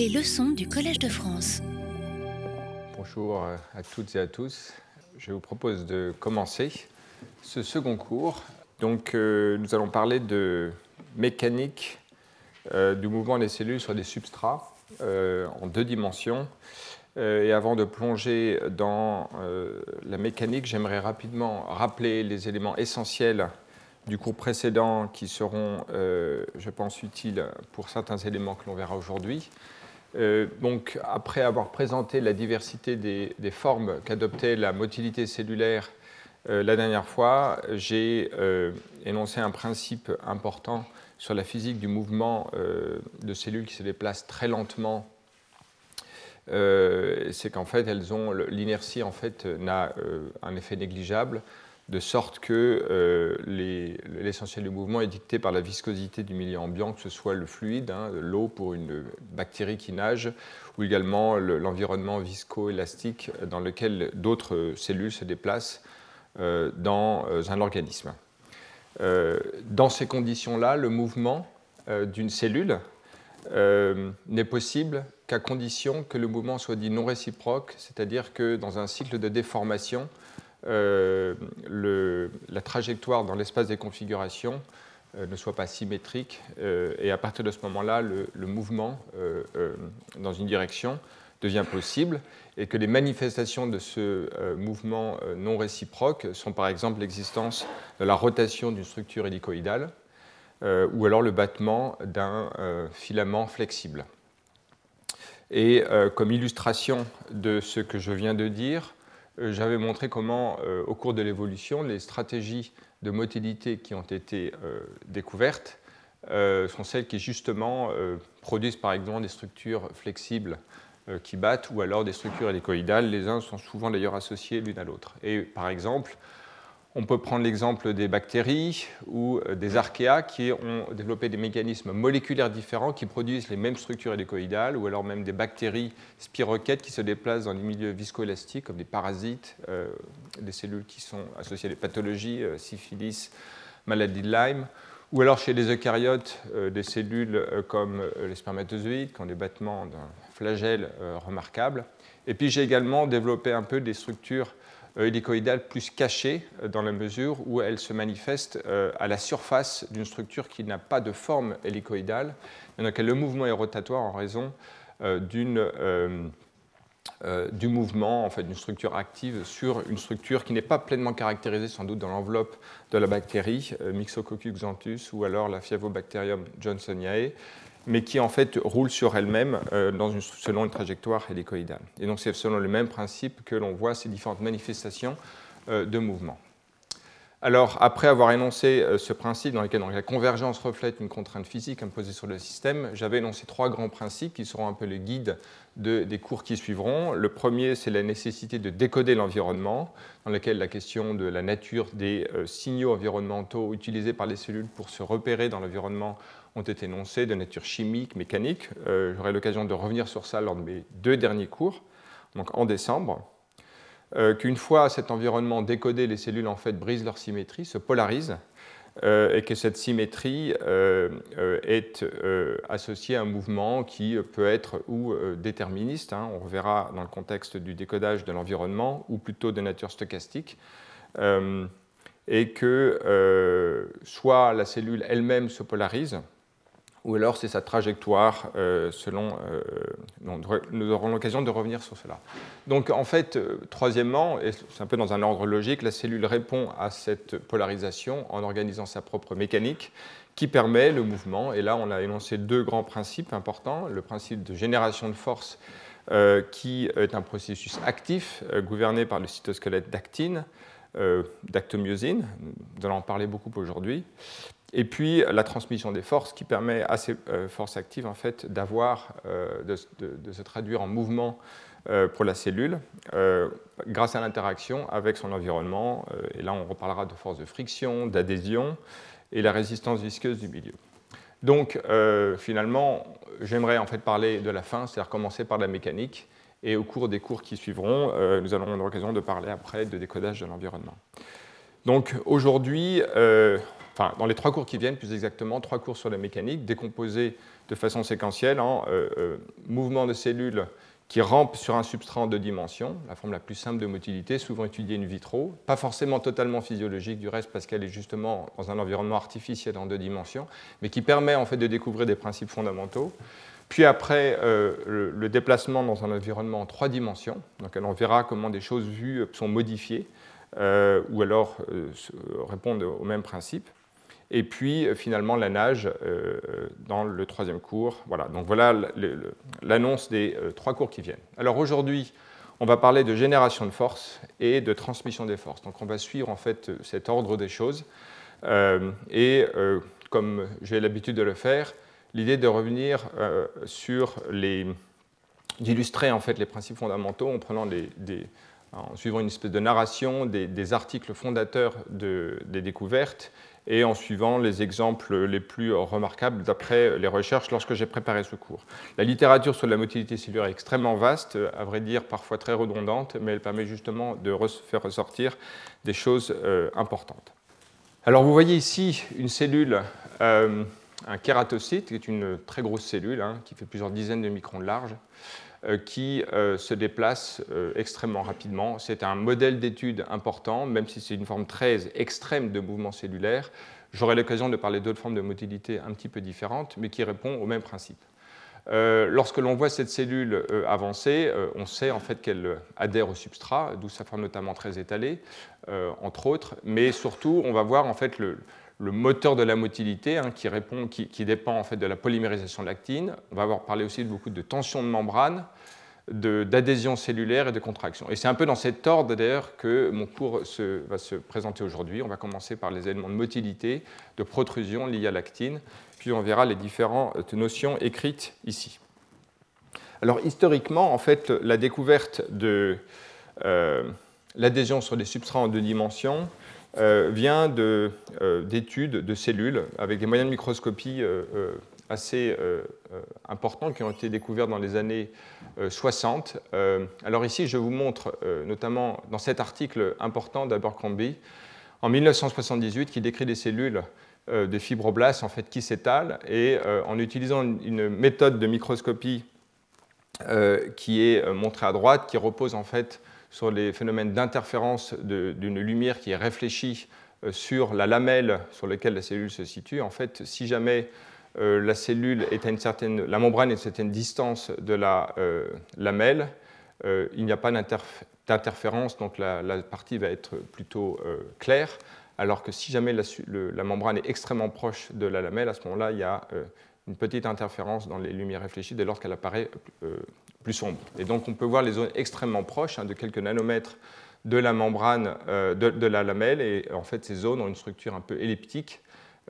Les leçons du Collège de France. Bonjour à toutes et à tous. Je vous propose de commencer ce second cours. Donc, euh, nous allons parler de mécanique euh, du mouvement des cellules sur des substrats euh, en deux dimensions. et avant de plonger dans la mécanique, j'aimerais rapidement rappeler les éléments essentiels du cours précédent qui seront, je pense, utiles pour certains éléments que l'on verra aujourd'hui. Donc, après avoir présenté la diversité des, formes qu'adoptait la motilité cellulaire la dernière fois, j'ai énoncé un principe important sur la physique du mouvement euh, de cellules qui se déplacent très lentement, euh, c'est qu'en fait, elles ont l'inertie en fait n'a euh, un effet négligeable, de sorte que l'essentiel du mouvement est dicté par la viscosité du milieu ambiant, que ce soit le fluide, hein, l'eau pour une bactérie qui nage, ou également l'environnement viscoélastique dans lequel d'autres cellules se déplacent dans un organisme. Euh, dans ces conditions-là, le mouvement euh, d'une cellule euh, n'est possible qu'à condition que le mouvement soit dit non réciproque, c'est-à-dire que dans un cycle de déformation, la trajectoire dans l'espace des configurations ne soit pas symétrique, et à partir de ce moment-là, le, mouvement dans une direction devient possible et que les manifestations de ce euh, mouvement euh, non réciproque sont par exemple l'existence de la rotation d'une structure hélicoïdale euh, ou alors le battement d'un filament flexible. Et comme illustration de ce que je viens de dire, j'avais montré comment, au cours de l'évolution, les stratégies de motilité qui ont été découvertes sont celles qui justement produisent par exemple des structures flexibles euh, qui battent ou alors des structures hélicoïdales. Les uns sont souvent d'ailleurs associés l'une à l'autre. Et par exemple, on peut prendre l'exemple des bactéries ou euh, des archéas qui ont développé des mécanismes moléculaires différents qui produisent les mêmes structures hélicoïdales, ou alors même des bactéries spiroquettes qui se déplacent dans les milieux viscoélastiques, comme des parasites, euh, des cellules qui sont associées à des pathologies, syphilis, maladie de Lyme, ou alors chez les eucaryotes, des cellules comme les spermatozoïdes qui ont des battements d'un flagelle euh, remarquable. Et puis j'ai également développé un peu des structures euh, hélicoïdales plus cachées euh, dans la mesure où elles se manifestent à la surface d'une structure qui n'a pas de forme hélicoïdale, laquelle le mouvement est rotatoire en raison d'une, du mouvement, en fait, d'une structure active sur une structure qui n'est pas pleinement caractérisée sans doute dans l'enveloppe de la bactérie, Myxococcus xanthus ou alors la Fiavobacterium johnsoniae, mais qui en fait roule sur elle-même euh, selon une trajectoire hélicoïdale. Et donc c'est selon le même principe que l'on voit ces différentes manifestations euh, de mouvement. Alors, après avoir énoncé euh, ce principe dans lequel la convergence reflète une contrainte physique imposée sur le système, j'avais énoncé trois grands principes qui seront un peu le guide des cours qui suivront. Le premier, c'est la nécessité de décoder l'environnement, dans lequel la question de la nature des signaux environnementaux utilisés par les cellules pour se repérer dans l'environnement ont été énoncés de nature chimique, mécanique. Euh, j'aurai l'occasion de revenir sur ça lors de mes deux derniers cours, donc en décembre. Euh, qu'une fois cet environnement décodé, les cellules en fait brisent leur symétrie, se polarisent, euh, et que cette symétrie est associée à un mouvement qui peut être ou déterministe, hein, on reverra dans le contexte du décodage de l'environnement, ou plutôt de nature stochastique et que soit la cellule elle-même se polarise, ou alors c'est sa trajectoire euh, selon... Euh, nous aurons l'occasion de revenir sur cela. Donc en fait, euh, troisièmement, et c'est un peu dans un ordre logique, la cellule répond à cette polarisation en organisant sa propre mécanique qui permet le mouvement. Et là, on a énoncé deux grands principes importants. Le principe de génération de force, qui est un processus actif gouverné par le cytosquelette d'actine, d'actomyosine, nous allons en parler beaucoup aujourd'hui, et puis la transmission des forces qui permet à ces euh, forces actives en fait, d'avoir, euh, de, se traduire en mouvement euh, pour la cellule grâce à l'interaction avec son environnement. et là, on reparlera de forces de friction, d'adhésion et la résistance visqueuse du milieu. Donc, finalement, j'aimerais en fait parler de la fin, c'est-à-dire commencer par la mécanique. Et au cours des cours qui suivront, nous allons avoir l'occasion de parler après de décodage de l'environnement. Donc aujourd'hui, dans les trois cours qui viennent, plus exactement, trois cours sur la mécanique, décomposés de façon séquentielle en mouvements de cellules qui rampent sur un substrat en deux dimensions, la forme la plus simple de motilité, souvent étudiée in vitro, pas forcément totalement physiologique du reste parce qu'elle est justement dans un environnement artificiel en deux dimensions, mais qui permet en fait de découvrir des principes fondamentaux. Puis après, euh, le, déplacement dans un environnement en trois dimensions, donc on verra comment des choses vues sont modifiées euh, ou alors euh, répondent au même principe et puis euh, finalement la nage euh, dans le troisième cours. Voilà, donc voilà l'annonce des euh, trois cours qui viennent. Alors aujourd'hui, on va parler de génération de force et de transmission des forces. Donc on va suivre en fait cet ordre des choses. et comme j'ai l'habitude de le faire, l'idée de revenir sur les d'illustrer en fait les principes fondamentaux en suivant une espèce de narration des, articles fondateurs des découvertes et en suivant les exemples les plus remarquables d'après les recherches lorsque j'ai préparé ce cours. La littérature sur la motilité cellulaire est extrêmement vaste, à vrai dire parfois très redondante, mais elle permet justement de faire ressortir des choses euh, importantes. Alors vous voyez ici une cellule, euh, un kératocyte, qui est une très grosse cellule, hein, qui fait plusieurs dizaines de microns de large, qui euh, se déplace euh, extrêmement rapidement. C'est un modèle d'étude important, même si c'est une forme très extrême de mouvement cellulaire. J'aurai l'occasion de parler d'autres formes de motilité un petit peu différentes, mais qui répondent au même principe. lorsque l'on voit cette cellule avancer, on sait en fait qu'elle adhère au substrat, d'où sa forme notamment très étalée, entre autres, mais surtout on va voir en fait le, le moteur de la motilité hein, qui, répond, qui, dépend en fait de la polymérisation de l'actine. On va avoir parlé aussi de beaucoup de tension de membrane, d'adhésion cellulaire et de contraction. Et c'est un peu dans cet ordre d'ailleurs que mon cours va se présenter aujourd'hui. On va commencer par les éléments de motilité, de protrusion liés à l'actine, puis on verra les différentes notions écrites ici. Alors historiquement, en fait, la découverte de euh, l'adhésion sur des substrats en deux dimensions vient euh, d'études de, cellules avec des moyens de microscopie euh, assez importants qui ont été découverts dans les années 60. alors ici, je vous montre notamment dans cet article important d'Abercrombie en 1978 qui décrit des cellules de fibroblastes en fait, qui s'étalent et en utilisant une méthode de microscopie qui est montrée à droite, qui repose en fait sur les phénomènes d'interférence d'une lumière qui est réfléchie euh, sur la lamelle sur laquelle la cellule se situe. En fait, si jamais euh, la cellule est à une certaine, la membrane est à une certaine distance de la euh, lamelle, il n'y a pas d'interférence, donc la, partie va être plutôt claire. Alors que si jamais la, la, membrane est extrêmement proche de la lamelle, à ce moment-là, il y a une petite interférence dans les lumières réfléchies dès lors qu'elle apparaît plus sombre. Et donc on peut voir les zones extrêmement proches, hein, de quelques nanomètres de la membrane euh, de, la lamelle, et en fait ces zones ont une structure un peu elliptique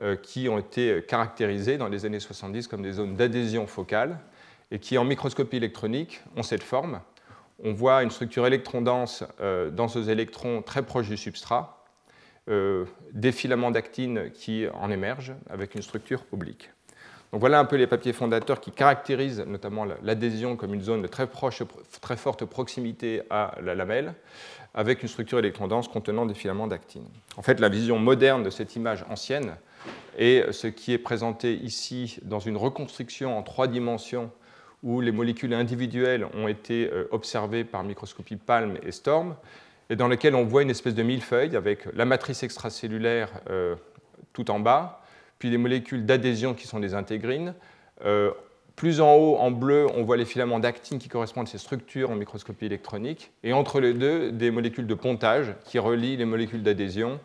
euh, qui ont été caractérisées dans les années 70 comme des zones d'adhésion focale, et qui en microscopie électronique ont cette forme. On voit une structure électron-dense euh, dans ces électrons très proches du substrat, des filaments d'actine qui en émergent avec une structure oblique. Donc voilà un peu les papiers fondateurs qui caractérisent notamment l'adhésion comme une zone de très, proche, très forte proximité à la lamelle, avec une structure électron-dense contenant des filaments d'actine. En fait, la vision moderne de cette image ancienne est ce qui est présenté ici dans une reconstruction en trois dimensions où les molécules individuelles ont été euh, observées par microscopie Palm et Storm, et dans lequel on voit une espèce de millefeuille avec la matrice extracellulaire euh, tout en bas, puis des molécules d'adhésion qui sont des intégrines. Euh, plus en haut, en bleu, on voit les filaments d'actine qui correspondent à ces structures en microscopie électronique. Et entre les deux, des molécules de pontage qui relient les molécules d'adhésion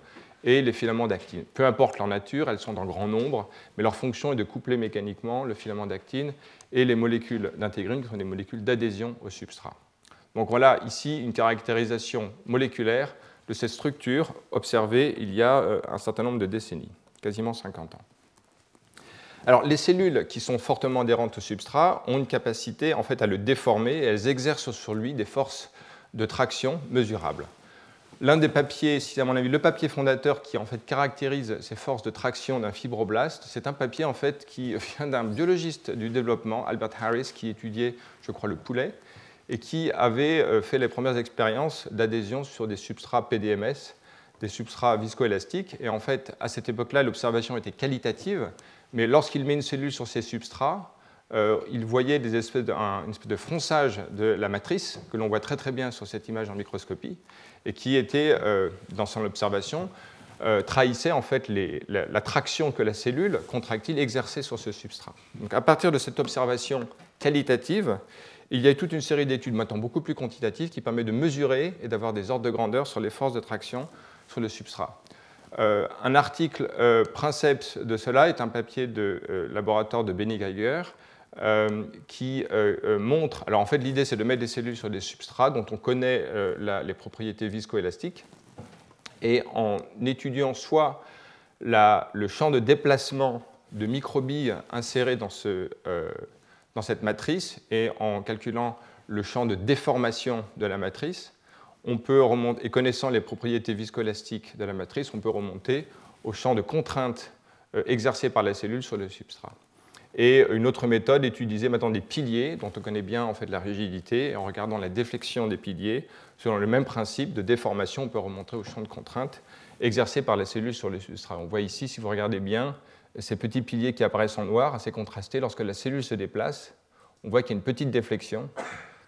et les filaments d'actine. Peu importe leur nature, elles sont dans grand nombre, mais leur fonction est de coupler mécaniquement le filament d'actine et les molécules d'intégrine, qui sont des molécules d'adhésion au substrat. Donc voilà ici une caractérisation moléculaire de cette structure observée il y a euh, un certain nombre de décennies quasiment 50 ans. Alors, les cellules qui sont fortement adhérentes au substrat ont une capacité en fait à le déformer et elles exercent sur lui des forces de traction mesurables. L'un des papiers, si à mon avis le papier fondateur qui en fait caractérise ces forces de traction d'un fibroblaste, c'est un papier en fait qui vient d'un biologiste du développement, Albert Harris, qui étudiait, je crois, le poulet et qui avait euh, fait les premières expériences d'adhésion sur des substrats PDMS des substrats viscoélastiques. Et en fait, à cette époque-là, l'observation était qualitative, mais lorsqu'il met une cellule sur ces substrats, euh, il voyait des espèces de, une espèce de fronçage de la matrice, que l'on voit très très bien sur cette image en microscopie, et qui était, euh, dans son observation, euh, trahissait en fait la, traction que la cellule contractile exerçait sur ce substrat. Donc à partir de cette observation qualitative, il y a toute une série d'études maintenant beaucoup plus quantitatives qui permettent de mesurer et d'avoir des ordres de grandeur sur les forces de traction sur le substrat. Euh, un article euh, princeps de cela est un papier de euh, laboratoire de Benny Geiger qui montre. Alors en fait, l'idée c'est de mettre des cellules sur des substrats dont on connaît les propriétés viscoélastiques et en étudiant soit le champ de déplacement de microbilles insérées dans, ce, dans cette matrice et en calculant le champ de déformation de la matrice, on peut remonter, et connaissant les propriétés viscoélastiques de la matrice, on peut remonter au champ de contraintes euh, exercées par la cellule sur le substrat. Et une autre méthode est d'utiliser maintenant des piliers, dont on connaît bien en fait la rigidité, en regardant la déflexion des piliers, selon le même principe de déformation, on peut remonter au champ de contraintes exercé par la cellule sur le substrat. On voit ici, si vous regardez bien, ces petits piliers qui apparaissent en noir, assez contrastés, lorsque la cellule se déplace, on voit qu'il y a une petite déflexion,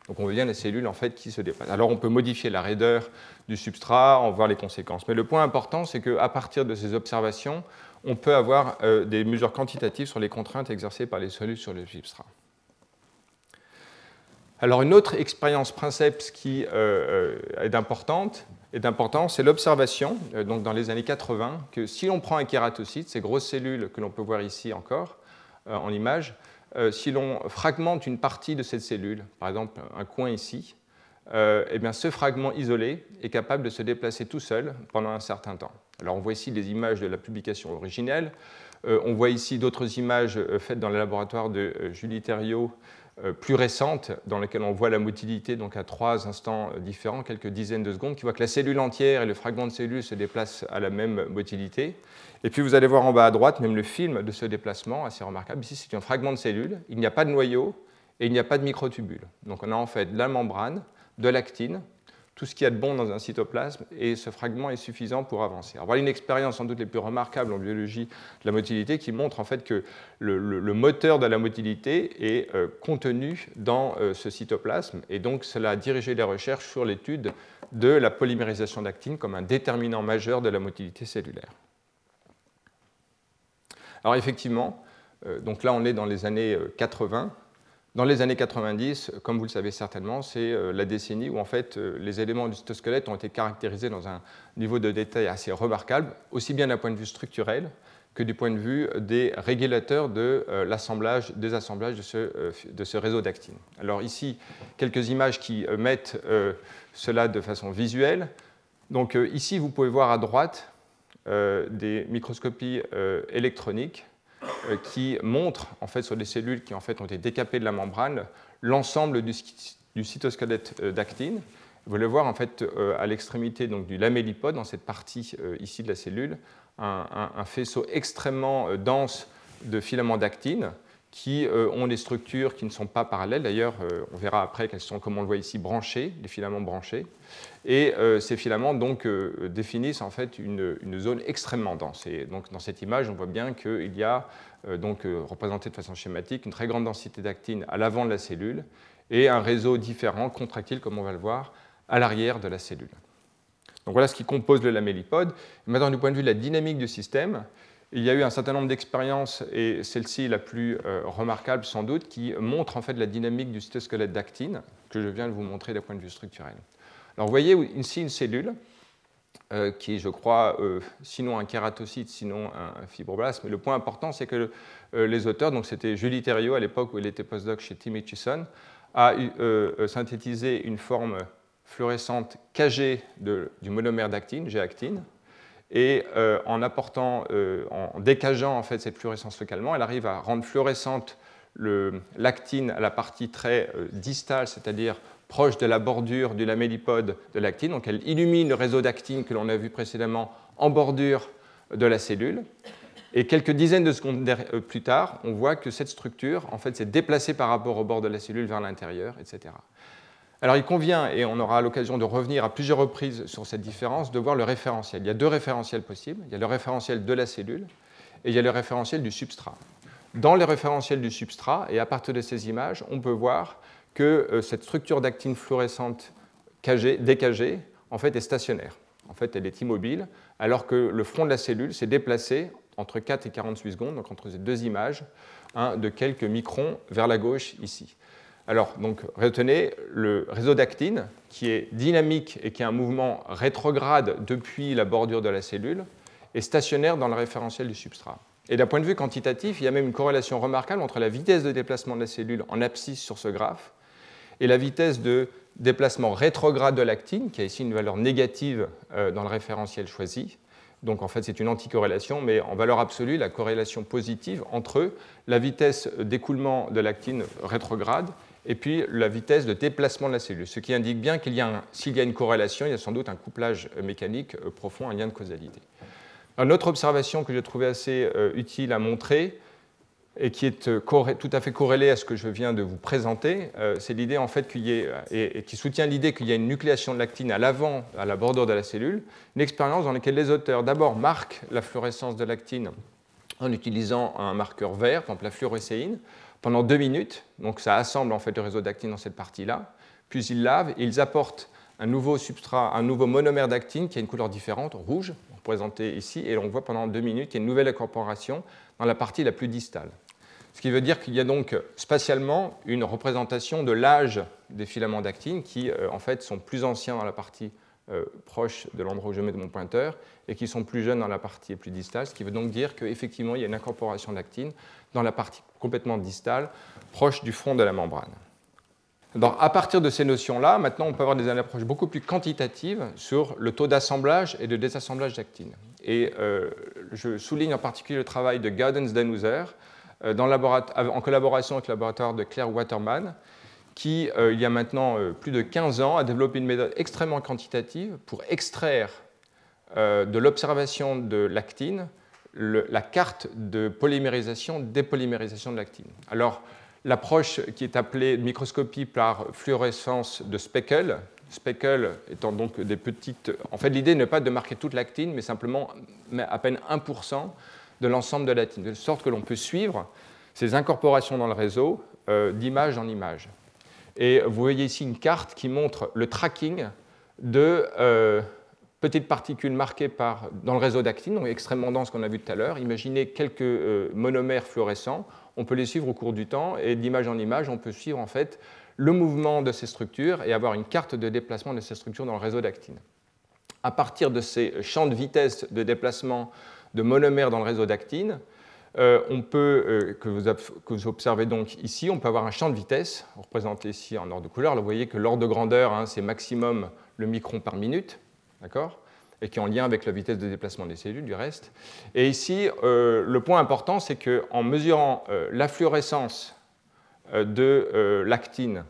donc on voit bien les cellules en fait qui se déplacent. Alors on peut modifier la raideur du substrat, en voir les conséquences. Mais le point important, c'est qu'à partir de ces observations, on peut avoir euh, des mesures quantitatives sur les contraintes exercées par les cellules sur le substrat. Alors une autre expérience princeps qui euh, euh, est importante, c'est l'observation, donc dans les années 80, que si l'on prend un kératocyte, ces grosses cellules que l'on peut voir ici encore en image, si l'on fragmente une partie de cette cellule, par exemple un coin ici, euh, eh bien, ce fragment isolé est capable de se déplacer tout seul pendant un certain temps. Alors on voit ici des images de la publication originelle. Euh, on voit ici d'autres images faites dans le laboratoire de Julie Thériault euh, plus récente, dans laquelle on voit la motilité donc à trois instants différents, quelques dizaines de secondes, qui voit que la cellule entière et le fragment de cellule se déplacent à la même motilité. Et puis vous allez voir en bas à droite même le film de ce déplacement, assez remarquable. Ici, c'est un fragment de cellule, il n'y a pas de noyau et il n'y a pas de microtubule. Donc on a en fait de la membrane, de l'actine, tout ce qu'il y a de bon dans un cytoplasme, et ce fragment est suffisant pour avancer. Alors, voilà une expérience sans doute les plus remarquables en biologie de la motilité qui montre en fait que le, moteur de la motilité est euh, contenu dans euh, ce cytoplasme, et donc cela a dirigé les recherches sur l'étude de la polymérisation d'actine comme un déterminant majeur de la motilité cellulaire. Alors effectivement, euh, donc là on est dans les années 80, dans les années 90, comme vous le savez certainement, c'est euh, la décennie où en fait euh, les éléments du cytosquelette ont été caractérisés dans un niveau de détail assez remarquable, aussi bien d'un point de vue structurel que du point de vue des régulateurs de euh, l'assemblage, désassemblage de ce, de ce réseau d'actines. Alors ici, quelques images qui mettent cela de façon visuelle. Donc ici, vous pouvez voir à droite des microscopies électroniques euh, qui montre en fait sur des cellules qui en fait ont été décapées de la membrane l'ensemble du, cytosquelette euh, d'actine. Vous allez voir en fait euh, à l'extrémité donc du lamellipode dans cette partie ici de la cellule un, faisceau extrêmement dense de filaments d'actine qui ont des structures qui ne sont pas parallèles. D'ailleurs, on verra après qu'elles sont, comme on le voit ici, branchées, des filaments branchés. Et ces filaments donc définissent en fait une, zone extrêmement dense. Et donc dans cette image, on voit bien qu'il y a euh, donc euh, représenté de façon schématique, une très grande densité d'actine à l'avant de la cellule et un réseau différent, contractile, comme on va le voir, à l'arrière de la cellule. Donc voilà ce qui compose le lamellipode. maintenant, du point de vue de la dynamique du système, il y a eu un certain nombre d'expériences, et celle-ci la plus euh, remarquable sans doute, qui montre en fait la dynamique du cytosquelette d'actine, que je viens de vous montrer d'un point de vue structurel. Alors vous voyez ici une cellule euh, qui est, je crois, euh, sinon un kératocyte, sinon un fibroblaste. Mais le point important, c'est que les auteurs, donc c'était Julie Thériault à l'époque où il était postdoc chez Tim Hitchison, a synthétisé une forme fluorescente Kg du monomère d'actine, G-actine, et en apportant, en décageant en fait cette fluorescence localement, elle arrive à rendre fluorescente l'actine à la partie très distale, c'est-à-dire proche de la bordure du lamellipode de l'actine. Donc elle illumine le réseau d'actine que l'on a vu précédemment en bordure de la cellule. Et quelques dizaines de secondes euh, plus tard, on voit que cette structure en fait, s'est déplacée par rapport au bord de la cellule vers l'intérieur, etc. Alors il convient, et on aura l'occasion de revenir à plusieurs reprises sur cette différence, de voir le référentiel. Il y a deux référentiels possibles. Il y a le référentiel de la cellule et il y a le référentiel du substrat. Dans le référentiel du substrat, et à partir de ces images, on peut voir que euh, cette structure d'actine fluorescente décagée, en fait, est stationnaire. En fait, elle est immobile, alors que le front de la cellule s'est déplacé entre 4 et 48 secondes, donc entre ces deux images, de quelques microns vers la gauche ici. Alors, donc, retenez le réseau d'actine qui est dynamique et qui a un mouvement rétrograde depuis la bordure de la cellule est stationnaire dans le référentiel du substrat. Et d'un point de vue quantitatif, il y a même une corrélation remarquable entre la vitesse de déplacement de la cellule en abscisse sur ce graphe et la vitesse de déplacement rétrograde de l'actine, qui a ici une valeur négative euh, dans le référentiel choisi. Donc en fait, c'est une anticorrélation, mais en valeur absolue, la corrélation positive entre la vitesse d'écoulement de l'actine rétrograde et puis la vitesse de déplacement de la cellule, ce qui indique bien qu'il y a, s'il y a une corrélation, il y a sans doute un couplage mécanique euh, profond, un lien de causalité. Une autre observation que j'ai trouvée assez euh, utile à montrer, et qui est euh, tout à fait corrélée à ce que je viens de vous présenter, c'est l'idée en fait qu'il y ait, et, qui soutient l'idée qu'il y a une nucléation de l'actine à l'avant, à la bordure de la cellule, une expérience dans laquelle les auteurs d'abord marquent la fluorescence de l'actine en utilisant un marqueur vert, par exemple la fluorescéine, pendant deux minutes. Donc ça assemble en fait le réseau d'actine dans cette partie-là. Puis ils lavent et ils apportent un nouveau substrat, un nouveau monomère d'actine qui a une couleur différente, rouge, représenté ici, et on voit pendant deux minutes qu'il y a une nouvelle incorporation dans la partie la plus distale. Ce qui veut dire qu'il y a donc spatialement une représentation de l'âge des filaments d'actine qui euh, en fait sont plus anciens dans la partie euh, proche de l'endroit où je mets mon pointeur et qui sont plus jeunes dans la partie plus distale, ce qui veut donc dire qu'effectivement il y a une incorporation d'actine dans la partie complètement distale, proche du front de la membrane. Donc, à partir de ces notions-là, maintenant on peut avoir des approches beaucoup plus quantitatives sur le taux d'assemblage et de désassemblage d'actine. Et euh, je souligne en particulier le travail de Gaudens Danuser euh, en collaboration avec le laboratoire de Claire Waterman, qui, euh, il y a maintenant euh, plus de 15 ans, a développé une méthode extrêmement quantitative pour extraire euh, de l'observation de l'actine la carte de polymérisation, dépolymérisation de l'actine. Alors, l'approche qui est appelée microscopie par fluorescence de speckle, speckle étant donc des petites... En fait, l'idée n'est pas de marquer toute l'actine, mais simplement à peine 1% de l'ensemble de l'actine, de sorte que l'on peut suivre ces incorporations dans le réseau d'image en image. Et vous voyez ici une carte qui montre le tracking de euh, petites particules marquées dans le réseau d'actine, donc extrêmement dense qu'on a vu tout à l'heure. Imaginez quelques euh, monomères fluorescents. On peut les suivre au cours du temps et d'image en image, on peut suivre en fait le mouvement de ces structures et avoir une carte de déplacement de ces structures dans le réseau d'actine. À partir de ces champs de vitesse de déplacement de monomères dans le réseau d'actine, euh, on peut, euh, que, vous, observez donc ici, on peut avoir un champ de vitesse, représenté ici en ordre de couleur. vous voyez que l'ordre de grandeur, hein, c'est maximum le micron par minute, d'accord? Et qui est en lien avec la vitesse de déplacement des cellules du reste. Et ici, euh, le point important, c'est qu'en mesurant la fluorescence de l'actine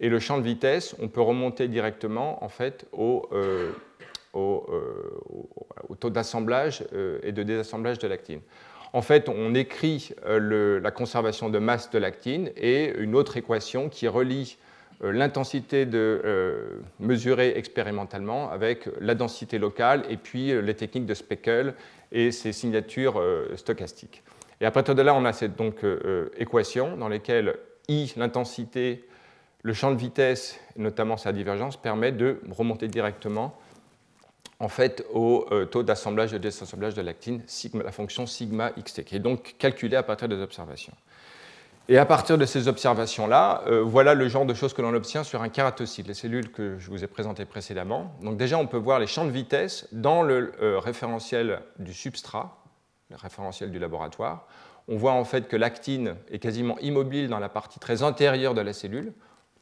et le champ de vitesse, on peut remonter directement en fait au taux d'assemblage et de désassemblage de l'actine en fait, on écrit euh, la conservation de masse de l'actine et une autre équation qui relie euh, l'intensité euh, mesurée expérimentalement avec la densité locale et puis les techniques de Speckle et ses signatures stochastiques. Et à partir de là, on a cette donc, équation dans laquelle I, l'intensité, le champ de vitesse, notamment sa divergence, permet de remonter directement en fait au euh, taux d'assemblage et de désassemblage de l'actine, la fonction sigma xt, qui est donc calculée à partir des observations. Et à partir de ces observations-là, euh, voilà le genre de choses que l'on obtient sur un kératocyte, les cellules que je vous ai présentées précédemment. Donc déjà, on peut voir les champs de vitesse dans le euh, référentiel du substrat, le référentiel du laboratoire. On voit en fait que l'actine est quasiment immobile dans la partie très antérieure de la cellule,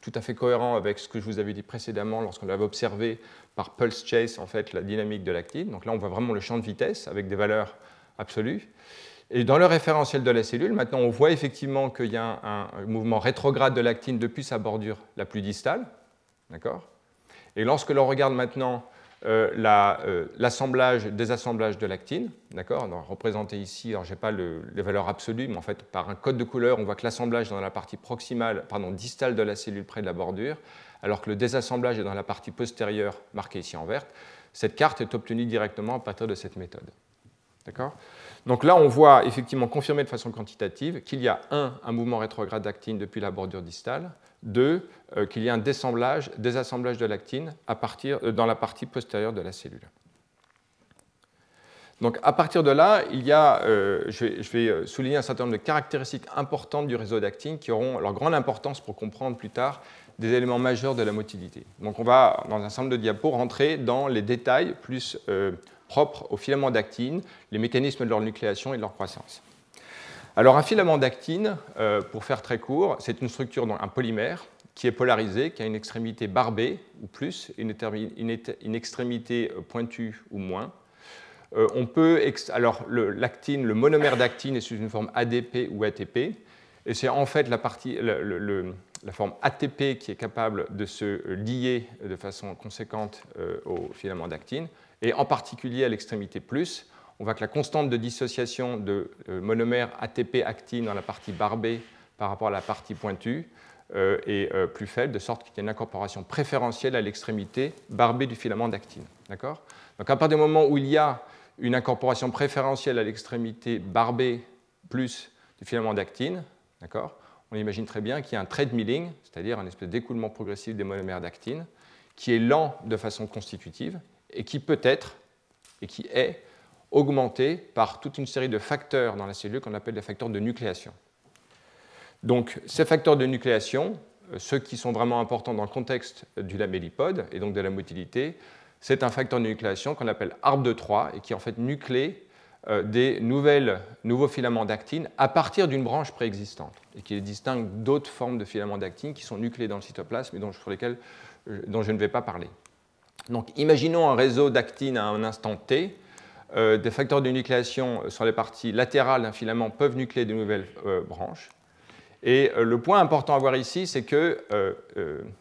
tout à fait cohérent avec ce que je vous avais dit précédemment lorsqu'on l'avait observé par pulse chase en fait la dynamique de l'actine. Donc là, on voit vraiment le champ de vitesse avec des valeurs absolues. Et dans le référentiel de la cellule, maintenant, on voit effectivement qu'il y a un, mouvement rétrograde de l'actine depuis sa bordure la plus distale. D'accord? Et lorsque l'on regarde maintenant l'assemblage, désassemblage de l'actine, d'accord? Représenté ici, alors je n'ai pas les valeurs absolues, mais en fait, par un code de couleur, on voit que l'assemblage dans la partie proximale, pardon, distale de la cellule près de la bordure, alors que le désassemblage est dans la partie postérieure, marquée ici en vert. Cette carte est obtenue directement à partir de cette méthode. D'accord? Donc là, on voit effectivement confirmer de façon quantitative qu'il y a un, un mouvement rétrograde d'actine depuis la bordure distale, deux, euh, qu'il y a un désassemblage, de l'actine euh, dans la partie postérieure de la cellule. Donc à partir de là, il y a, euh, je, vais, souligner un certain nombre de caractéristiques importantes du réseau d'actine qui auront leur grande importance pour comprendre plus tard des éléments majeurs de la motilité. Donc on va, dans un nombre de diapos, rentrer dans les détails plus euh, propres aux filaments d'actine, les mécanismes de leur nucléation et de leur croissance. Alors un filament d'actine, euh, pour faire très court, c'est une structure, un polymère, qui est polarisé, qui a une extrémité barbée ou plus, une, extrémité euh, pointue ou moins. on peut, alors l'actine, le, monomère d'actine est sous une forme ADP ou ATP, et c'est en fait la partie, la forme ATP qui est capable de se lier de façon conséquente euh, au filament d'actine, et en particulier à l'extrémité plus, on voit que la constante de dissociation de euh, monomère ATP-actine dans la partie barbée par rapport à la partie pointue euh, est plus faible, de sorte qu'il y a une incorporation préférentielle à l'extrémité barbée du filament d'actine. D'accord? Donc à partir du moment où il y a une incorporation préférentielle à l'extrémité barbée plus du filament d'actine, d'accord? On imagine très bien qu'il y a un trade milling, c'est-à-dire un espèce d'écoulement progressif des monomères d'actine, qui est lent de façon constitutive et qui peut être, et qui est, augmenté par toute une série de facteurs dans la cellule qu'on appelle des facteurs de nucléation. Donc ces facteurs de nucléation, euh, ceux qui sont vraiment importants dans le contexte du lamellipode et donc de la motilité, c'est un facteur de nucléation qu'on appelle arbre de 3 et qui en fait nuclée des nouvelles, nouveaux filaments d'actine à partir d'une branche préexistante et qui les distingue d'autres formes de filaments d'actine qui sont nucléés dans le cytoplasme et dont, sur lesquels euh, je ne vais pas parler. Donc imaginons un réseau d'actine à un instant t. Euh, des facteurs de nucléation sur les parties latérales d'un filament peuvent nucléer de nouvelles branches. Et le point important à voir ici, c'est qu'il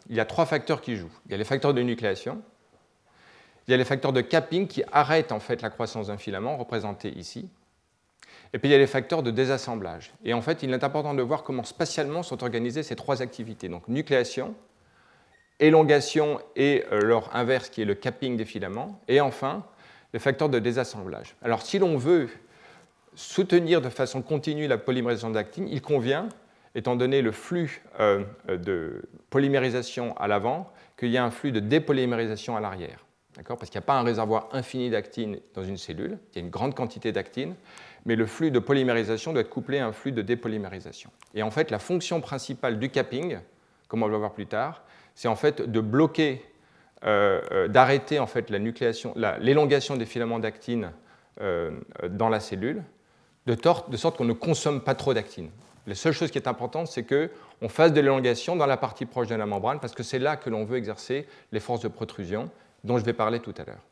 y a trois facteurs qui jouent. Il y a les facteurs de nucléation, il y a les facteurs de capping qui arrêtent en fait la croissance d'un filament, représenté ici. Et puis il y a les facteurs de désassemblage. Et en fait, il est important de voir comment spatialement sont organisées ces trois activités. Donc nucléation, élongation et leur inverse qui est le capping des filaments. Et enfin, les facteurs de désassemblage. Alors si l'on veut soutenir de façon continue la polymérisation d'actine, il convient, étant donné le flux euh, de polymérisation à l'avant, qu'il y ait un flux de dépolymérisation à l'arrière parce qu'il n'y a pas un réservoir infini d'actine dans une cellule, il y a une grande quantité d'actine, mais le flux de polymérisation doit être couplé à un flux de dépolymérisation. Et en fait, la fonction principale du capping, comme on va voir plus tard, c'est en fait de bloquer, euh, euh, d'arrêter en fait l'élongation des filaments d'actine euh, dans la cellule, de, de sorte qu'on ne consomme pas trop d'actine. La seule chose qui est importante, c'est qu'on fasse de l'élongation dans la partie proche de la membrane, parce que c'est là que l'on veut exercer les forces de protrusion dont je vais parler tout à l'heure.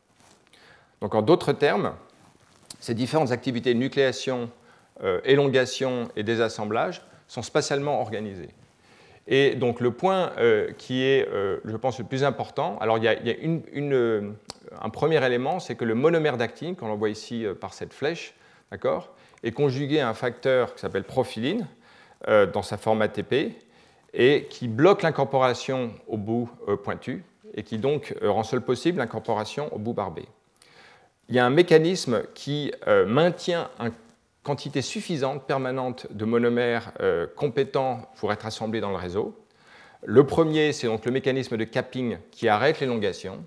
Donc en d'autres termes, ces différentes activités de nucléation, euh, élongation et désassemblage sont spatialement organisées. Et donc le point euh, qui est, euh, je pense, le plus important, alors il y a, un premier élément, c'est que le monomère d'actine, qu'on voit ici par cette flèche, d'accord, est conjugué à un facteur qui s'appelle profiline dans sa forme ATP et qui bloque l'incorporation au bout pointu et qui donc euh, rend seul possible l'incorporation au bout barbé. Il y a un mécanisme qui euh, maintient une quantité suffisante, permanente, de monomères euh, compétents pour être assemblés dans le réseau. Le premier, c'est donc le mécanisme de capping qui arrête l'élongation,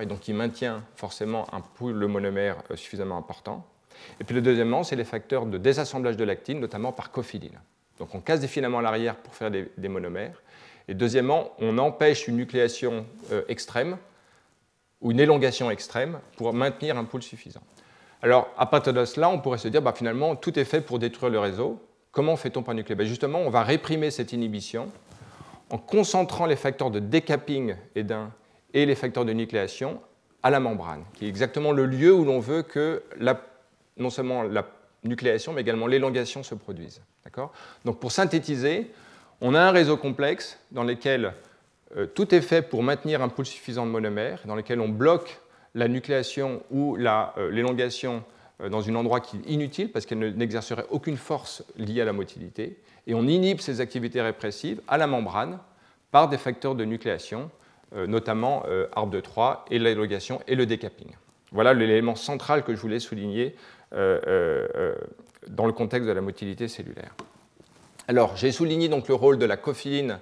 et donc qui maintient forcément un pool de monomère suffisamment important. Et puis le deuxièmement, c'est les facteurs de désassemblage de l'actine, notamment par cofiline. Donc on casse des filaments à l'arrière pour faire des monomères, et deuxièmement, on empêche une nucléation euh, extrême ou une élongation extrême pour maintenir un pôle suffisant. Alors, à partir de cela, on pourrait se dire, bah, finalement, tout est fait pour détruire le réseau. Comment fait-on par nucléation bah, Justement, on va réprimer cette inhibition en concentrant les facteurs de décapping et, et les facteurs de nucléation à la membrane, qui est exactement le lieu où l'on veut que non seulement la nucléation, mais également l'élongation se produisent. Donc, pour synthétiser, on a un réseau complexe dans lequel euh, tout est fait pour maintenir un pool suffisant de monomères, dans lequel on bloque la nucléation ou l'élongation dans un endroit qui est inutile parce qu'elle n'exercerait aucune force liée à la motilité. Et on inhibe ces activités répressives à la membrane par des facteurs de nucléation, notamment arbre de Troie et l'élongation et le décapping. Voilà l'élément central que je voulais souligner dans le contexte de la motilité cellulaire. Alors, j'ai souligné donc le rôle de la cophiline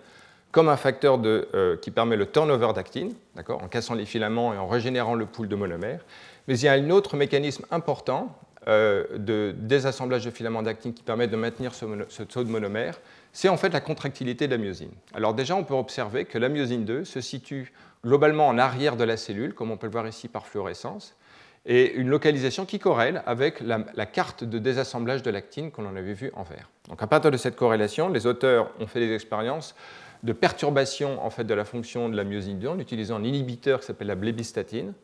comme un facteur euh, qui permet le turnover d'actine, en cassant les filaments et en régénérant le pool de monomères. Mais il y a un autre mécanisme important euh, de désassemblage de filaments d'actine qui permet de maintenir ce, taux de monomère, c'est en fait la contractilité de la myosine. Alors déjà, on peut observer que la myosine 2 se situe globalement en arrière de la cellule, comme on peut le voir ici par fluorescence, et une localisation qui corrèle avec la, carte de désassemblage de l'actine qu'on avait vu en vert. Donc à partir de cette corrélation, les auteurs ont fait des expériences de perturbation en fait, de la fonction de la myosine 2 en utilisant un inhibiteur qui s'appelle la blébistatine.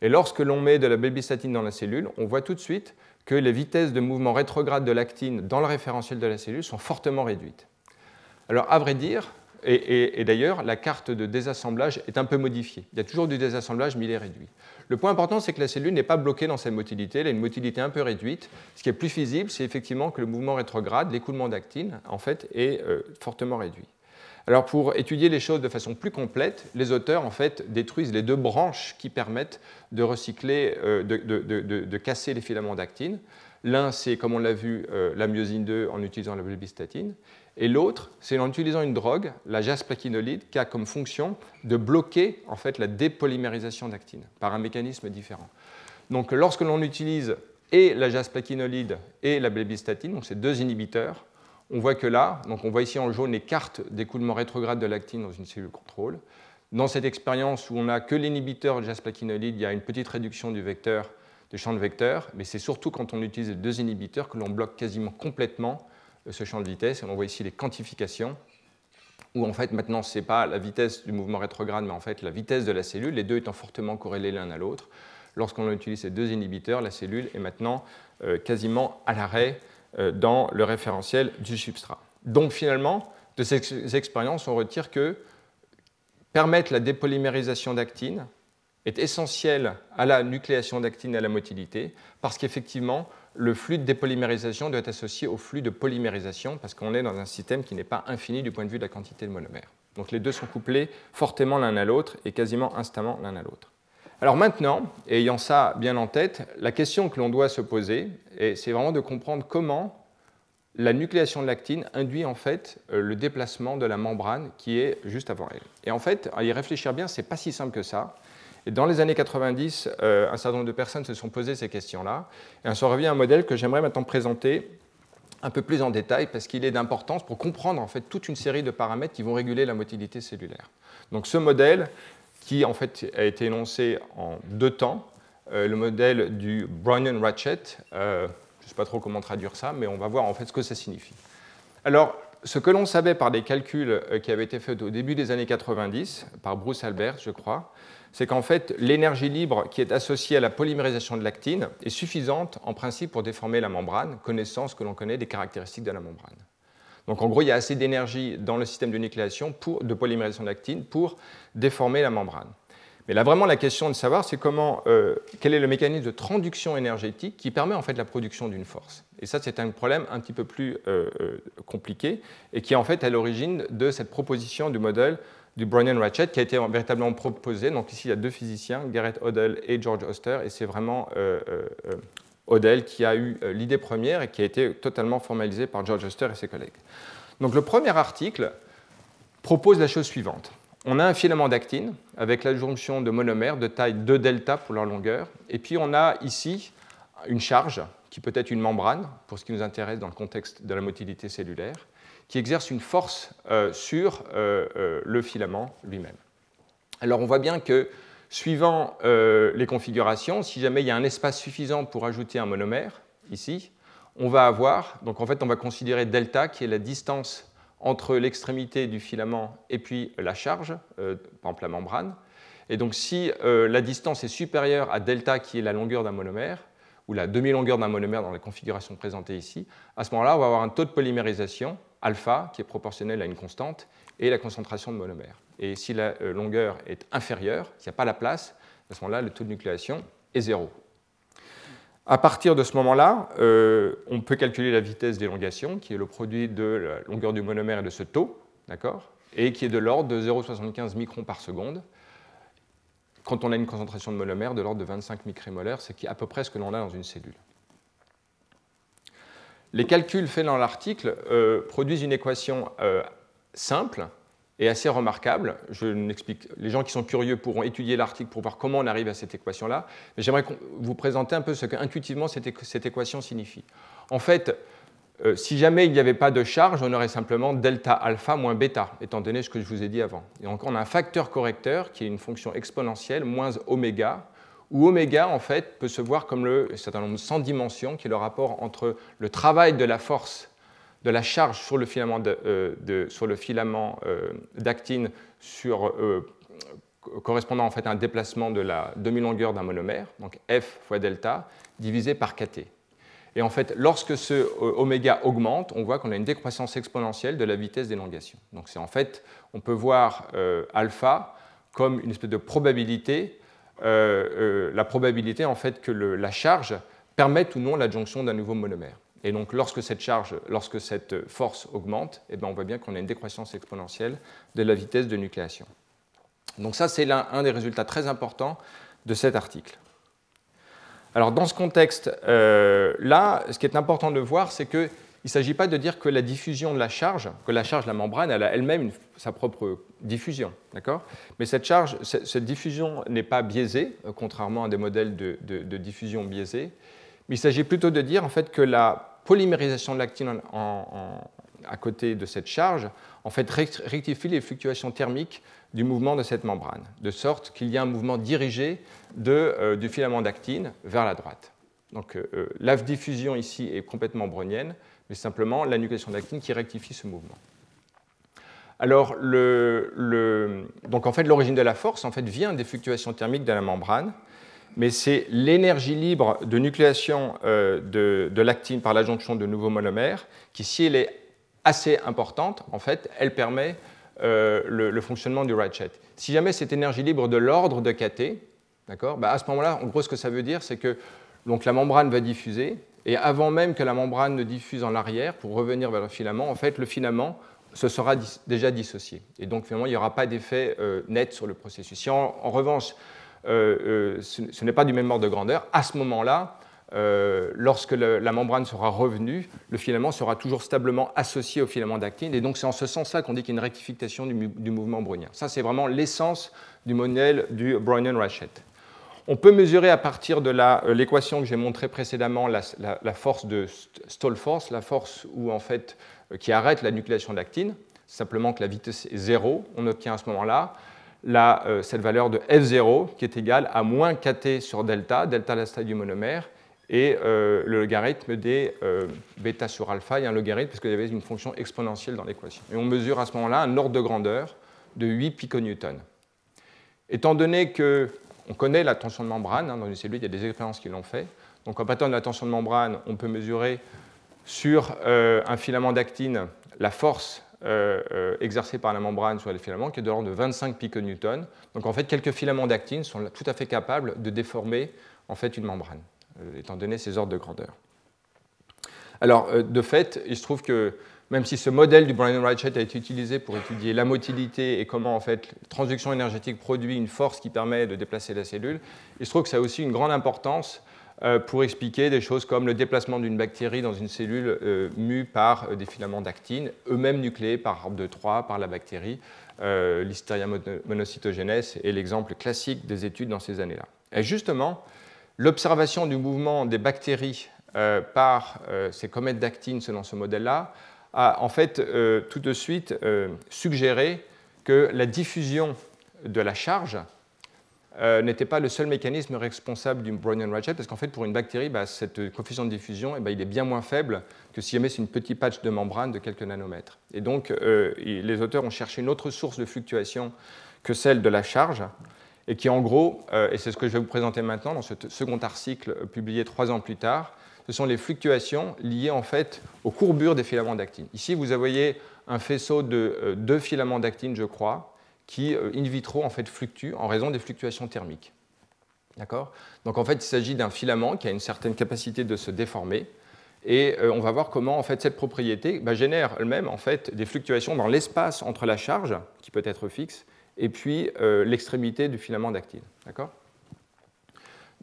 Et lorsque l'on met de la blébistatine dans la cellule, on voit tout de suite que les vitesses de mouvement rétrograde de l'actine dans le référentiel de la cellule sont fortement réduites. Alors, à vrai dire, et d'ailleurs, la carte de désassemblage est un peu modifiée. Il y a toujours du désassemblage, mais il est réduit. Le point important, c'est que la cellule n'est pas bloquée dans sa motilité, elle a une motilité un peu réduite. Ce qui est plus visible, c'est effectivement que le mouvement rétrograde, l'écoulement d'actine, en fait, est euh, fortement réduit. Alors pour étudier les choses de façon plus complète, les auteurs en fait détruisent les deux branches qui permettent de recycler, euh, de, casser les filaments d'actine. L'un, c'est comme on l'a vu, euh, la myosine 2 en utilisant la bulbistatine. Et l'autre, c'est en utilisant une drogue, la jasplaquinolide, qui a comme fonction de bloquer en fait la dépolymérisation d'actine par un mécanisme différent. Donc lorsque l'on utilise et la jasplaquinolide et la blebistatine, donc ces deux inhibiteurs, on voit que là, donc on voit ici en jaune les cartes d'écoulement rétrograde de l'actine dans une cellule contrôle. Dans cette expérience où on n'a que l'inhibiteur de jasplaquinolide, il y a une petite réduction du vecteur, du champ de vecteur, mais c'est surtout quand on utilise les deux inhibiteurs que l'on bloque quasiment complètement ce champ de vitesse. Et on voit ici les quantifications, où en fait maintenant ce n'est pas la vitesse du mouvement rétrograde, mais en fait la vitesse de la cellule, les deux étant fortement corrélés l'un à l'autre. Lorsqu'on utilise ces deux inhibiteurs, la cellule est maintenant euh, quasiment à l'arrêt euh, dans le référentiel du substrat. Donc finalement, de ces expériences, on retire que permettre la dépolymérisation d'actine est essentiel à la nucléation d'actine et à la motilité, parce qu'effectivement, le flux de dépolymérisation doit être associé au flux de polymérisation, parce qu'on est dans un système qui n'est pas infini du point de vue de la quantité de monomères. Donc les deux sont couplés fortement l'un à l'autre et quasiment instamment l'un à l'autre. Alors maintenant, ayant ça bien en tête, la question que l'on doit se poser, c'est vraiment de comprendre comment la nucléation de l'actine induit en fait euh, le déplacement de la membrane qui est juste avant elle. Et en fait, à y réfléchir bien, c'est pas si simple que ça. Et dans les années 90, euh, un certain nombre de personnes se sont posées ces questions-là. Et on se revient à un modèle que j'aimerais maintenant présenter un peu plus en détail parce qu'il est d'importance pour comprendre en fait toute une série de paramètres qui vont réguler la motilité cellulaire. Donc ce modèle, qui en fait a été énoncé en deux temps, euh, le modèle du Brownian-Ratchet, euh, je ne sais pas trop comment traduire ça, mais on va voir en fait ce que ça signifie. Alors, ce que l'on savait par des calculs qui avaient été faits au début des années 90, par Bruce Albert, je crois, c'est qu'en fait, l'énergie libre qui est associée à la polymérisation de l'actine est suffisante en principe pour déformer la membrane, connaissant ce que l'on connaît des caractéristiques de la membrane. Donc en gros, il y a assez d'énergie dans le système de nucléation de polymérisation d'actine pour déformer la membrane. Mais là, vraiment, la question de savoir, c'est comment, euh, quel est le mécanisme de transduction énergétique qui permet en fait la production d'une force. Et ça, c'est un problème un petit peu plus euh, euh, compliqué et qui est en fait à l'origine de cette proposition du modèle du Brownian Ratchet qui a été véritablement proposé. Donc ici, il y a deux physiciens, Garrett Odell et George Oster, et c'est vraiment euh, euh, euh, Odell qui a eu l'idée première et qui a été totalement formalisée par George Oster et ses collègues. Donc le premier article propose la chose suivante. On a un filament d'actine avec l'adjonction de monomères de taille 2 delta pour leur longueur, et puis on a ici une charge qui peut être une membrane, pour ce qui nous intéresse dans le contexte de la motilité cellulaire, qui exerce une force euh, sur euh, euh, le filament lui-même. Alors on voit bien que suivant les configurations, si jamais il y a un espace suffisant pour ajouter un monomère, ici, on va avoir, donc en fait on va considérer delta qui est la distance entre l'extrémité du filament et puis la charge, par exemple la membrane. Et donc si la distance est supérieure à delta qui est la longueur d'un monomère, ou la demi-longueur d'un monomère dans la configuration présentée ici, à ce moment-là on va avoir un taux de polymérisation alpha, qui est proportionnel à une constante, et la concentration de monomère. Et si la euh, longueur est inférieure, s'il n'y a pas la place, À ce moment-là, le taux de nucléation est zéro. À partir de ce moment-là, euh, on peut calculer la vitesse d'élongation, qui est le produit de la longueur du monomère et de ce taux, d'accord et qui est de l'ordre de 0,75 microns par seconde. Quand on a une concentration de monomère de l'ordre de 25 micromolaires, c'est à peu près ce que l'on a dans une cellule. Les calculs faits dans l'article euh, produisent une équation euh, simple et assez remarquable. Je les gens qui sont curieux pourront étudier l'article pour voir comment on arrive à cette équation-là. Mais j'aimerais vous présenter un peu ce qu'intuitivement cette, cette équation signifie. En fait, euh, si jamais il n'y avait pas de charge, on aurait simplement delta alpha moins bêta, étant donné ce que je vous ai dit avant. Et donc on a un facteur correcteur qui est une fonction exponentielle moins oméga, où oméga, en fait, peut se voir comme le certain nombre sans dimension, qui est le rapport entre le travail de la force de la charge sur le filament, euh, euh, d'actine euh, correspondant en fait à un déplacement de la demi-longueur d'un monomère, donc F fois delta, divisé par kT. Et en fait, lorsque ce oméga augmente, on voit qu'on a une décroissance exponentielle de la vitesse d'élongation. Donc c'est en fait, on peut voir alpha comme une espèce de probabilité la probabilité en fait que la charge permette ou non l'adjonction d'un nouveau monomère. Et donc lorsque cette charge, lorsque cette force augmente, eh bien, on voit bien qu'on a une décroissance exponentielle de la vitesse de nucléation. Donc ça, c'est un des résultats très importants de cet article. Alors dans ce contexte-là, euh, ce qui est important de voir, c'est que il ne s'agit pas de dire que la diffusion de la charge, que la charge de la membrane, elle a elle-même sa propre diffusion, d'accord? Mais cette charge, cette, diffusion n'est pas biaisée, euh, contrairement à des modèles de, diffusion biaisée. Mais il s'agit plutôt de dire en fait que la polymérisation de l'actine à côté de cette charge, en fait, rectifie les fluctuations thermiques du mouvement de cette membrane, de sorte qu'il y a un mouvement dirigé euh, du filament d'actine vers la droite. Donc euh, la diffusion ici est complètement brownienne, mais simplement la nucléation d'actine qui rectifie ce mouvement. Alors, donc en fait, l'origine de la force en fait, vient des fluctuations thermiques de la membrane, mais c'est l'énergie libre de nucléation euh, de, l'actine par l'adjonction de nouveaux monomères qui, si elle est assez importante, en fait, elle permet euh, le, fonctionnement du ratchet. Si jamais cette énergie libre de l'ordre de kT, d'accord, bah, à ce moment-là, en gros, ce que ça veut dire, c'est que donc, la membrane va diffuser, et avant même que la membrane ne diffuse en arrière pour revenir vers le filament, en fait, le filament se sera déjà dissocié. Et donc, finalement, il n'y aura pas d'effet euh, net sur le processus. Si en, revanche, euh, euh, ce, n'est pas du même ordre de grandeur, à ce moment-là, lorsque la membrane sera revenue, le filament sera toujours stablement associé au filament d'actine. Et donc, c'est en ce sens-là qu'on dit qu'il y a une rectification du, du mouvement brownien. Ça, c'est vraiment l'essence du modèle du Brownian-Ratchet. On peut mesurer à partir de euh, l'équation que j'ai montrée précédemment la, force de stall force, la force euh, qui arrête la nucléation d'actine. Simplement que la vitesse est zéro. On obtient à ce moment-là euh, cette valeur de F0 qui est égale à moins kT sur delta, delta la taille du monomère, et le logarithme des bêta sur alpha, il un logarithme parce qu'il y avait une fonction exponentielle dans l'équation. Et on mesure à ce moment-là un ordre de grandeur de 8 piconewtons. Étant donné que on connaît la tension de membrane. Hein, dans une cellule, il y a des expériences qui l'ont fait. Donc, en partant de la tension de membrane, on peut mesurer sur euh, un filament d'actine la force euh, euh, exercée par la membrane sur les filaments, qui est de l'ordre de 25 piconewtons. Donc, en fait, quelques filaments d'actine sont tout à fait capables de déformer une membrane, étant donné ces ordres de grandeur. Alors, de fait, il se trouve que même si ce modèle du Brownian-Ratchet a été utilisé pour étudier la motilité et comment en fait la transduction énergétique produit une force qui permet de déplacer la cellule, il se trouve que ça a aussi une grande importance euh, pour expliquer des choses comme le déplacement d'une bactérie dans une cellule euh, mue par euh, des filaments d'actine, eux-mêmes nucléés par ordre de 3 par la bactérie. L'Hysteria monocytogenes est l'exemple classique des études dans ces années-là. Et justement, l'observation du mouvement des bactéries par ces comètes d'actine selon ce modèle-là a en fait euh, tout de suite euh, suggéré que la diffusion de la charge euh, n'était pas le seul mécanisme responsable du Brownian ratchet, parce qu'en fait, pour une bactérie, bah, cette coefficient de diffusion, eh ben, il est bien moins faible que si jamais c'est une petite patch de membrane de quelques nanomètres. Et donc, les auteurs ont cherché une autre source de fluctuation que celle de la charge, et qui, en gros, et c'est ce que je vais vous présenter maintenant dans ce second article publié trois ans plus tard, ce sont les fluctuations liées en fait aux courbures des filaments d'actine. Ici, vous voyez un faisceau de euh, deux filaments d'actine, je crois, qui euh, in vitro en fait fluctuent en raison des fluctuations thermiques. D'accord? Donc en fait, il s'agit d'un filament qui a une certaine capacité de se déformer. Et on va voir comment cette propriété bah, génère elle-même en fait, des fluctuations dans l'espace entre la charge, qui peut être fixe, et puis l'extrémité du filament d'actine. D'accord?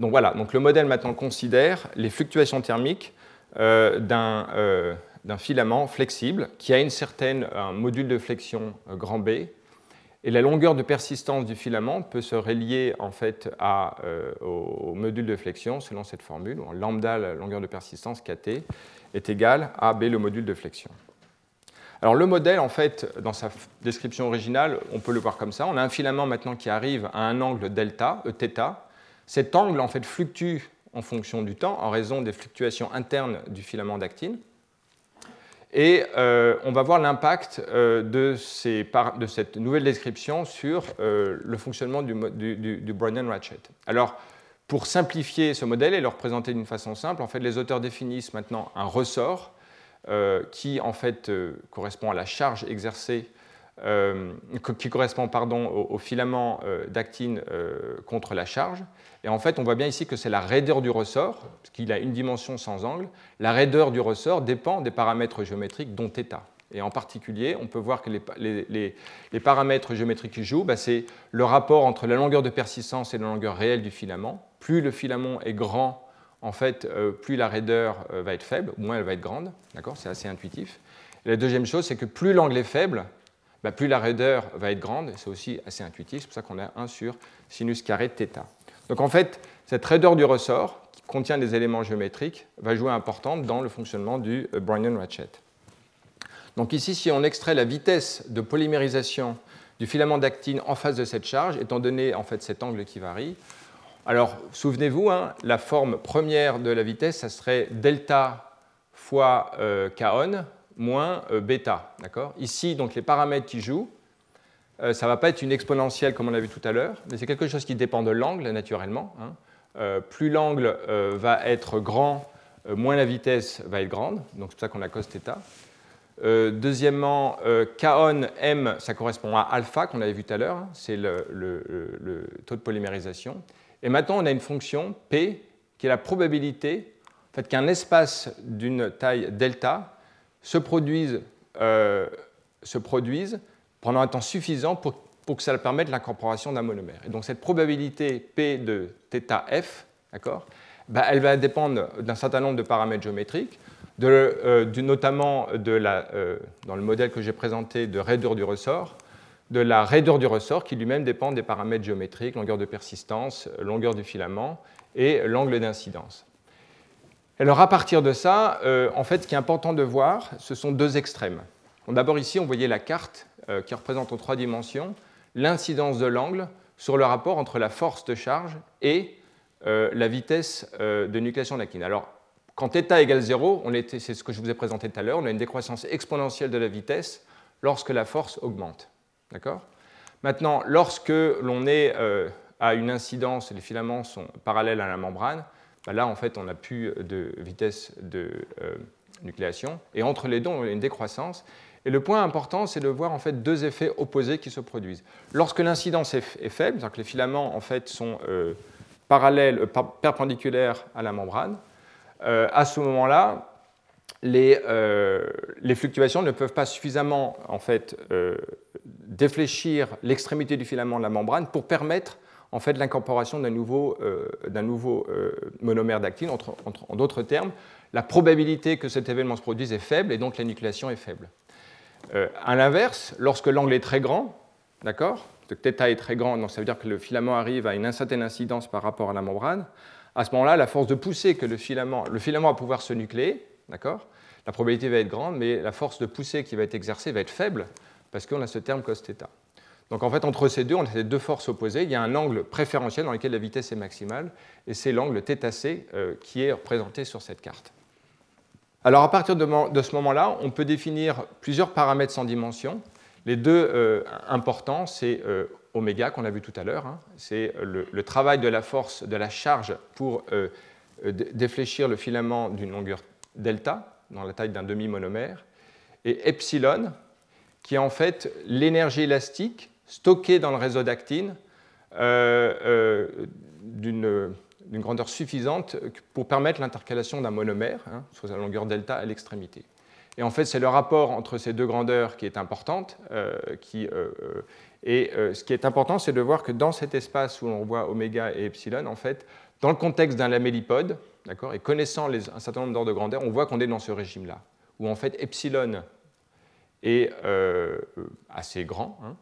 Donc voilà, donc le modèle maintenant considère les fluctuations thermiques euh, euh, d'un filament flexible qui a une certaine, un module de flexion euh, grand B. Et la longueur de persistance du filament peut se relier en fait au, module de flexion selon cette formule. Lambda, la longueur de persistance KT, est égale à B, le module de flexion. Alors le modèle, en fait, dans sa description originale, on peut le voir comme ça. On a un filament maintenant qui arrive à un angle delta, e θ, cet angle en fait fluctue en fonction du temps en raison des fluctuations internes du filament d'actine. Et euh, on va voir l'impact euh, de, cette nouvelle description sur euh, le fonctionnement du, du, ratchet. Alors, pour simplifier ce modèle et le représenter d'une façon simple, en fait, les auteurs définissent maintenant un ressort qui en fait correspond à la charge exercée euh, qui correspond pardon, au, filament euh, d'actine euh, contre la charge. Et en fait, on voit bien ici que c'est la raideur du ressort, parce qu'il a une dimension sans angle. La raideur du ressort dépend des paramètres géométriques, dont θ. Et en particulier, on peut voir que les, paramètres géométriques qui jouent, bah, c'est le rapport entre la longueur de persistance et la longueur réelle du filament. Plus le filament est grand, en fait, plus la raideur va être faible, moins elle va être grande. D'accord? C'est assez intuitif. la deuxième chose, c'est que plus l'angle est faible, bah, plus la raideur va être grande, c'est aussi assez intuitif, c'est pour ça qu'on a 1 sur sinus carré θ. Donc en fait, cette raideur du ressort, qui contient des éléments géométriques, va jouer importante dans le fonctionnement du euh, Brownian ratchet. Donc ici, si on extrait la vitesse de polymérisation du filament d'actine en face de cette charge, étant donné en fait cet angle qui varie, alors souvenez-vous, hein, la forme première de la vitesse, ça serait delta fois euh, moins euh, bêta. Ici, donc, les paramètres qui jouent, euh, ça ne va pas être une exponentielle comme on l'a vu tout à l'heure, mais c'est quelque chose qui dépend de l'angle naturellement. Hein. Euh, plus l'angle va être grand, moins la vitesse va être grande, donc c'est pour ça qu'on a cos θ. deuxièmement, Kon M, ça correspond à alpha qu'on avait vu tout à l'heure, hein. c'est le, le, taux de polymérisation. Et maintenant, on a une fonction P qui est la probabilité en fait, qu'un espace d'une taille delta se produisent, euh, se produisent pendant un temps suffisant pour, pour que ça permette l'incorporation d'un monomère. Et donc cette probabilité P de θf, d'accord, bah, elle va dépendre d'un certain nombre de paramètres géométriques, de, euh, notamment de la, euh, dans le modèle que j'ai présenté de raideur du ressort, de la raideur du ressort qui lui-même dépend des paramètres géométriques, longueur de persistance, longueur du filament et l'angle d'incidence. Alors à partir de ça, euh, en fait, ce qui est important de voir, ce sont deux extrêmes. D'abord ici, on voyait la carte euh, qui représente en trois dimensions l'incidence de l'angle sur le rapport entre la force de charge et euh, la vitesse de nucléation de la Alors, quand θ égale 0, c'est ce que je vous ai présenté tout à l'heure, on a une décroissance exponentielle de la vitesse lorsque la force augmente. D'accord? Maintenant, lorsque l'on est à une incidence, les filaments sont parallèles à la membrane, là, en fait, on n'a plus de vitesse de euh, nucléation. Et entre les deux, on a une décroissance. Et le point important, c'est de voir en fait deux effets opposés qui se produisent. Lorsque l'incidence est, faible, c'est-à-dire que les filaments en fait sont euh, parallèles, euh, perpendiculaires à la membrane, à ce moment-là, les, les, fluctuations ne peuvent pas suffisamment en fait défléchir l'extrémité du filament de la membrane pour permettre en fait l'incorporation d'un nouveau, euh, euh, monomère d'actine. en d'autres termes, la probabilité que cet événement se produise est faible et donc la nucléation est faible. Euh, à l'inverse, lorsque l'angle est très grand, d'accord θ est très grand, donc ça veut dire que le filament arrive à une certaine incidence par rapport à la membrane. À ce moment-là, la force de poussée que le filament, le filament va pouvoir se nucléer, d'accord La probabilité va être grande, mais la force de poussée qui va être exercée va être faible parce qu'on a ce terme cos θ. Donc en fait, entre ces deux, on a ces deux forces opposées. Il y a un angle préférentiel dans lequel la vitesse est maximale, et c'est l'angle θc euh, qui est représenté sur cette carte. Alors à partir de, ce moment-là, on peut définir plusieurs paramètres sans dimension. Les deux euh, importants, c'est euh, oméga qu'on a vu tout à l'heure. Hein. C'est le, travail de la force de la charge pour défléchir le filament d'une longueur delta, dans la taille d'un demi-monomère. Et epsilon, qui est en fait l'énergie élastique stocké dans le réseau d'actine d'une grandeur suffisante pour permettre l'intercalation d'un monomère hein, sur la longueur delta à l'extrémité. Et en fait, c'est le rapport entre ces deux grandeurs qui est importante. qui, et ce qui est important, c'est de voir que dans cet espace où on voit oméga et epsilon, en fait, dans le contexte d'un lamellipode, et connaissant un certain nombre d'ordres de grandeur, on voit qu'on est dans ce régime-là, où en fait epsilon est euh, assez grand, hein,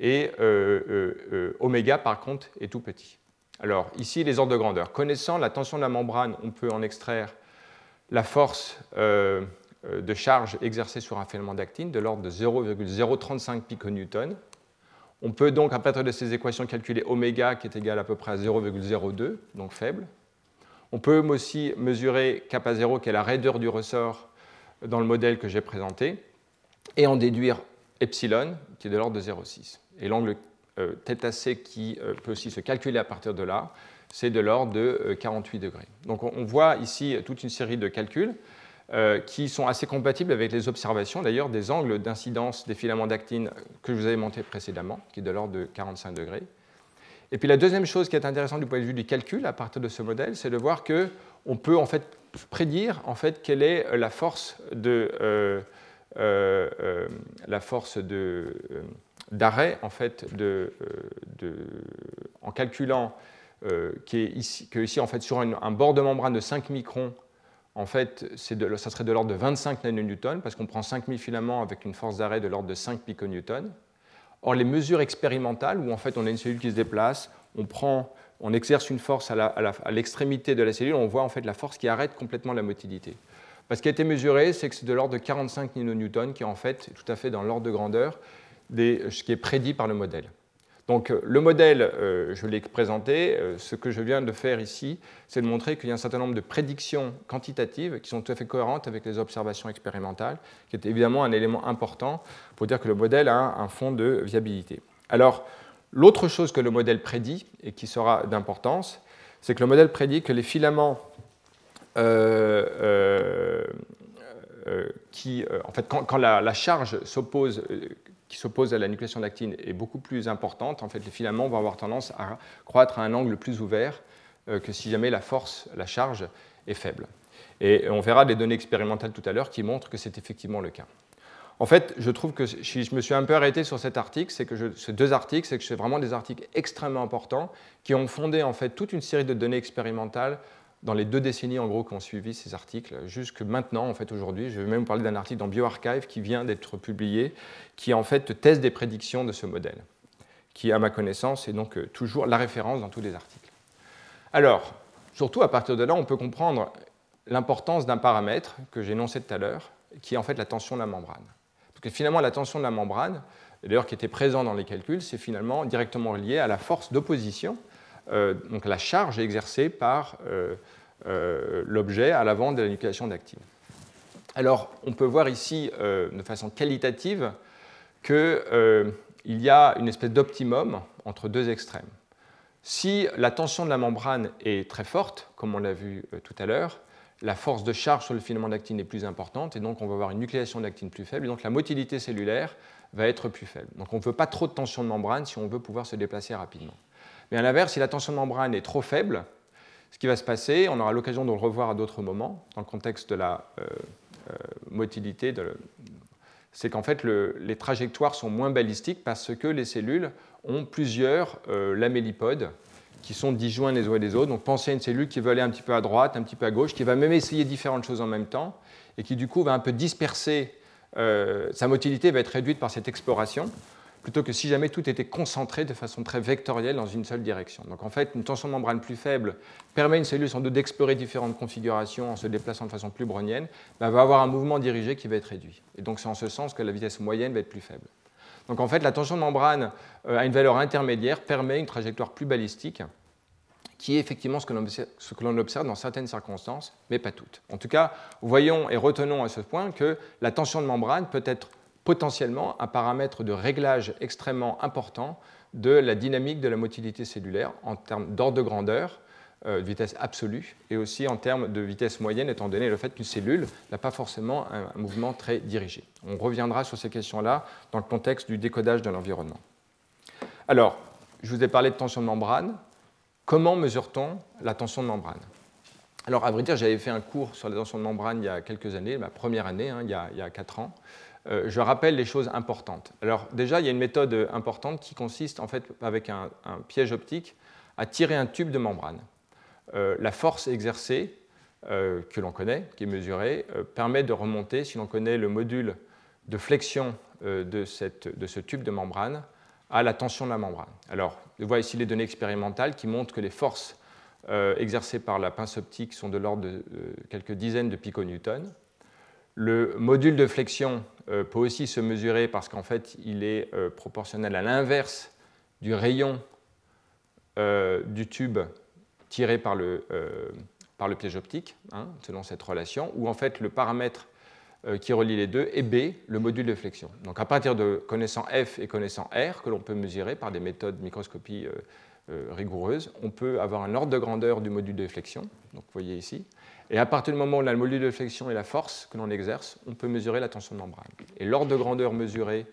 et euh, euh, oméga, par contre, est tout petit. Alors, ici, les ordres de grandeur. Connaissant la tension de la membrane, on peut en extraire la force de charge exercée sur un filament d'actine de l'ordre de 0,035 piconewton. On peut donc, à partir de ces équations, calculer oméga qui est égal à peu près à 0,02, donc faible. On peut aussi mesurer kappa 0, qui est la raideur du ressort dans le modèle que j'ai présenté, et en déduire epsilon, qui est de l'ordre de 0,6. Et l'angle euh, θc qui euh, peut aussi se calculer à partir de là, c'est de l'ordre de 48 euh, degrés. Donc on voit ici toute une série de calculs euh, qui sont assez compatibles avec les observations d'ailleurs des angles d'incidence des filaments d'actine que je vous avais montré précédemment, qui est de l'ordre de 45 degrés. Et puis la deuxième chose qui est intéressante du point de vue du calcul à partir de ce modèle, c'est de voir qu'on peut en fait prédire en fait quelle est la force de euh, euh, la force d'arrêt en fait de, en calculant est ici, que ici en fait sur un bord de membrane de 5 microns en fait, ça serait de l'ordre de 25 nanonewtons, parce qu'on prend 5000 filaments avec une force d'arrêt de l'ordre de 5 piconewtons. Or, les mesures expérimentales, où en fait on a une cellule qui se déplace, on, prend, on exerce une force à l'extrémité de la cellule, on voit en fait la force qui arrête complètement la motilité. Parce ce a été mesuré, c'est que c'est de l'ordre de 45 nanonewtons, qui est en fait tout à fait dans l'ordre de grandeur de ce qui est prédit par le modèle. Donc euh, le modèle, euh, je l'ai présenté. Euh, ce que je viens de faire ici, c'est de montrer qu'il y a un certain nombre de prédictions quantitatives qui sont tout à fait cohérentes avec les observations expérimentales, qui est évidemment un élément important pour dire que le modèle a un fond de viabilité. Alors, l'autre chose que le modèle prédit, et qui sera d'importance, c'est que le modèle prédit que les filaments qui, en fait, quand, la, charge s'oppose, qui s'oppose à la nucléation d'actine est beaucoup plus importante, en fait, les filaments vont avoir tendance à croître à un angle plus ouvert euh, que si jamais la force, la charge est faible. Et on verra des données expérimentales tout à l'heure qui montrent que c'est effectivement le cas. En fait, je trouve que si je me suis un peu arrêté sur cet article, c'est que ces deux articles, c'est que c'est vraiment des articles extrêmement importants qui ont fondé en fait toute une série de données expérimentales dans les deux décennies en gros qui ont suivi ces articles, jusque maintenant, en fait, aujourd'hui. Je vais même vous parler d'un article dans BioArchive qui vient d'être publié, qui en fait teste des prédictions de ce modèle, qui, à ma connaissance, est donc euh, toujours la référence dans tous les articles. Alors, surtout à partir de là, on peut comprendre l'importance d'un paramètre que j'ai énoncé tout à l'heure, qui est en fait la tension de la membrane. Parce que finalement, la tension de la membrane, d'ailleurs qui était présent dans les calculs, c'est finalement directement lié à la force d'opposition donc la charge exercée par euh, euh, l'objet à l'avant de la nucléation d'actine. Alors, on peut voir ici, de façon qualitative, qu'il y a une espèce d'optimum entre deux extrêmes. Si la tension de la membrane est très forte, comme on l'a vu tout à l'heure, la force de charge sur le filament d'actine est plus importante, et donc on va avoir une nucléation d'actine plus faible, et donc la motilité cellulaire va être plus faible. Donc on ne veut pas trop de tension de membrane si on veut pouvoir se déplacer rapidement. Mais à l'inverse, si la tension de membrane est trop faible, ce qui va se passer, on aura l'occasion de le revoir à d'autres moments, dans le contexte de la euh, euh, motilité, c'est qu'en fait les trajectoires sont moins balistiques parce que les cellules ont plusieurs euh, lamellipodes qui sont disjoints les uns des autres. Donc pensez à une cellule qui veut aller un petit peu à droite, un petit peu à gauche, qui va même essayer différentes choses en même temps, et qui du coup va un peu disperser, sa motilité va être réduite par cette exploration plutôt que si jamais tout était concentré de façon très vectorielle dans une seule direction. Donc en fait, une tension de membrane plus faible permet à une cellule sans doute d'explorer différentes configurations en se déplaçant de façon plus brownienne, elle va avoir un mouvement dirigé qui va être réduit. Et donc c'est en ce sens que la vitesse moyenne va être plus faible. Donc en fait, la tension de membrane euh, à une valeur intermédiaire permet une trajectoire plus balistique, qui est effectivement ce que l'on observe dans certaines circonstances, mais pas toutes. En tout cas, voyons et retenons à ce point que la tension de membrane peut être potentiellement un paramètre de réglage extrêmement important de la dynamique de la motilité cellulaire en termes d'ordre de grandeur, euh, de vitesse absolue, et aussi en termes de vitesse moyenne, étant donné le fait qu'une cellule n'a pas forcément un, mouvement très dirigé. On reviendra sur ces questions-là dans le contexte du décodage de l'environnement. Alors, je vous ai parlé de tension de membrane. Comment mesure-t-on la tension de membrane? Alors, à vrai dire, j'avais fait un cours sur la tension de membrane il y a quelques années, ma première année, hein, il, y a, il, 4 ans. Euh, je rappelle les choses importantes. Alors, déjà, il y a une méthode importante qui consiste, en fait, avec un, piège optique, à tirer un tube de membrane. Euh, la force exercée, euh, que l'on connaît, qui est mesurée, permet de remonter, si l'on connaît le module de flexion de, ce tube de membrane, à la tension de la membrane. Alors, on voit ici les données expérimentales qui montrent que les forces euh, exercées par la pince optique sont de l'ordre de euh, quelques dizaines de piconewtons. Le module de flexion euh, peut aussi se mesurer parce qu'en fait, il est proportionnel à l'inverse du rayon du tube tiré par le, par le piège optique, hein, selon cette relation, où en fait le paramètre euh, qui relie les deux, et B, le module de flexion. Donc à partir de connaissant F et connaissant R, que l'on peut mesurer par des méthodes de microscopie euh, euh, rigoureuses, on peut avoir un ordre de grandeur du module de flexion, donc vous voyez ici, et à partir du moment où on a le module de flexion et la force que l'on exerce, on peut mesurer la tension de membrane. Et l'ordre de grandeur mesuré,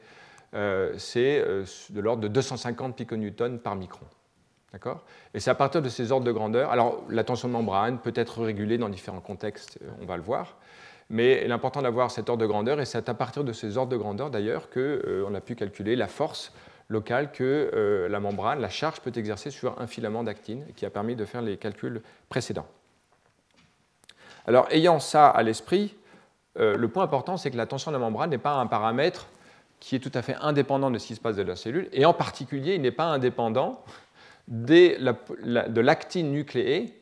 c'est de l'ordre de 250 piconewtons par micron. D'accord? Et c'est à partir de ces ordres de grandeur. Alors, la tension de membrane peut être régulée dans différents contextes, on va le voir mais il est important d'avoir cet ordre de grandeur, et c'est à partir de ces ordres de grandeur d'ailleurs qu'on euh, a pu calculer la force locale que euh, la membrane, la charge peut exercer sur un filament d'actine, qui a permis de faire les calculs précédents. Alors, ayant ça à l'esprit, euh, le point important, c'est que la tension de la membrane n'est pas un paramètre qui est tout à fait indépendant de ce qui se passe dans la cellule, et en particulier, il n'est pas indépendant de l'actine nucléée.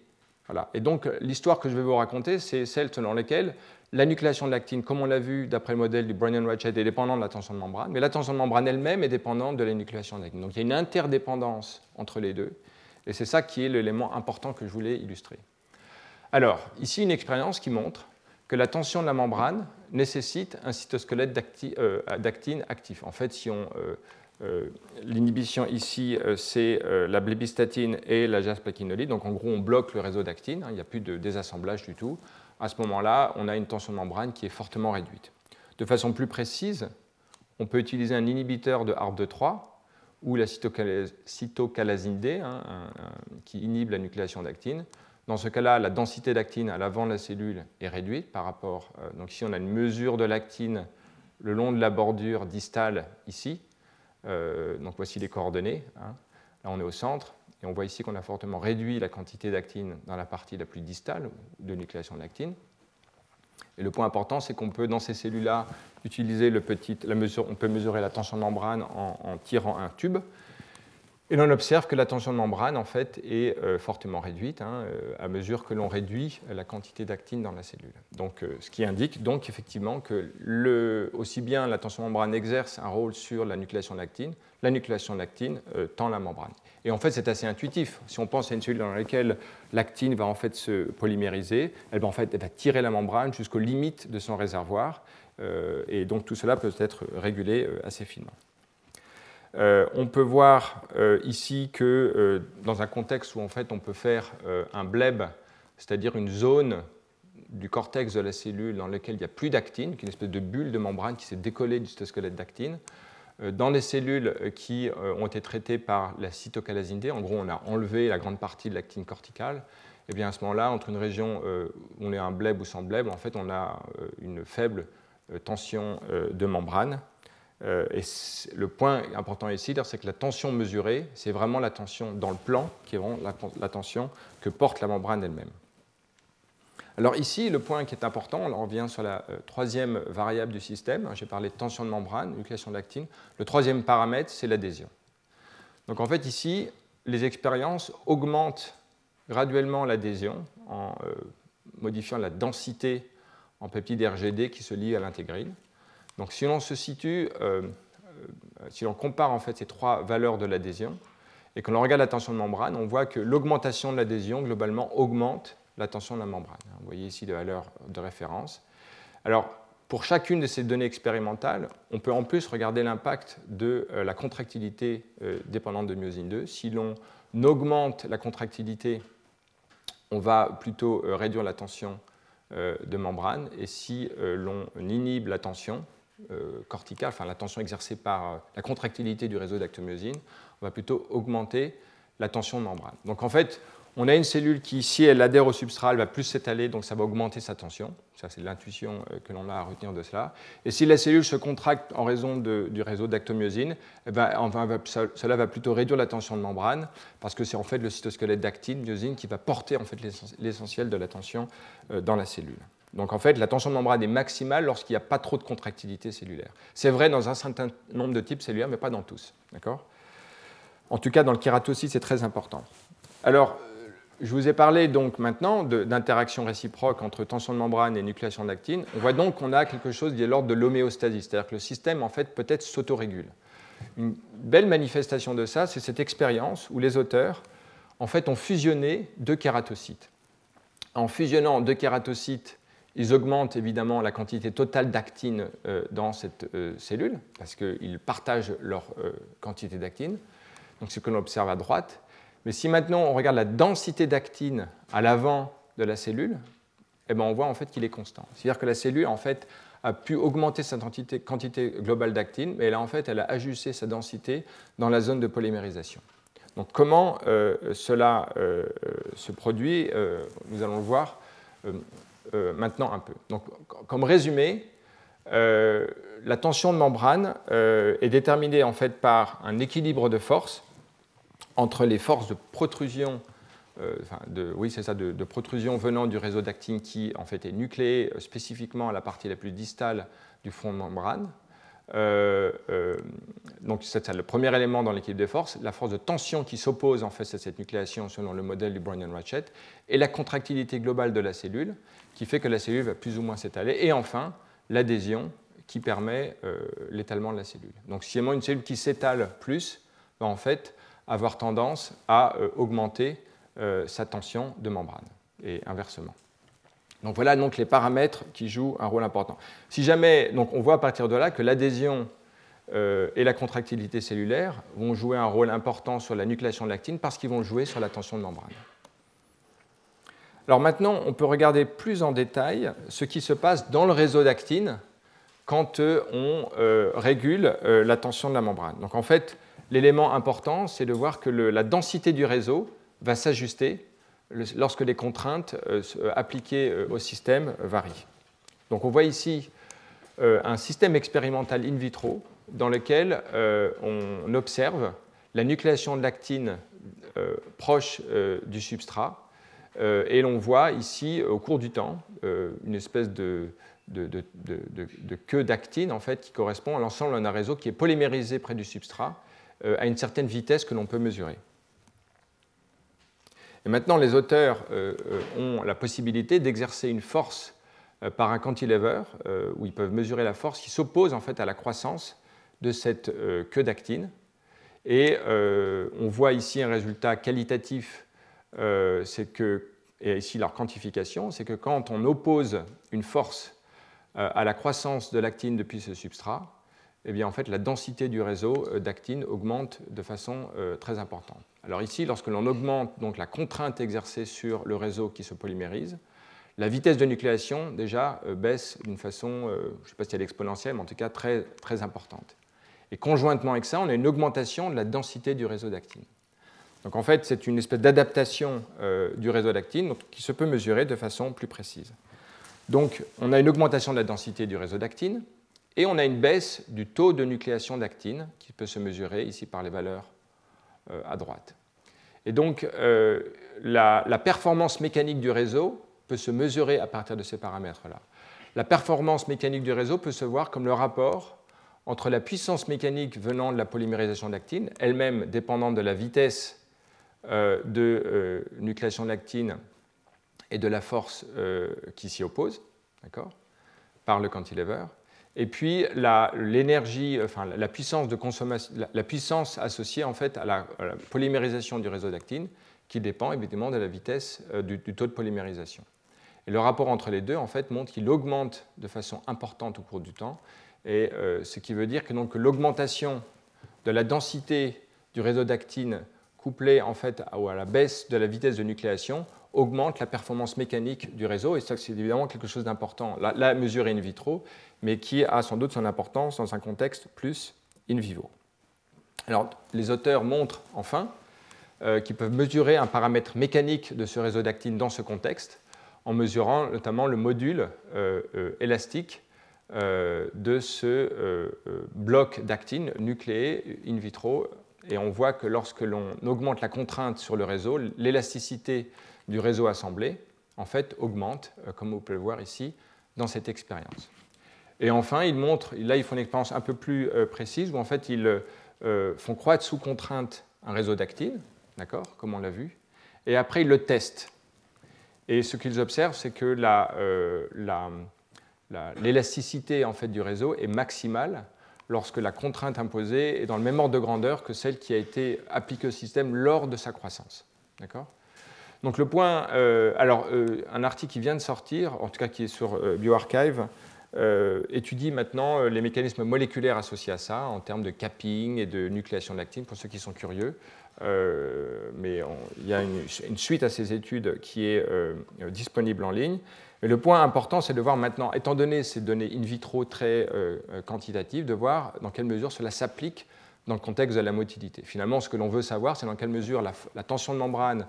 Voilà. Et donc, l'histoire que je vais vous raconter, c'est celle selon laquelle la nucléation de l'actine, comme on l'a vu d'après le modèle du Brennan-Ratchet, est dépendante de la tension de membrane, mais la tension de membrane elle-même est dépendante de la nucléation de l'actine. Donc il y a une interdépendance entre les deux, et c'est ça qui est l'élément important que je voulais illustrer. Alors, ici une expérience qui montre que la tension de la membrane nécessite un cytosquelette euh, d'actine actif. En fait, si on euh, euh, l'inhibition ici, c'est la blébistatine et la jasplaquinolide. Donc en gros, on bloque le réseau d'actine, hein, il n'y a plus de désassemblage du tout à ce moment-là, on a une tension de membrane qui est fortement réduite. De façon plus précise, on peut utiliser un inhibiteur de HARP2-3 ou la cytocalasine D, hein, qui inhibe la nucléation d'actine. Dans ce cas-là, la densité d'actine à l'avant de la cellule est réduite par rapport. Euh, donc ici, on a une mesure de l'actine le long de la bordure distale ici. Euh, donc voici les coordonnées. Hein. Là, on est au centre. Et on voit ici qu'on a fortement réduit la quantité d'actine dans la partie la plus distale de nucléation d'actine. Et le point important, c'est qu'on peut, dans ces cellules-là, utiliser le petit, la mesure, on peut mesurer la tension de membrane en tirant un tube. Et l'on observe que la tension de membrane en fait, est euh, fortement réduite hein, euh, à mesure que l'on réduit la quantité d'actine dans la cellule. Donc, euh, ce qui indique donc effectivement que aussi bien la tension de membrane exerce un rôle sur la nucléation d'actine, la nucléation d'actine tend la membrane. Et en fait, c'est assez intuitif. Si on pense à une cellule dans laquelle l'actine va en fait se polymériser, elle va en fait tirer la membrane jusqu'aux limites de son réservoir. et donc tout cela peut être régulé assez finement. Euh, on peut voir euh, ici que euh, dans un contexte où en fait on peut faire un bleb, c'est-à-dire une zone du cortex de la cellule dans laquelle il n'y a plus d'actine, qui est une espèce de bulle de membrane qui s'est décollée du cytosquelette d'actine, dans les cellules qui ont été traitées par la cytocalasine D, en gros on a enlevé la grande partie de l'actine corticale, et eh bien à ce moment-là, entre une région où on est un bleb ou sans bleb, en fait on a une faible tension de membrane euh, et le point important ici, c'est que la tension mesurée, c'est vraiment la tension dans le plan, qui est vraiment la, tension que porte la membrane elle-même. Alors ici, le point qui est important, on revient sur la euh, troisième variable du système. J'ai parlé de tension de membrane, nucléation de l'actine. Le troisième paramètre, c'est l'adhésion. Donc en fait, ici, les expériences augmentent graduellement l'adhésion en euh, modifiant la densité en peptides RGD qui se lie à l'intégrine. Donc si l'on se situe, euh, si l'on compare en fait ces trois valeurs de l'adhésion et que l'on regarde la tension de membrane, on voit que l'augmentation de l'adhésion globalement augmente la tension de la membrane. Vous voyez ici les valeurs de référence. Alors pour chacune de ces données expérimentales, on peut en plus regarder l'impact de euh, la contractilité dépendante de myosine 2. Si l'on augmente la contractilité, on va plutôt réduire la tension de membrane, et si l'on inhibe la tension, corticale, enfin la tension exercée par la contractilité du réseau d'actomyosine, on va plutôt augmenter la tension de membrane. Donc en fait, on a une cellule qui, si elle adhère au substrat, elle va plus s'étaler, donc ça va augmenter sa tension. Ça, c'est l'intuition euh, que l'on a à retenir de cela. Et si la cellule se contracte en raison du réseau d'actomyosine, eh ben, cela va plutôt réduire la tension de membrane, parce que c'est en fait le cytosquelette d'actine, myosine, qui va porter l'essentiel de la tension euh, dans la cellule. Donc en fait, la tension de membrane est maximale lorsqu'il n'y a pas trop de contractilité cellulaire. C'est vrai dans un certain nombre de types cellulaires, mais pas dans tous. En tout cas, dans le kératocyte, c'est très important. Alors, je vous ai parlé donc maintenant d'interaction réciproque entre tension de membrane et nucléation d'actine. On voit donc qu'on a quelque chose qui est l'ordre de l'homéostasie, c'est-à-dire que le système en fait peut-être s'autorégule. Une belle manifestation de ça, c'est cette expérience où les auteurs en fait ont fusionné deux kératocytes. En fusionnant deux kératocytes, ils augmentent évidemment la quantité totale d'actine euh, dans cette euh, cellule parce qu'ils partagent leur euh, quantité d'actine. Donc ce que l'on observe à droite. Mais si maintenant on regarde la densité d'actine à l'avant de la cellule, eh ben on voit en fait qu'il est constant. C'est-à-dire que la cellule en fait a pu augmenter sa quantité, globale d'actine, mais elle a en fait elle a ajusté sa densité dans la zone de polymérisation. Donc comment euh, cela euh, se produit, euh, nous allons le voir maintenant un peu. Donc comme résumé, la tension de membrane est déterminée en fait par un équilibre de force entre les forces de protrusion, euh, de, oui ça, de, protrusion venant du réseau d'actine qui en fait est nucléé euh, spécifiquement à la partie la plus distale du front de membrane. Euh, donc c'est le premier élément dans l'équilibre des forces, la force de tension qui s'oppose en fait à cette nucléation selon le modèle du Brownian-Ratchet, et la contractilité globale de la cellule qui fait que la cellule va plus ou moins s'étaler, et enfin l'adhésion qui permet l'étalement de la cellule. Donc si une cellule qui s'étale plus, ben, en fait avoir tendance à euh, augmenter euh, sa tension de membrane et inversement. Donc voilà donc les paramètres qui jouent un rôle important. Si jamais, donc on voit à partir de là que l'adhésion euh, et la contractilité cellulaire vont jouer un rôle important sur la nucléation de l'actine parce qu'ils vont jouer sur la tension de membrane. Alors maintenant, on peut regarder plus en détail ce qui se passe dans le réseau d'actine quand on régule la tension de la membrane. Donc en fait, l'élément important, c'est de voir que la densité du réseau va s'ajuster lorsque les contraintes euh, euh, appliquées euh, au système varient. Donc on voit ici un système expérimental in vitro dans lequel on observe la nucléation de l'actine proche du substrat et l'on voit ici au cours du temps une espèce de, de, queue d'actine en fait, qui correspond à l'ensemble d'un réseau qui est polymérisé près du substrat à une certaine vitesse que l'on peut mesurer. Et maintenant, les auteurs euh, euh, ont la possibilité d'exercer une force par un cantilever, où ils peuvent mesurer la force qui s'oppose en fait à la croissance de cette queue d'actine. Et on voit ici un résultat qualitatif, c'est que, et ici leur quantification, c'est que quand on oppose une force à la croissance de l'actine depuis ce substrat, eh bien, en fait, la densité du réseau euh, d'actine augmente de façon euh, très importante. Alors ici, lorsque l'on augmente donc, la contrainte exercée sur le réseau qui se polymérise, la vitesse de nucléation déjà euh, baisse d'une façon, je ne sais pas si elle est exponentielle, mais en tout cas très, très importante. Et conjointement avec ça, on a une augmentation de la densité du réseau d'actine. Donc en fait, c'est une espèce d'adaptation du réseau d'actine qui se peut mesurer de façon plus précise. Donc on a une augmentation de la densité du réseau d'actine, et on a une baisse du taux de nucléation d'actine qui peut se mesurer ici par les valeurs euh, à droite. Et donc euh, la, performance mécanique du réseau peut se mesurer à partir de ces paramètres-là. La performance mécanique du réseau peut se voir comme le rapport entre la puissance mécanique venant de la polymérisation d'actine, elle-même dépendante de la vitesse euh, de nucléation d'actine et de la force qui s'y oppose, par le cantilever, et puis l'énergie, la puissance associée en fait à la, polymérisation du réseau d'actine, qui dépend évidemment de la vitesse euh, du, taux de polymérisation. Et le rapport entre les deux en fait montre qu'il augmente de façon importante au cours du temps, et euh, ce qui veut dire que donc l'augmentation de la densité du réseau d'actine couplé en fait à la baisse de la vitesse de nucléation, augmente la performance mécanique du réseau. Et ça, c'est évidemment quelque chose d'important. La, la mesure in vitro, mais qui a sans doute son importance dans un contexte plus in vivo. Alors, les auteurs montrent enfin euh, qu'ils peuvent mesurer un paramètre mécanique de ce réseau d'actine dans ce contexte, en mesurant notamment le module euh, euh, élastique de ce bloc d'actine nucléé in vitro. Et on voit que lorsque l'on augmente la contrainte sur le réseau, l'élasticité du réseau assemblé, en fait, augmente, comme vous pouvez le voir ici, dans cette expérience. Et enfin, ils montrent, là, ils font une expérience un peu plus précise, où en fait, ils font croître sous contrainte un réseau d'actine, d'accord, comme on l'a vu, et après ils le testent. Et ce qu'ils observent, c'est que euh, l'élasticité en fait, du réseau est maximale lorsque la contrainte imposée est dans le même ordre de grandeur que celle qui a été appliquée au système lors de sa croissance. D'accord? Donc le point, euh, alors euh, un article qui vient de sortir, en tout cas qui est sur BioArchive, étudie maintenant les mécanismes moléculaires associés à ça en termes de capping et de nucléation de l'actine pour ceux qui sont curieux. Euh, mais il y a une, suite à ces études qui est euh, disponible en ligne. Mais le point important, c'est de voir maintenant, étant donné ces données in vitro très euh, quantitatives, de voir dans quelle mesure cela s'applique dans le contexte de la motilité. Finalement, ce que l'on veut savoir, c'est dans quelle mesure la, tension de membrane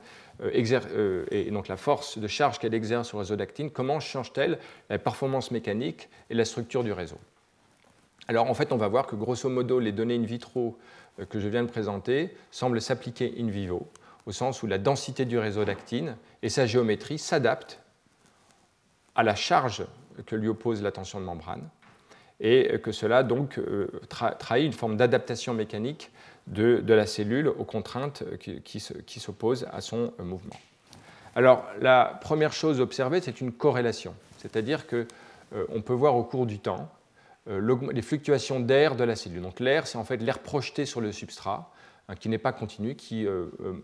et donc la force de charge qu'elle exerce sur le réseau d'actine, comment change-t-elle la performance mécanique et la structure du réseau? Alors en fait, on va voir que grosso modo, les données in vitro euh, que je viens de présenter semble s'appliquer in vivo, au sens où la densité du réseau d'actine et sa géométrie s'adaptent à la charge que lui oppose la tension de membrane, et que cela donc euh, trahit une forme d'adaptation mécanique de, la cellule aux contraintes qui, s'opposent à son euh, mouvement. Alors la première chose observée, c'est une corrélation, c'est-à-dire qu'on peut voir au cours du temps euh, les fluctuations d'air de la cellule. Donc l'air, c'est en fait l'air projeté sur le substrat, hein, qui n'est pas continu, qui euh, euh,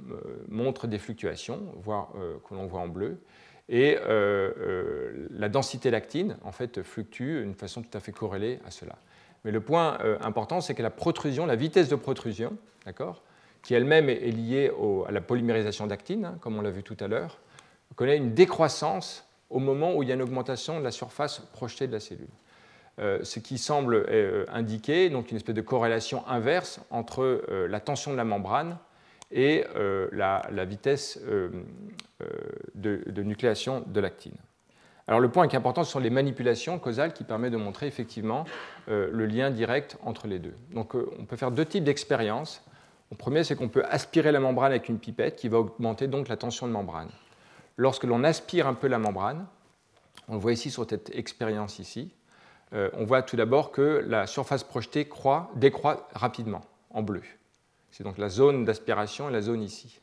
montre des fluctuations, voire, que l'on voit en bleu. Et la densité lactine, en fait, fluctue d'une façon tout à fait corrélée à cela. Mais le point important, c'est que la protrusion, la vitesse de protrusion, d'accord, qui elle-même est liée à la polymérisation d'actine, hein, comme on l'a vu tout à l'heure, connaît une décroissance au moment où il y a une augmentation de la surface projetée de la cellule. Euh, ce qui semble euh, indiquer donc une espèce de corrélation inverse entre euh, la tension de la membrane et la, vitesse de, nucléation de l'actine. Alors le point qui est important, ce sont les manipulations causales qui permettent de montrer effectivement le lien direct entre les deux. Donc on peut faire deux types d'expériences. Le premier, c'est qu'on peut aspirer la membrane avec une pipette qui va augmenter donc la tension de membrane. Lorsque l'on aspire un peu la membrane, on le voit ici sur cette expérience ici, euh, on voit tout d'abord que la surface projetée décroît rapidement en bleu. C'est donc la zone d'aspiration et la zone ici.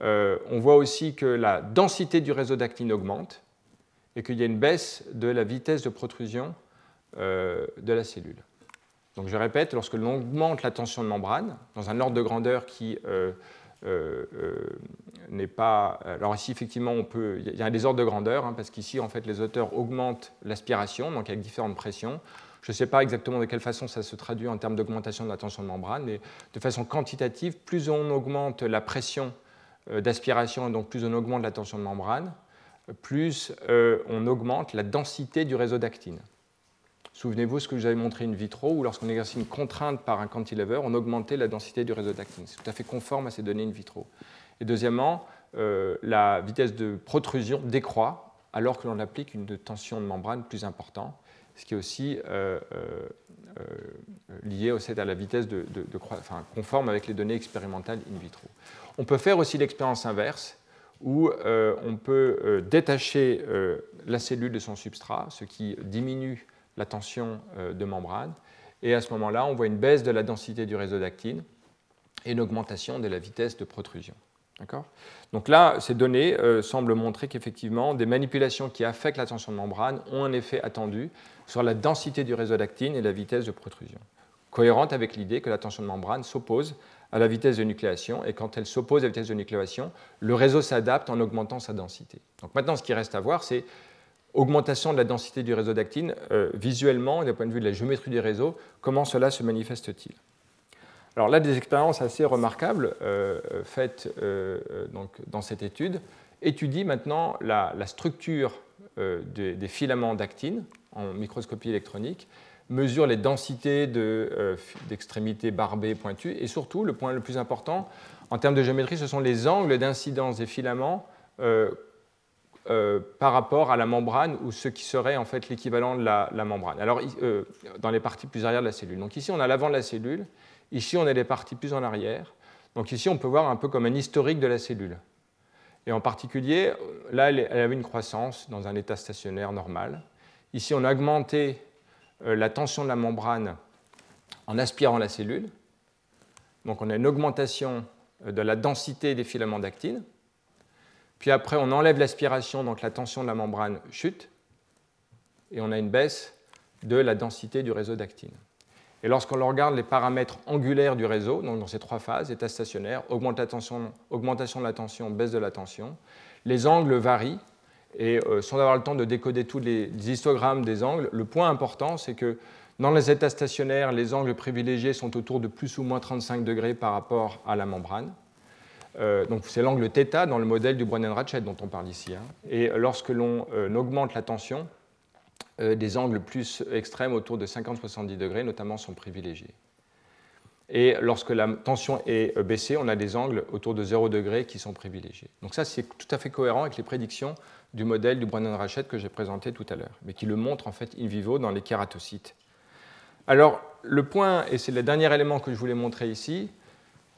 Euh, on voit aussi que la densité du réseau d'actine augmente et qu'il y a une baisse de la vitesse de protrusion euh, de la cellule. Donc je répète, lorsque l'on augmente la tension de membrane dans un ordre de grandeur qui euh, n'est pas. Alors ici, effectivement, on peut. Il y a des ordres de grandeur, hein, parce qu'ici, en fait, les auteurs augmentent l'aspiration, donc avec différentes pressions. Je ne sais pas exactement de quelle façon ça se traduit en termes d'augmentation de la tension de membrane, mais de façon quantitative, plus on augmente la pression euh, d'aspiration, donc plus on augmente la tension de membrane, plus on augmente la densité du réseau d'actine. Souvenez-vous ce que je vous avais montré in vitro, où lorsqu'on exerçait une contrainte par un cantilever, on augmentait la densité du réseau d'actine. C'est tout à fait conforme à ces données in vitro. Et deuxièmement, euh, la vitesse de protrusion décroît alors que l'on applique une tension de membrane plus importante, ce qui est aussi euh, euh, lié à la vitesse de, de, enfin, conforme avec les données expérimentales in vitro. On peut faire aussi l'expérience inverse, où on peut détacher la cellule de son substrat, ce qui diminue la tension euh, de membrane. Et à ce moment-là, on voit une baisse de la densité du réseau d'actine et une augmentation de la vitesse de protrusion. Donc là, ces données euh, semblent montrer qu'effectivement, des manipulations qui affectent la tension de membrane ont un effet attendu sur la densité du réseau d'actine et la vitesse de protrusion, cohérente avec l'idée que la tension de membrane s'oppose à la vitesse de nucléation, et quand elle s'oppose à la vitesse de nucléation, le réseau s'adapte en augmentant sa densité. Donc maintenant, ce qui reste à voir, c'est augmentation de la densité du réseau d'actine, euh, visuellement, d'un point de vue de la géométrie du réseau, comment cela se manifeste-t-il? Alors là, des expériences assez remarquables faites donc, dans cette étude étudient maintenant la, structure des, filaments d'actine en microscopie électronique, mesurent les densités d'extrémités barbées pointues et surtout, le point le plus important, en termes de géométrie, ce sont les angles d'incidence des filaments euh, par rapport à la membrane ou ce qui serait en fait l'équivalent de la, membrane. Alors, euh, dans les parties plus arrière de la cellule. Donc ici, on a l'avant de la cellule. Ici, on a les parties plus en arrière. Donc ici, on peut voir un peu comme un historique de la cellule. Et en particulier, là, elle, avait une croissance dans un état stationnaire normal. Ici, on a augmenté euh, la tension de la membrane en aspirant la cellule. Donc on a une augmentation de la densité des filaments d'actine. Puis après, on enlève l'aspiration, donc la tension de la membrane chute, et on a une baisse de la densité du réseau d'actine. Et lorsqu'on regarde les paramètres angulaires du réseau, donc dans ces trois phases, état stationnaire, augmentation, de la tension, baisse de la tension, les angles varient. Et euh, sans avoir le temps de décoder tous les histogrammes des angles, le point important, c'est que dans les états stationnaires, les angles privilégiés sont autour de plus ou moins 35 degrés par rapport à la membrane. Euh, donc c'est l'angle θ dans le modèle du Brennan-Ratchet dont on parle ici. Hein. Et lorsque l'on euh, augmente la tension, des angles plus extrêmes autour de 50-70 degrés notamment sont privilégiés. Et lorsque la tension est baissée, on a des angles autour de 0 degré qui sont privilégiés. Donc ça, c'est tout à fait cohérent avec les prédictions du modèle du Brennan-Ratchet que j'ai présenté tout à l'heure, mais qui le montre en fait in vivo dans les kératocytes. Alors, le point, et c'est le dernier élément que je voulais montrer ici,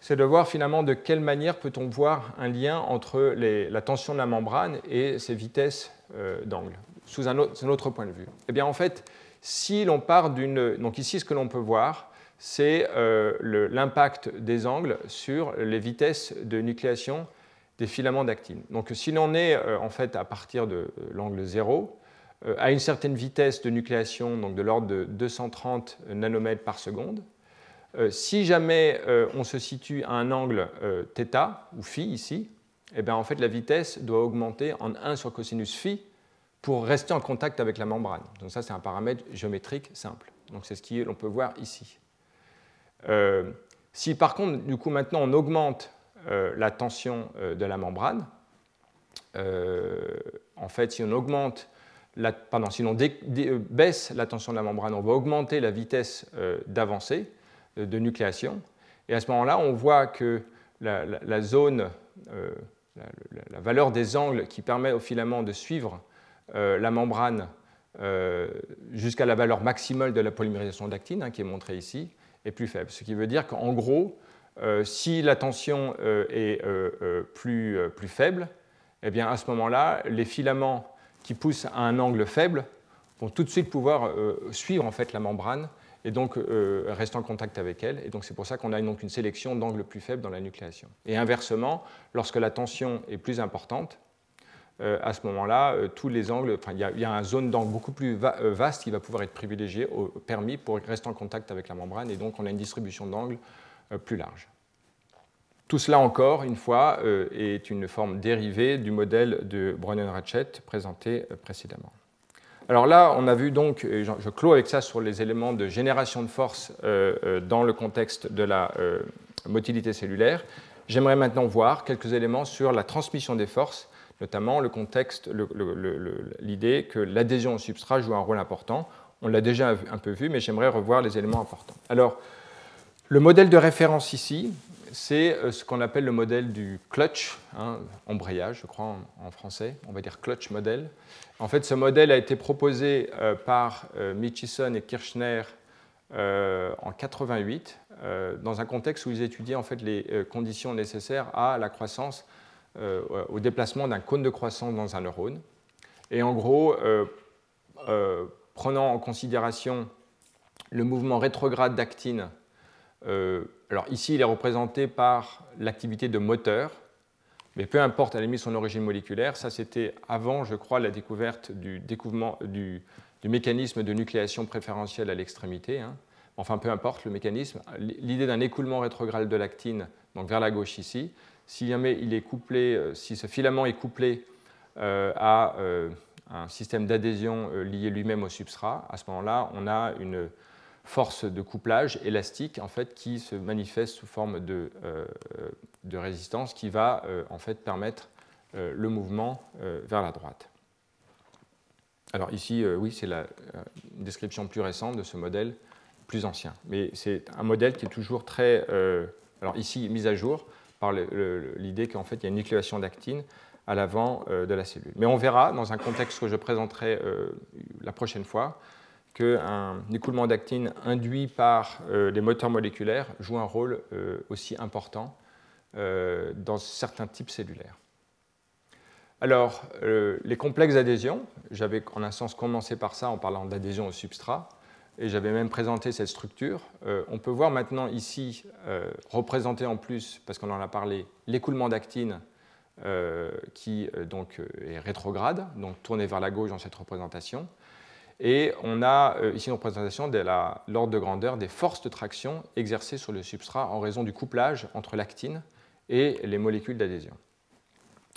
c'est de voir finalement de quelle manière peut-on voir un lien entre la tension de la membrane et ses vitesses euh, d'angle, sous un autre, point de vue. Eh bien, en fait, si l'on part d'une. Donc, ici, ce que l'on peut voir, c'est euh, l'impact des angles sur les vitesses de nucléation des filaments d'actine. Donc, si l'on est euh, en fait à partir de l'angle 0, à une certaine vitesse de nucléation, donc de l'ordre de 230 nanomètres par seconde, euh, si jamais euh, on se situe à un angle euh, θ ou phi ici, eh bien, en fait, la vitesse doit augmenter en 1 sur cosinus phi pour rester en contact avec la membrane. Donc ça, c'est un paramètre géométrique simple. Donc c'est ce qu'on peut voir ici. si par contre, du coup, maintenant, on augmente la tension de la membrane, en fait, si on augmente la, pardon, si on baisse la tension de la membrane, on va augmenter la vitesse d'avancée de nucléation. Et à ce moment-là, on voit que la, zone, euh, la, valeur des angles qui permet au filament de suivre euh, la membrane euh, jusqu'à la valeur maximale de la polymérisation d'actine, hein, qui est montrée ici, est plus faible. Ce qui veut dire qu'en gros, si la tension est plus, plus, faible, eh bien à ce moment-là, les filaments qui poussent à un angle faible vont tout de suite pouvoir suivre en fait la membrane et donc euh, reste en contact avec elle. Et donc c'est pour ça qu'on a donc une sélection d'angles plus faibles dans la nucléation. Et inversement, lorsque la tension est plus importante, euh, à ce moment-là, euh, tous les angles, il y, a une zone d'angle beaucoup plus vaste qui va pouvoir être privilégiée, au, permis pour rester en contact avec la membrane, et donc on a une distribution d'angles plus large. Tout cela encore, une fois, est une forme dérivée du modèle de Brennan-Ratchet présenté précédemment. Alors là, on a vu donc, je clôt avec ça sur les éléments de génération de force euh, euh, dans le contexte de la euh, motilité cellulaire. J'aimerais maintenant voir quelques éléments sur la transmission des forces, notamment le contexte, l'idée que l'adhésion au substrat joue un rôle important. On l'a déjà un peu vu, mais j'aimerais revoir les éléments importants. Alors, le modèle de référence ici, c'est euh, ce qu'on appelle le modèle du clutch, hein, embrayage, je crois en, français, on va dire clutch model. En fait, ce modèle a été proposé euh, par euh, Mitchison et Kirchner en 88, dans un contexte où ils étudiaient en fait les conditions nécessaires à la croissance, au déplacement d'un cône de croissance dans un neurone. Et en gros, prenant en considération le mouvement rétrograde d'actine alors ici, il est représenté par l'activité de moteur, mais peu importe à la limite son origine moléculaire, ça c'était avant, je crois, la découverte du, du, mécanisme de nucléation préférentielle à l'extrémité. Hein. Enfin, peu importe le mécanisme. L'idée d'un écoulement rétrograde de l'actine, donc vers la gauche ici, si il est couplé, euh, si ce filament est couplé euh, à euh, un système d'adhésion lié lui-même au substrat, à ce moment-là, on a une force de couplage élastique en fait, qui se manifeste sous forme de, résistance qui va en fait permettre le mouvement vers la droite. Alors ici, oui, c'est la description plus récente de ce modèle plus ancien. Mais c'est un modèle qui est toujours très, alors ici, mis à jour par l'idée qu'en fait, il y a une nucléation d'actine à l'avant euh, de la cellule. Mais on verra dans un contexte que je présenterai euh, la prochaine fois qu'un écoulement d'actine induit par euh, les moteurs moléculaires joue un rôle aussi important dans certains types cellulaires. Alors, les complexes d'adhésion, j'avais en un sens commencé par ça en parlant d'adhésion au substrat, et j'avais même présenté cette structure. on peut voir maintenant ici, représenté en plus, parce qu'on en a parlé, l'écoulement d'actine euh, qui euh, donc, euh, est rétrograde, donc tourné vers la gauche dans cette représentation. Et on a ici une représentation de l'ordre de grandeur des forces de traction exercées sur le substrat en raison du couplage entre l'actine et les molécules d'adhésion.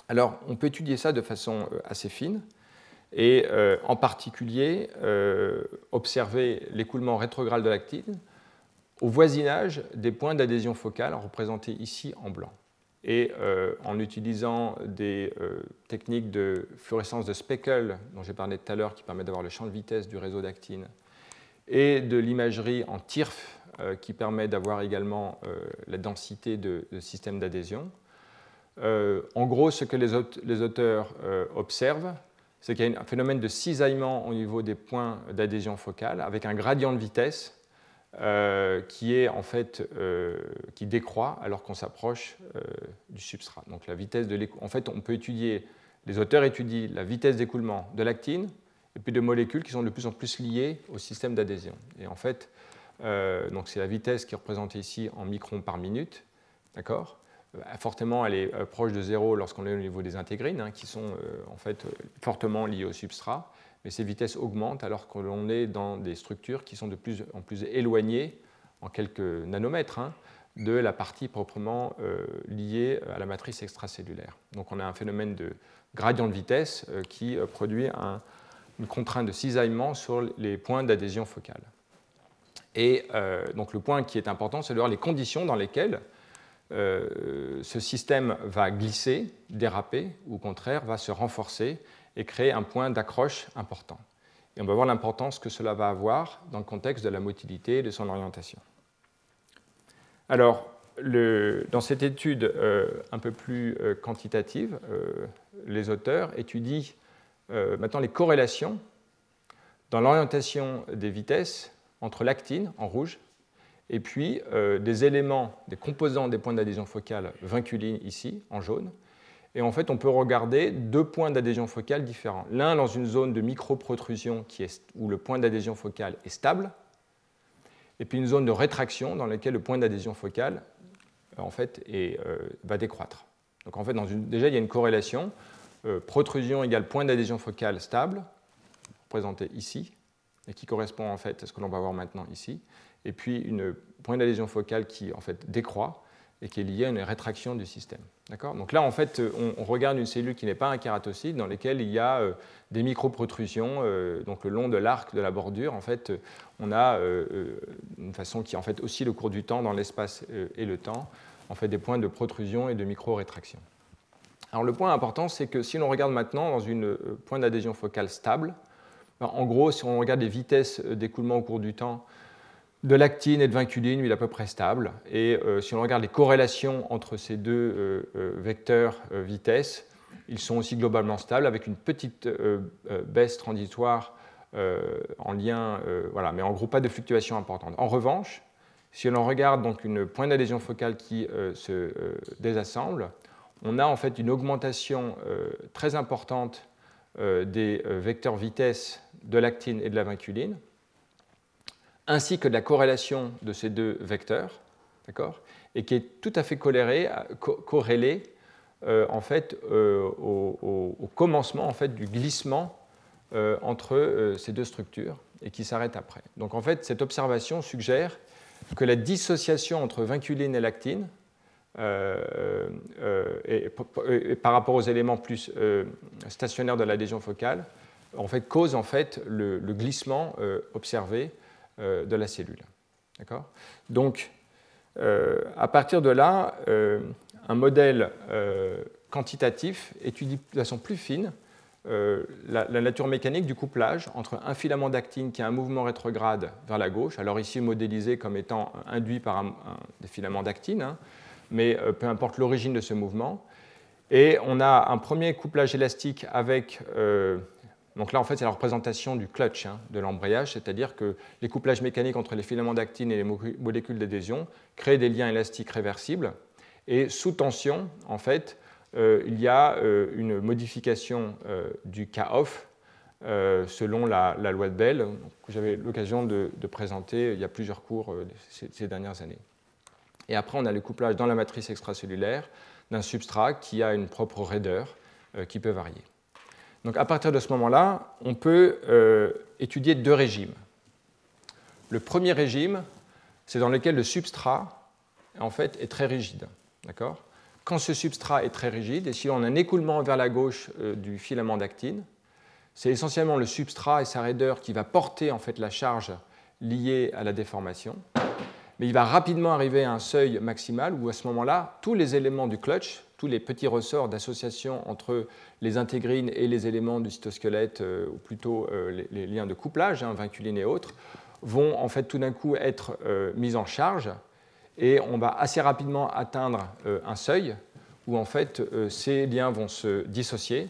Alors, on peut étudier ça de façon assez fine et en particulier observer l'écoulement rétrograde de l'actine au voisinage des points d'adhésion focale représentés ici en blanc et euh, en utilisant des euh, techniques de fluorescence de speckle, dont j'ai parlé tout à l'heure, qui permettent d'avoir le champ de vitesse du réseau d'actine, et de l'imagerie en TIRF, euh, qui permet d'avoir également la densité de, systèmes d'adhésion. en gros, ce que les auteurs observent, c'est qu'il y a un phénomène de cisaillement au niveau des points d'adhésion focale, avec un gradient de vitesse euh, qui est en fait euh, qui décroît alors qu'on s'approche euh, du substrat. Donc la vitesse de En fait, on peut étudier, les auteurs étudient la vitesse d'écoulement de l'actine et puis de molécules qui sont de plus en plus liées au système d'adhésion. Et en fait, donc c'est la vitesse qui est représentée ici en microns par minute, d'accord? Fortement, elle est proche de zéro lorsqu'on est au niveau des intégrines, hein, qui sont en fait fortement liées au substrat mais ces vitesses augmentent alors que l'on est dans des structures qui sont de plus en plus éloignées, en quelques nanomètres, hein, de la partie proprement euh, liée à la matrice extracellulaire. Donc on a un phénomène de gradient de vitesse euh, qui euh, produit une contrainte de cisaillement sur les points d'adhésion focale. Et donc le point qui est important, c'est de voir les conditions dans lesquelles ce système va glisser, déraper, ou au contraire va se renforcer et créer un point d'accroche important. Et on va voir l'importance que cela va avoir dans le contexte de la motilité et de son orientation. Alors, dans cette étude euh, un peu plus euh, quantitative, euh, les auteurs étudient maintenant les corrélations dans l'orientation des vitesses entre l'actine en rouge et puis des éléments, des composants des points d'adhésion focale vinculines ici en jaune et en fait, on peut regarder deux points d'adhésion focale différents. L'un dans une zone de micro-protrusion où le point d'adhésion focale est stable, et puis une zone de rétraction dans laquelle le point d'adhésion focale euh, en fait, euh, va décroître. Donc en fait, déjà, il y a une corrélation. Euh, protrusion égale point d'adhésion focale stable, représenté ici, et qui correspond en fait à ce que l'on va voir maintenant ici, et puis une point d'adhésion focale qui en fait décroît, et qui est lié à une rétraction du système. Donc là, en fait, on, regarde une cellule qui n'est pas un kératocyte, dans laquelle il y a euh, des micro-protrusions, euh, donc le long de l'arc de la bordure. En fait, on a euh, une façon qui en fait oscille au cours du temps dans l'espace et le temps, en fait des points de protrusion et de micro-rétraction. Alors le point important, c'est que si l'on regarde maintenant dans une point d'adhésion focale stable, ben, en gros, si on regarde les vitesses d'écoulement au cours du temps, de l'actine et de vinculine, il est à peu près stable. Et euh, si on regarde les corrélations entre ces deux euh, euh, vecteurs vitesse, ils sont aussi globalement stables avec une petite baisse transitoire en lien, voilà, mais en gros pas de fluctuation importante. En revanche, si l'on regarde donc une pointe d'adhésion focale qui se désassemble, on a en fait une augmentation très importante des vecteurs vitesse de l'actine et de la vinculine ainsi que de la corrélation de ces deux vecteurs, et qui est tout à fait corrélée, corrélé, euh, en fait, euh, au, commencement en fait, du glissement euh, entre ces deux structures et qui s'arrête après. Donc en fait, cette observation suggère que la dissociation entre vinculine et lactine, par rapport aux éléments plus stationnaires de l'adhésion focale, en fait, cause en fait, le glissement observé de la cellule. Donc, à partir de là, un modèle quantitatif étudie de façon plus fine euh, la, nature mécanique du couplage entre un filament d'actine qui a un mouvement rétrograde vers la gauche, alors ici modélisé comme étant induit par des filaments d'actine, hein, mais euh, peu importe l'origine de ce mouvement. Et on a un premier couplage élastique avec. Euh, donc là, en fait, c'est la représentation du clutch hein, de l'embrayage, c'est-à-dire que les couplages mécaniques entre les filaments d'actine et les molécules d'adhésion créent des liens élastiques réversibles. Et sous tension, en fait, euh, il y a euh, une modification euh, du K-off selon la, loi de Bell, que j'avais l'occasion de, présenter il y a plusieurs cours ces, dernières années. Et après, on a le couplage dans la matrice extracellulaire d'un substrat qui a une propre raideur qui peut varier. Donc à partir de ce moment-là, on peut étudier deux régimes. Le premier régime, c'est dans lequel le substrat en fait, est très rigide. Quand ce substrat est très rigide, et si on a un écoulement vers la gauche euh, du filament d'actine, c'est essentiellement le substrat et sa raideur qui va porter en fait la charge liée à la déformation. Mais il va rapidement arriver à un seuil maximal où à ce moment-là, tous les éléments du clutch, tous les petits ressorts d'association entre les intégrines et les éléments du cytosquelette, euh, ou plutôt euh, les, liens de couplage, hein, vinculines et autres, vont en fait tout d'un coup être mis en charge et on va assez rapidement atteindre euh, un seuil où en fait euh, ces liens vont se dissocier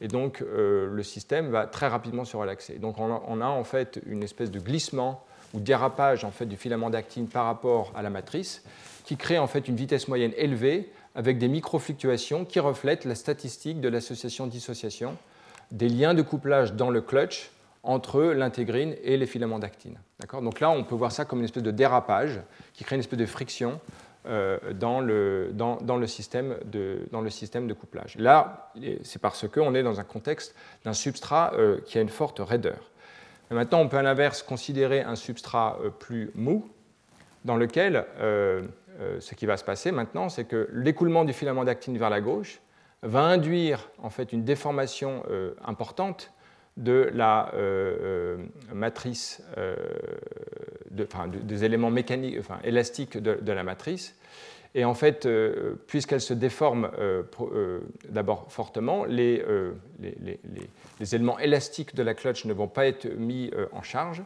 et donc euh, le système va très rapidement se relaxer. Donc on a, en fait une espèce de glissement ou dérapage en fait du filament d'actine par rapport à la matrice qui crée en fait une vitesse moyenne élevée avec des micro-fluctuations qui reflètent la statistique de l'association dissociation des liens de couplage dans le clutch entre l'intégrine et les filaments d'actine. Donc là, on peut voir ça comme une espèce de dérapage qui crée une espèce de friction euh, dans, le, dans, dans, le système de, dans le système de couplage. Là, c'est parce qu'on est dans un contexte d'un substrat euh, qui a une forte raideur. maintenant, on peut à l'inverse considérer un substrat euh, plus mou, dans lequel ce qui va se passer maintenant, c'est que l'écoulement du filament d'actine vers la gauche va induire en fait une déformation importante de la euh, euh, matrice, euh, des éléments mécaniques, enfin, élastiques de, la matrice. Et en fait, puisqu'elle se déforme d'abord fortement, les, les, éléments élastiques de la clutch ne vont pas être mis en charge.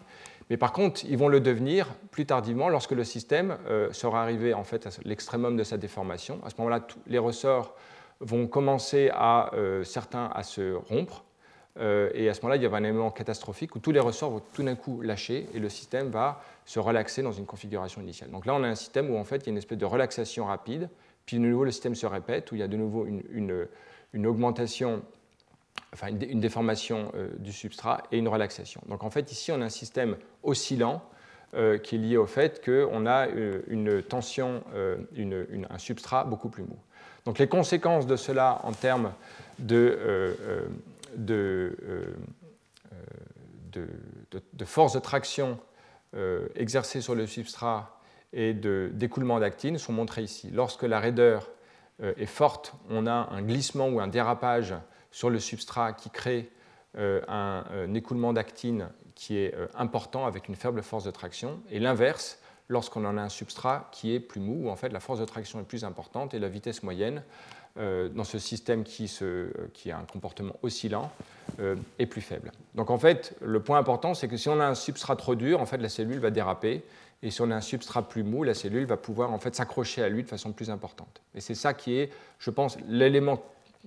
Mais par contre, ils vont le devenir plus tardivement lorsque le système sera arrivé en fait à l'extrémum de sa déformation. À ce moment-là, les ressorts vont commencer à certains à se rompre euh, et à ce moment-là, il y a un élément catastrophique où tous les ressorts vont tout d'un coup lâcher et le système va se relaxer dans une configuration initiale. Donc là, on a un système où en fait, il y a une espèce de relaxation rapide, puis de nouveau, le système se répète, où il y a de nouveau une, augmentation, une, déformation euh, du substrat et une relaxation. Donc en fait, ici, on a un système oscillant euh, qui est lié au fait qu'on a une tension, un substrat beaucoup plus mou. Donc les conséquences de cela en termes de euh, de, de, force de traction euh, exercée sur le substrat et d'écoulement d'actine sont montrées ici. Lorsque la raideur euh, est forte, on a un glissement ou un dérapage sur le substrat qui crée un, écoulement d'actine qui est important avec une faible force de traction. Et l'inverse, lorsqu'on en a un substrat qui est plus mou, où en fait la force de traction est plus importante et la vitesse moyenne euh, dans ce système qui, qui, a un comportement oscillant euh, est plus faible. Donc en fait, le point important, c'est que si on a un substrat trop dur, en fait, la cellule va déraper. Et si on a un substrat plus mou, la cellule va pouvoir en fait s'accrocher à lui de façon plus importante. Et c'est ça qui est, je pense, l'élément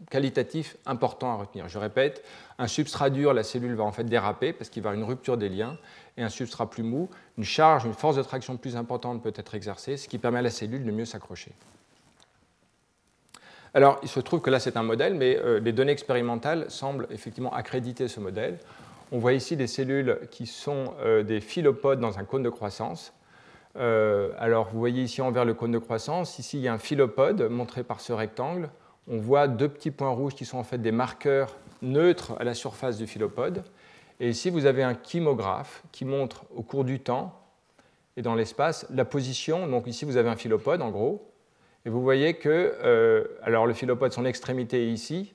qualitatif important à retenir. Je répète, un substrat dur, la cellule va en fait déraper parce qu'il va y avoir une rupture des liens, et un substrat plus mou, une charge, une force de traction plus importante peut être exercée, ce qui permet à la cellule de mieux s'accrocher. Alors, il se trouve que là, c'est un modèle, mais euh, les données expérimentales semblent effectivement accréditer ce modèle. On voit ici des cellules qui sont euh, des philopodes dans un cône de croissance. Euh, alors, vous voyez ici envers le cône de croissance, ici, il y a un philopode montré par ce rectangle. On voit deux petits points rouges qui sont en fait des marqueurs neutres à la surface du philopode. Et ici, vous avez un chymographe qui montre au cours du temps et dans l'espace la position. Donc ici, vous avez un philopode, en gros, et vous voyez que euh, alors le philopode, son extrémité est ici,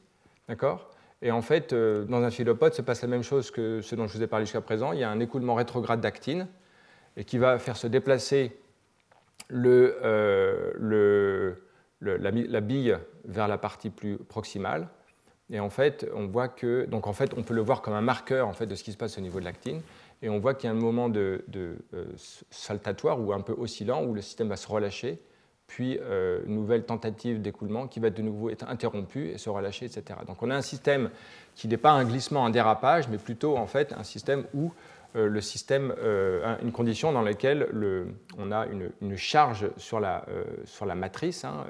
d'accord? Et en fait, euh, dans un philopode, se passe la même chose que ce dont je vous ai parlé jusqu'à présent. Il y a un écoulement rétrograde d'actine. et qui va faire se déplacer le, la, bille vers la partie plus proximale. Et en fait, on voit que, donc en fait, on peut le voir comme un marqueur en fait, de ce qui se passe au niveau de l'actine. Et on voit qu'il y a un moment de, saltatoire ou un peu oscillant où le système va se relâcher puis euh, une nouvelle tentative d'écoulement qui va de nouveau être interrompue et se relâcher, etc. Donc on a un système qui n'est pas un glissement, un dérapage, mais plutôt en fait un système où euh, le système, euh, une condition dans laquelle le, on a une, charge sur la, sur la matrice hein,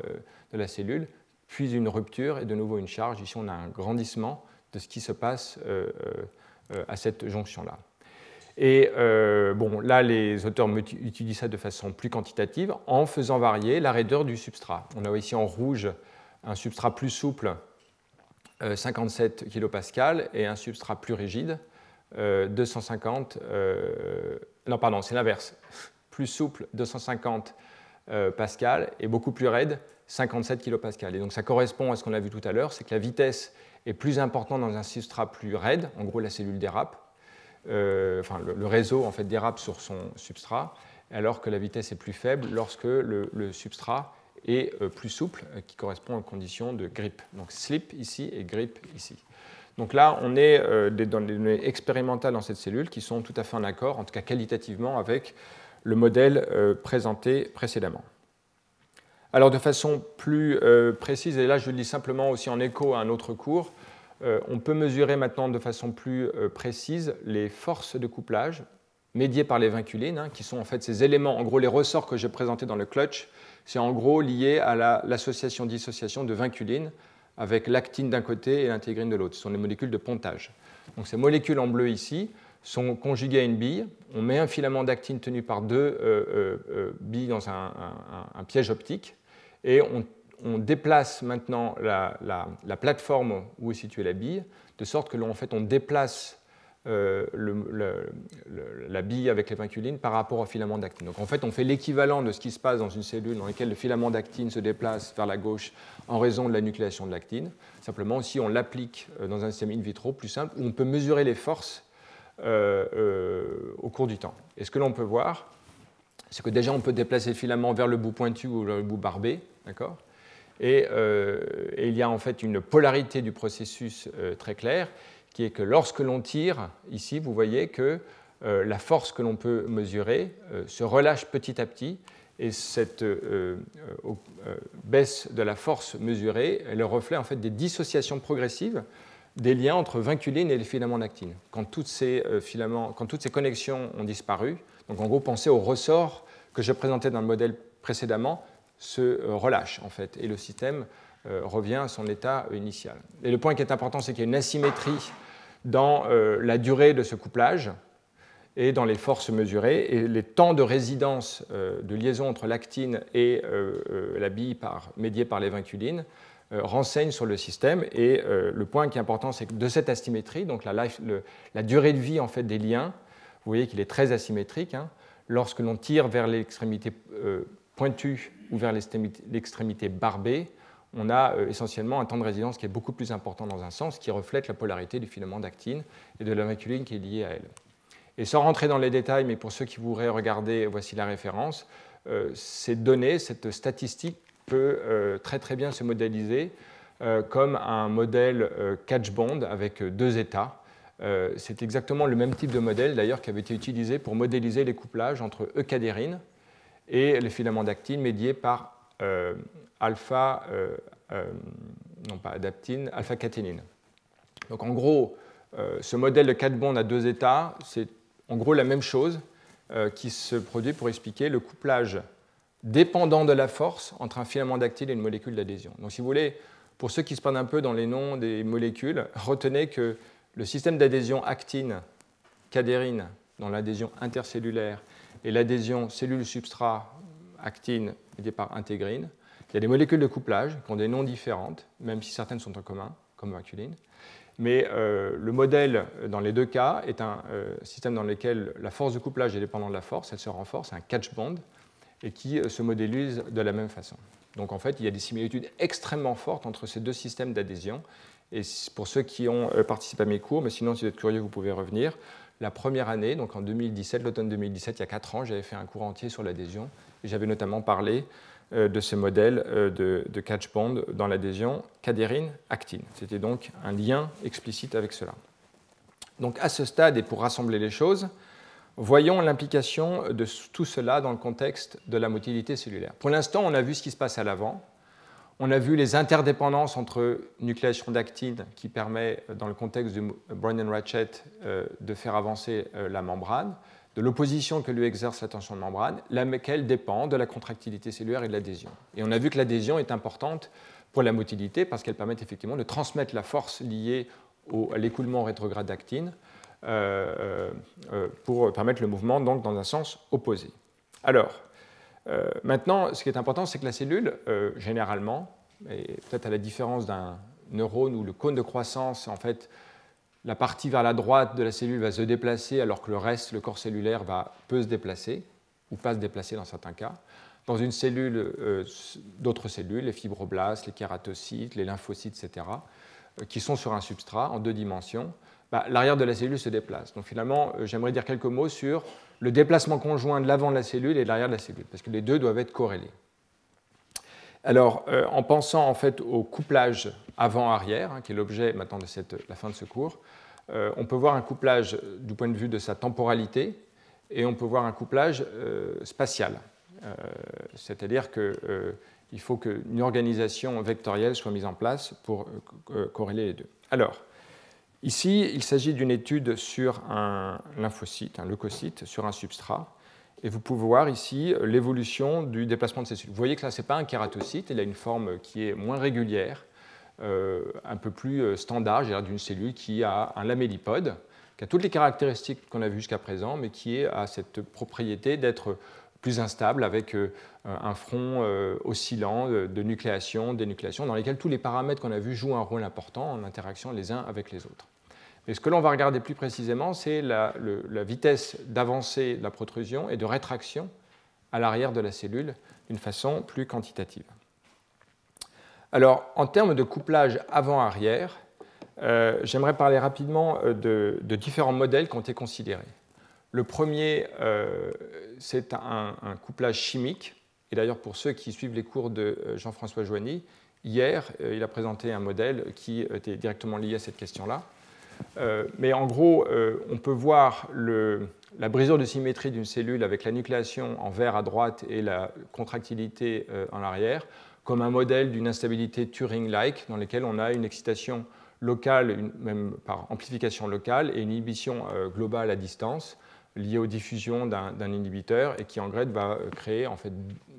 de la cellule, puis une rupture et de nouveau une charge. Ici on a un grandissement de ce qui se passe à cette jonction-là. Et euh, bon, là, les auteurs utilisent ça de façon plus quantitative en faisant varier la raideur du substrat. On a ici en rouge un substrat plus souple, 57 euh, kPa, et un substrat plus rigide, 250. Euh, non, pardon, c'est l'inverse. Plus souple, 250 pascal, et beaucoup plus raide, 57 kPa. Et donc ça correspond à ce qu'on a vu tout à l'heure, c'est que la vitesse est plus importante dans un substrat plus raide, en gros la cellule dérape, euh, enfin, le, réseau en fait, dérape sur son substrat, alors que la vitesse est plus faible lorsque le, substrat est euh, plus souple, euh, qui correspond aux conditions de grip. Donc slip ici et grip ici. Donc là, on est dans des données expérimentales dans cette cellule qui sont tout à fait en accord, en tout cas qualitativement, avec le modèle présenté précédemment. Alors de façon plus précise, et là je le dis simplement aussi en écho à un autre cours, euh, on peut mesurer maintenant de façon plus euh, précise les forces de couplage médiées par les vinculines, hein, qui sont en fait ces éléments, en gros les ressorts que j'ai présentés dans le clutch, c'est en gros lié à l'association-dissociation de vinculines avec l'actine d'un côté et l'intégrine de l'autre. Ce sont les molécules de pontage. Donc ces molécules en bleu ici sont conjuguées à une bille. On met un filament d'actine tenu par deux euh, billes dans un, piège optique et on déplace maintenant la, plateforme où est située la bille, de sorte que l'on en fait, déplace euh, la bille avec les vinculines par rapport au filament d'actine. Donc en fait, on fait l'équivalent de ce qui se passe dans une cellule dans laquelle le filament d'actine se déplace vers la gauche en raison de la nucléation de l'actine. Simplement, si on l'applique euh, dans un système in vitro plus simple, où on peut mesurer les forces euh, au cours du temps. Et ce que l'on peut voir, c'est que déjà on peut déplacer le filament vers le bout pointu ou le bout barbé, d'accord? Euh, et, il y a en fait une polarité du processus euh, très claire, qui est que lorsque l'on tire, ici, vous voyez que euh, la force que l'on peut mesurer se relâche petit à petit, et cette baisse de la force mesurée est le reflet en fait des dissociations progressives des liens entre vinculines et les filaments d'actine. Quand, toutes ces, filaments, quand toutes ces connexions ont disparu, donc en gros pensez au ressort que je présentais dans le modèle précédemment, se euh, relâche en fait et le système euh, revient à son état initial. Et le point qui est important, c'est qu'il y a une asymétrie dans euh, la durée de ce couplage et dans les forces mesurées, et les temps de résidence de liaison entre l'actine et la bille par, médiée par les vinculines renseignent sur le système. Et le point qui est important, c'est que de cette asymétrie, donc la, durée de vie en fait des liens, vous voyez qu'il est très asymétrique. Hein, lorsque l'on tire vers l'extrémité pointue ou vers l'extrémité barbée, on a euh, essentiellement un temps de résidence qui est beaucoup plus important dans un sens, qui reflète la polarité du filament d'actine et de la maculine qui est liée à elle. Et sans rentrer dans les détails, mais pour ceux qui voudraient regarder, voici la référence, euh, ces données, cette statistique peut euh, très très bien se modéliser comme un modèle catch bond avec deux états. C'est exactement le même type de modèle d'ailleurs qui avait été utilisé pour modéliser les couplages entre eucadérine, et les filaments d'actine médiés par euh, alpha, euh, euh, non pas adaptine, alpha-caténine. Donc en gros, ce modèle de 4 bonds à deux états, c'est en gros la même chose qui se produit pour expliquer le couplage dépendant de la force entre un filament d'actine et une molécule d'adhésion. Donc si vous voulez, pour ceux qui se prennent un peu dans les noms des molécules, retenez que le système d'adhésion actine-cadérine dans l'adhésion intercellulaire et l'adhésion cellule-substrat actine aidée par intégrine. Il y a des molécules de couplage qui ont des noms différentes, même si certaines sont en commun, comme vaculine. Mais euh, le modèle, dans les deux cas, est un euh, système dans lequel la force de couplage est dépendante de la force, elle se renforce, un catch bond, et qui euh, se modélise de la même façon. Donc en fait, il y a des similitudes extrêmement fortes entre ces deux systèmes d'adhésion. Et pour ceux qui ont participé à mes cours, mais sinon si vous êtes curieux, vous pouvez revenir, la première année, donc en 2017, l'automne 2017, il y a 4 ans, j'avais fait un cours entier sur l'adhésion et j'avais notamment parlé euh, de ce modèle euh, de, catch bond dans l'adhésion cadérine-actine. C'était donc un lien explicite avec cela. Donc à ce stade, et pour rassembler les choses, voyons l'implication de tout cela dans le contexte de la motilité cellulaire. Pour l'instant, on a vu ce qui se passe à l'avant. On a vu les interdépendances entre nucléation d'actine qui permet, dans le contexte du Brennan-Ratchet, euh, de faire avancer la membrane de l'opposition que lui exerce la tension de membrane, laquelle dépend de la contractilité cellulaire et de l'adhésion. Et on a vu que l'adhésion est importante pour la motilité parce qu'elle permet effectivement de transmettre la force liée à l'écoulement rétrograde d'actine euh, euh, euh, pour permettre le mouvement donc, dans un sens opposé. Alors, maintenant, ce qui est important, c'est que la cellule, généralement, et peut-être à la différence d'un neurone où le cône de croissance, en fait, la partie vers la droite de la cellule va se déplacer alors que le reste, le corps cellulaire, va, peut se déplacer, ou pas se déplacer dans certains cas. Dans une cellule, euh, d'autres cellules, les fibroblastes, les kératocytes, les lymphocytes, etc., euh, qui sont sur un substrat en deux dimensions, bah, l'arrière de la cellule se déplace. Donc finalement, euh, j'aimerais dire quelques mots sur le déplacement conjoint de l'avant de la cellule et de l'arrière de la cellule, parce que les deux doivent être corrélés. Alors, en pensant en fait au couplage avant-arrière, hein, qui est l'objet maintenant de la fin de ce cours, euh, on peut voir un couplage du point de vue de sa temporalité et on peut voir un couplage euh, spatial. Euh, c'est-à-dire qu'il faut qu'une organisation vectorielle soit mise en place pour corréler les deux. Alors, ici, il s'agit d'une étude sur un lymphocyte, un leucocyte, sur un substrat. Et vous pouvez voir ici l'évolution du déplacement de ces cellules. Vous voyez que là, ce n'est pas un kératocyte, il a une forme qui est moins régulière euh, un peu plus euh, standard, d'une cellule qui a un lamellipode, qui a toutes les caractéristiques qu'on a vues jusqu'à présent, mais qui a cette propriété d'être plus instable avec euh, un front oscillant de nucléation, dénucléation, dans lesquels tous les paramètres qu'on a vus jouent un rôle important en interaction les uns avec les autres. Mais ce que l'on va regarder plus précisément, c'est la, vitesse d'avancée de la protrusion et de rétraction à l'arrière de la cellule d'une façon plus quantitative. Alors, en termes de couplage avant-arrière, euh, j'aimerais parler rapidement euh, de, différents modèles qui ont été considérés. Le premier, euh, c'est un, couplage chimique. Et d'ailleurs, pour ceux qui suivent les cours de Jean-François Joigny, hier, il a présenté un modèle qui était directement lié à cette question-là. mais en gros, on peut voir la brisure de symétrie d'une cellule avec la nucléation en vert à droite et la contractilité en arrière comme un modèle d'une instabilité Turing-like, dans lequel on a une excitation locale, même par amplification locale, et une inhibition euh, globale à distance liée aux diffusions d'un inhibiteur, et qui en grade va euh, créer, en fait,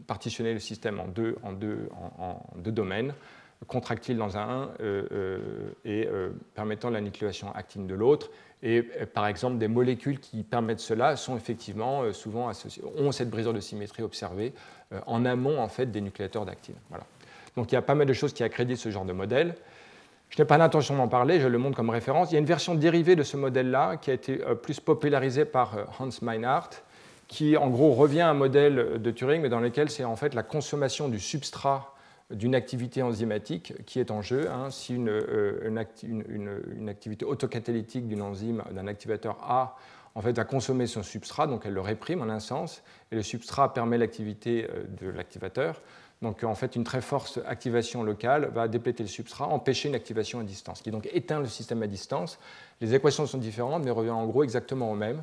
partitionner le système en deux, en deux, en, deux domaines, contractile dans un euh, et permettant la nucléation actine de l'autre. Et par exemple, des molécules qui permettent cela sont effectivement souvent ont cette brisure de symétrie observée euh, en amont en fait, des nucléateurs d'actine. Voilà. Donc il y a pas mal de choses qui accréditent ce genre de modèle. Je n'ai pas l'intention d'en parler, je le montre comme référence. Il y a une version dérivée de ce modèle-là qui a été euh, plus popularisée par euh, Hans Meinhardt, qui en gros revient à un modèle de Turing, mais dans lequel c'est en fait la consommation du substrat d'une activité enzymatique qui est en jeu. Hein. si une, une, activité autocatalytique d'une enzyme, d'un activateur A, en fait, va consommer son substrat, donc elle le réprime en un sens, et le substrat permet l'activité euh, de l'activateur. Donc en fait, une très forte activation locale va dépléter le substrat, empêcher une activation à distance, qui donc éteint le système à distance. Les équations sont différentes, mais reviennent en gros exactement au même.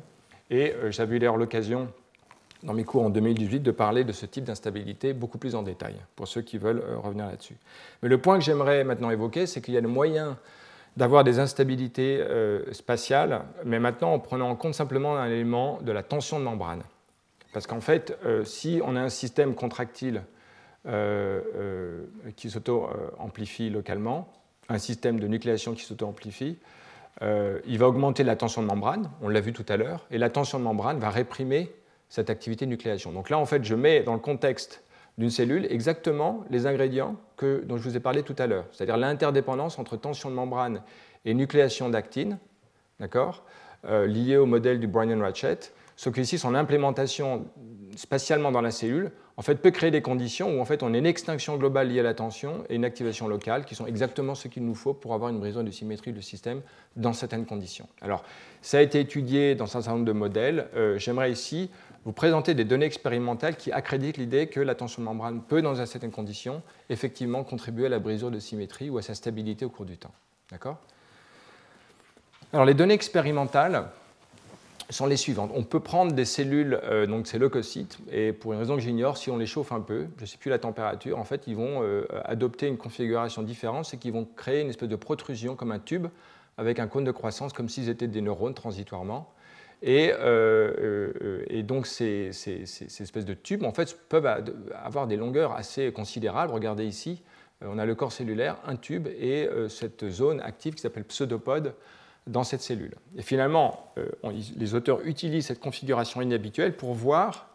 Et euh, j'avais eu d'ailleurs l'occasion, dans mes cours en 2018, de parler de ce type d'instabilité beaucoup plus en détail, pour ceux qui veulent euh, revenir là-dessus. Mais le point que j'aimerais maintenant évoquer, c'est qu'il y a le moyen d'avoir des instabilités euh, spatiales, mais maintenant en prenant en compte simplement un élément de la tension de membrane. Parce qu'en fait, si on a un système contractile qui s'auto-amplifie localement, un système de nucléation qui s'auto-amplifie, il va augmenter la tension de membrane, on l'a vu tout à l'heure, et la tension de membrane va réprimer cette activité de nucléation. Donc là, en fait, je mets dans le contexte d'une cellule exactement les ingrédients dont je vous ai parlé tout à l'heure, c'est-à-dire l'interdépendance entre tension de membrane et nucléation d'actine, d'accord, euh, liée au modèle du Bryan-Ratchet, sauf qu'ici, son implémentation spatialement dans la cellule, en fait, peut créer des conditions où en fait, on a une extinction globale liée à la tension et une activation locale qui sont exactement ce qu'il nous faut pour avoir une brisure de symétrie du système dans certaines conditions. Alors, ça a été étudié dans un certain nombre de modèles. Euh, j'aimerais ici vous présenter des données expérimentales qui accréditent l'idée que la tension de membrane peut, dans certaines conditions, effectivement contribuer à la brisure de symétrie ou à sa stabilité au cours du temps. D'accord? Alors, les données expérimentales, sont les suivantes. On peut prendre des cellules, euh, donc ces leucocytes, et pour une raison que j'ignore, si on les chauffe un peu, je ne sais plus la température, en fait, ils vont euh, adopter une configuration différente, c'est qu'ils vont créer une espèce de protrusion comme un tube avec un cône de croissance, comme s'ils étaient des neurones transitoirement. Et, euh, donc ces, espèces de tubes, en fait, peuvent avoir des longueurs assez considérables. Regardez ici, on a le corps cellulaire, un tube, et cette zone active qui s'appelle pseudopode dans cette cellule. Et finalement, euh, les auteurs utilisent cette configuration inhabituelle pour voir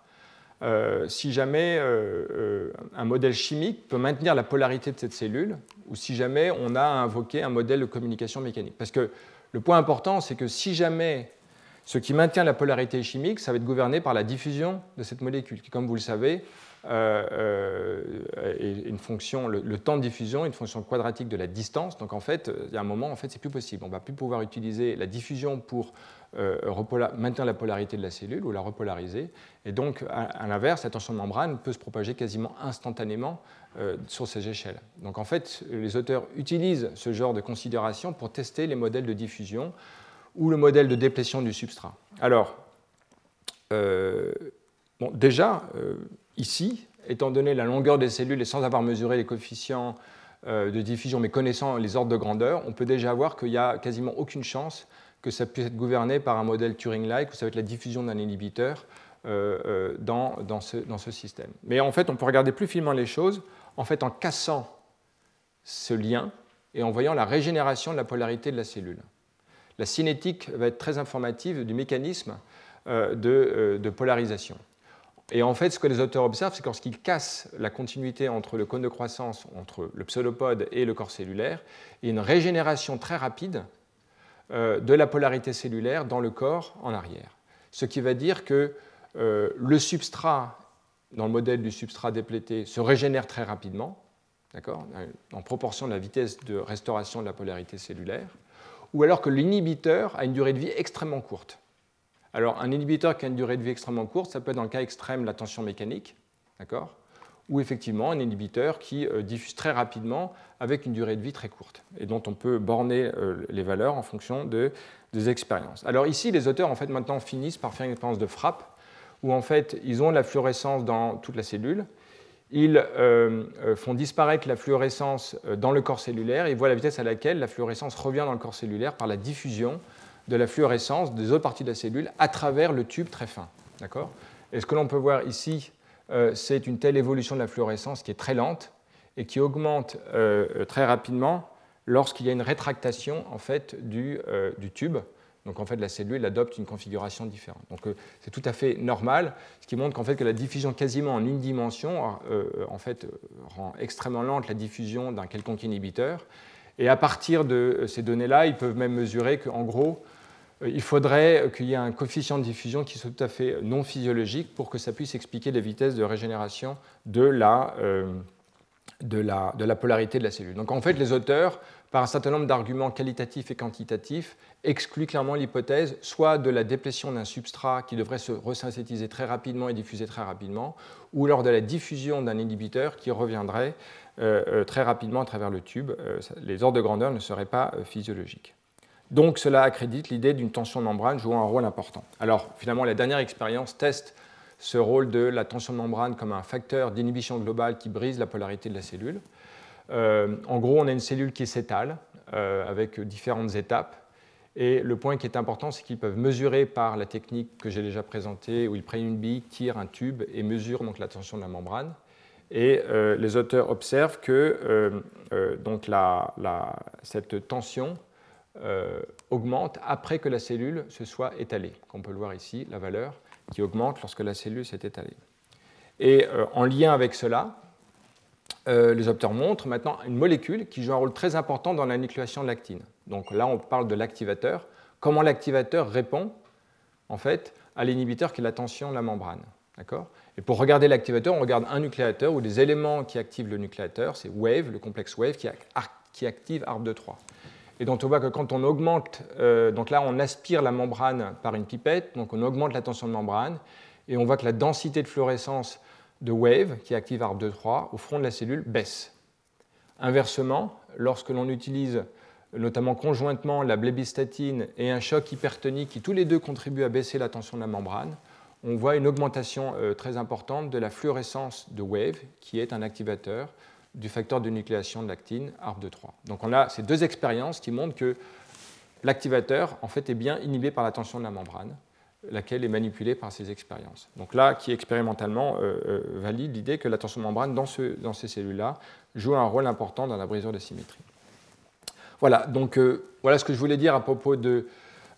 euh, si jamais euh, un modèle chimique peut maintenir la polarité de cette cellule ou si jamais on a invoqué un modèle de communication mécanique. Parce que le point important, c'est que si jamais ce qui maintient la polarité chimique, ça va être gouverné par la diffusion de cette molécule, qui, comme vous le savez, une fonction, le, temps de diffusion, une fonction quadratique de la distance. Donc en fait, il y a un moment, en fait, c'est plus possible. On va plus pouvoir utiliser la diffusion pour euh, maintenir la polarité de la cellule ou la repolariser. Et donc, à, l'inverse, la tension de membrane peut se propager quasiment instantanément sur ces échelles. Donc en fait, les auteurs utilisent ce genre de considération pour tester les modèles de diffusion ou le modèle de déplétion du substrat. Alors, bon, déjà, Ici, étant donné la longueur des cellules et sans avoir mesuré les coefficients euh, de diffusion, mais connaissant les ordres de grandeur, on peut déjà voir qu'il n'y a quasiment aucune chance que ça puisse être gouverné par un modèle Turing-like, où ça va être la diffusion d'un inhibiteur euh, euh, dans, ce, système. Mais en fait, on peut regarder plus finement les choses en fait en cassant ce lien et en voyant la régénération de la polarité de la cellule. La cinétique va être très informative du mécanisme de polarisation. Et en fait, ce que les auteurs observent, c'est que lorsqu'ils cassent la continuité entre le cône de croissance, entre le pseudopode et le corps cellulaire, il y a une régénération très rapide euh, de la polarité cellulaire dans le corps en arrière. Ce qui va dire que euh, le substrat, dans le modèle du substrat déplété, se régénère très rapidement, en proportion de la vitesse de restauration de la polarité cellulaire, ou alors que l'inhibiteur a une durée de vie extrêmement courte. Alors, un inhibiteur qui a une durée de vie extrêmement courte, ça peut être dans le cas extrême la tension mécanique, d'accord? Ou effectivement un inhibiteur qui euh, diffuse très rapidement avec une durée de vie très courte, et dont on peut borner euh, les valeurs en fonction de, des expériences. Alors ici, les auteurs, en fait, maintenant finissent par faire une expérience de frappe, où en fait, ils ont la fluorescence dans toute la cellule, ils euh, font disparaître la fluorescence dans le corps cellulaire et voient la vitesse à laquelle la fluorescence revient dans le corps cellulaire par la diffusion de la fluorescence des autres parties de la cellule à travers le tube très fin. D'accord? Et ce que l'on peut voir ici, euh, c'est une telle évolution de la fluorescence qui est très lente et qui augmente euh, très rapidement lorsqu'il y a une rétractation en fait, du, euh, du, tube. Donc en fait, la cellule adopte une configuration différente. Donc c'est tout à fait normal, ce qui montre qu'en fait que la diffusion quasiment en une dimension en fait rend extrêmement lente la diffusion d'un quelconque inhibiteur. Et à partir de ces données-là, ils peuvent même mesurer qu'en gros, il faudrait qu'il y ait un coefficient de diffusion qui soit tout à fait non physiologique pour que ça puisse expliquer les vitesses de régénération de la, euh, polarité de la cellule. Donc en fait, les auteurs, par un certain nombre d'arguments qualitatifs et quantitatifs, excluent clairement l'hypothèse soit de la déplétion d'un substrat qui devrait se resynthétiser très rapidement et diffuser très rapidement, ou lors de la diffusion d'un inhibiteur qui reviendrait euh, très rapidement à travers le tube. les ordres de grandeur ne seraient pas physiologiques. Donc cela accrédite l'idée d'une tension de membrane jouant un rôle important. Alors finalement, la dernière expérience teste ce rôle de la tension de membrane comme un facteur d'inhibition globale qui brise la polarité de la cellule. Euh, en gros, on a une cellule qui s'étale euh, avec différentes étapes. Et le point qui est important, c'est qu'ils peuvent mesurer par la technique que j'ai déjà présentée, où ils prennent une bille, tirent un tube et mesurent donc la tension de la membrane. Et euh, les auteurs observent que donc cette tension euh, augmente après que la cellule se soit étalée. On peut le voir ici, la valeur qui augmente lorsque la cellule s'est étalée. Et euh, en lien avec cela, euh, les auteurs montrent maintenant une molécule qui joue un rôle très important dans la nucléation de l'actine. Donc là, on parle de l'activateur. Comment l'activateur répond en fait à l'inhibiteur qui est la tension de la membrane. Et pour regarder l'activateur, on regarde un nucléateur ou des éléments qui activent le nucléateur. C'est Wave, le complexe Wave, qui active ARP2-3. Et donc on voit que quand on augmente, euh, donc là on aspire la membrane par une pipette, donc on augmente la tension de membrane, et on voit que la densité de fluorescence de wave, qui active ARP2-3, au front de la cellule, baisse. Inversement, lorsque l'on utilise notamment conjointement la blébistatine et un choc hypertonique qui tous les deux contribuent à baisser la tension de la membrane, on voit une augmentation euh, très importante de la fluorescence de wave, qui est un activateur du facteur de nucléation de l'actine, ARP2-3. Donc on a ces deux expériences qui montrent que l'activateur en fait, est bien inhibé par la tension de la membrane, laquelle est manipulée par ces expériences. Donc là, qui expérimentalement euh, euh, valide l'idée que la tension de membrane dans, dans ces cellules-là joue un rôle important dans la brisure de symétrie. Voilà, donc euh, voilà ce que je voulais dire à propos de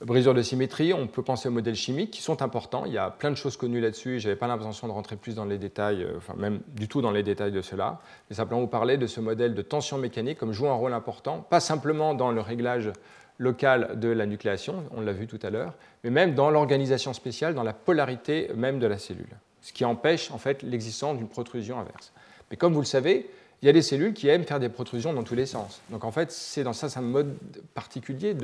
brisure de symétrie. On peut penser aux modèles chimiques qui sont importants. Il y a plein de choses connues là-dessus. Je n'avais pas l'intention de rentrer plus dans les détails, euh, enfin même du tout dans les détails de cela, mais simplement vous parler de ce modèle de tension mécanique comme jouant un rôle important, pas simplement dans le réglage local de la nucléation, on l'a vu tout à l'heure, mais même dans l'organisation spéciale, dans la polarité même de la cellule, ce qui empêche en fait l'existence d'une protrusion inverse. Mais comme vous le savez, il y a des cellules qui aiment faire des protrusions dans tous les sens. Donc en fait, c'est dans ça, c'est un mode particulier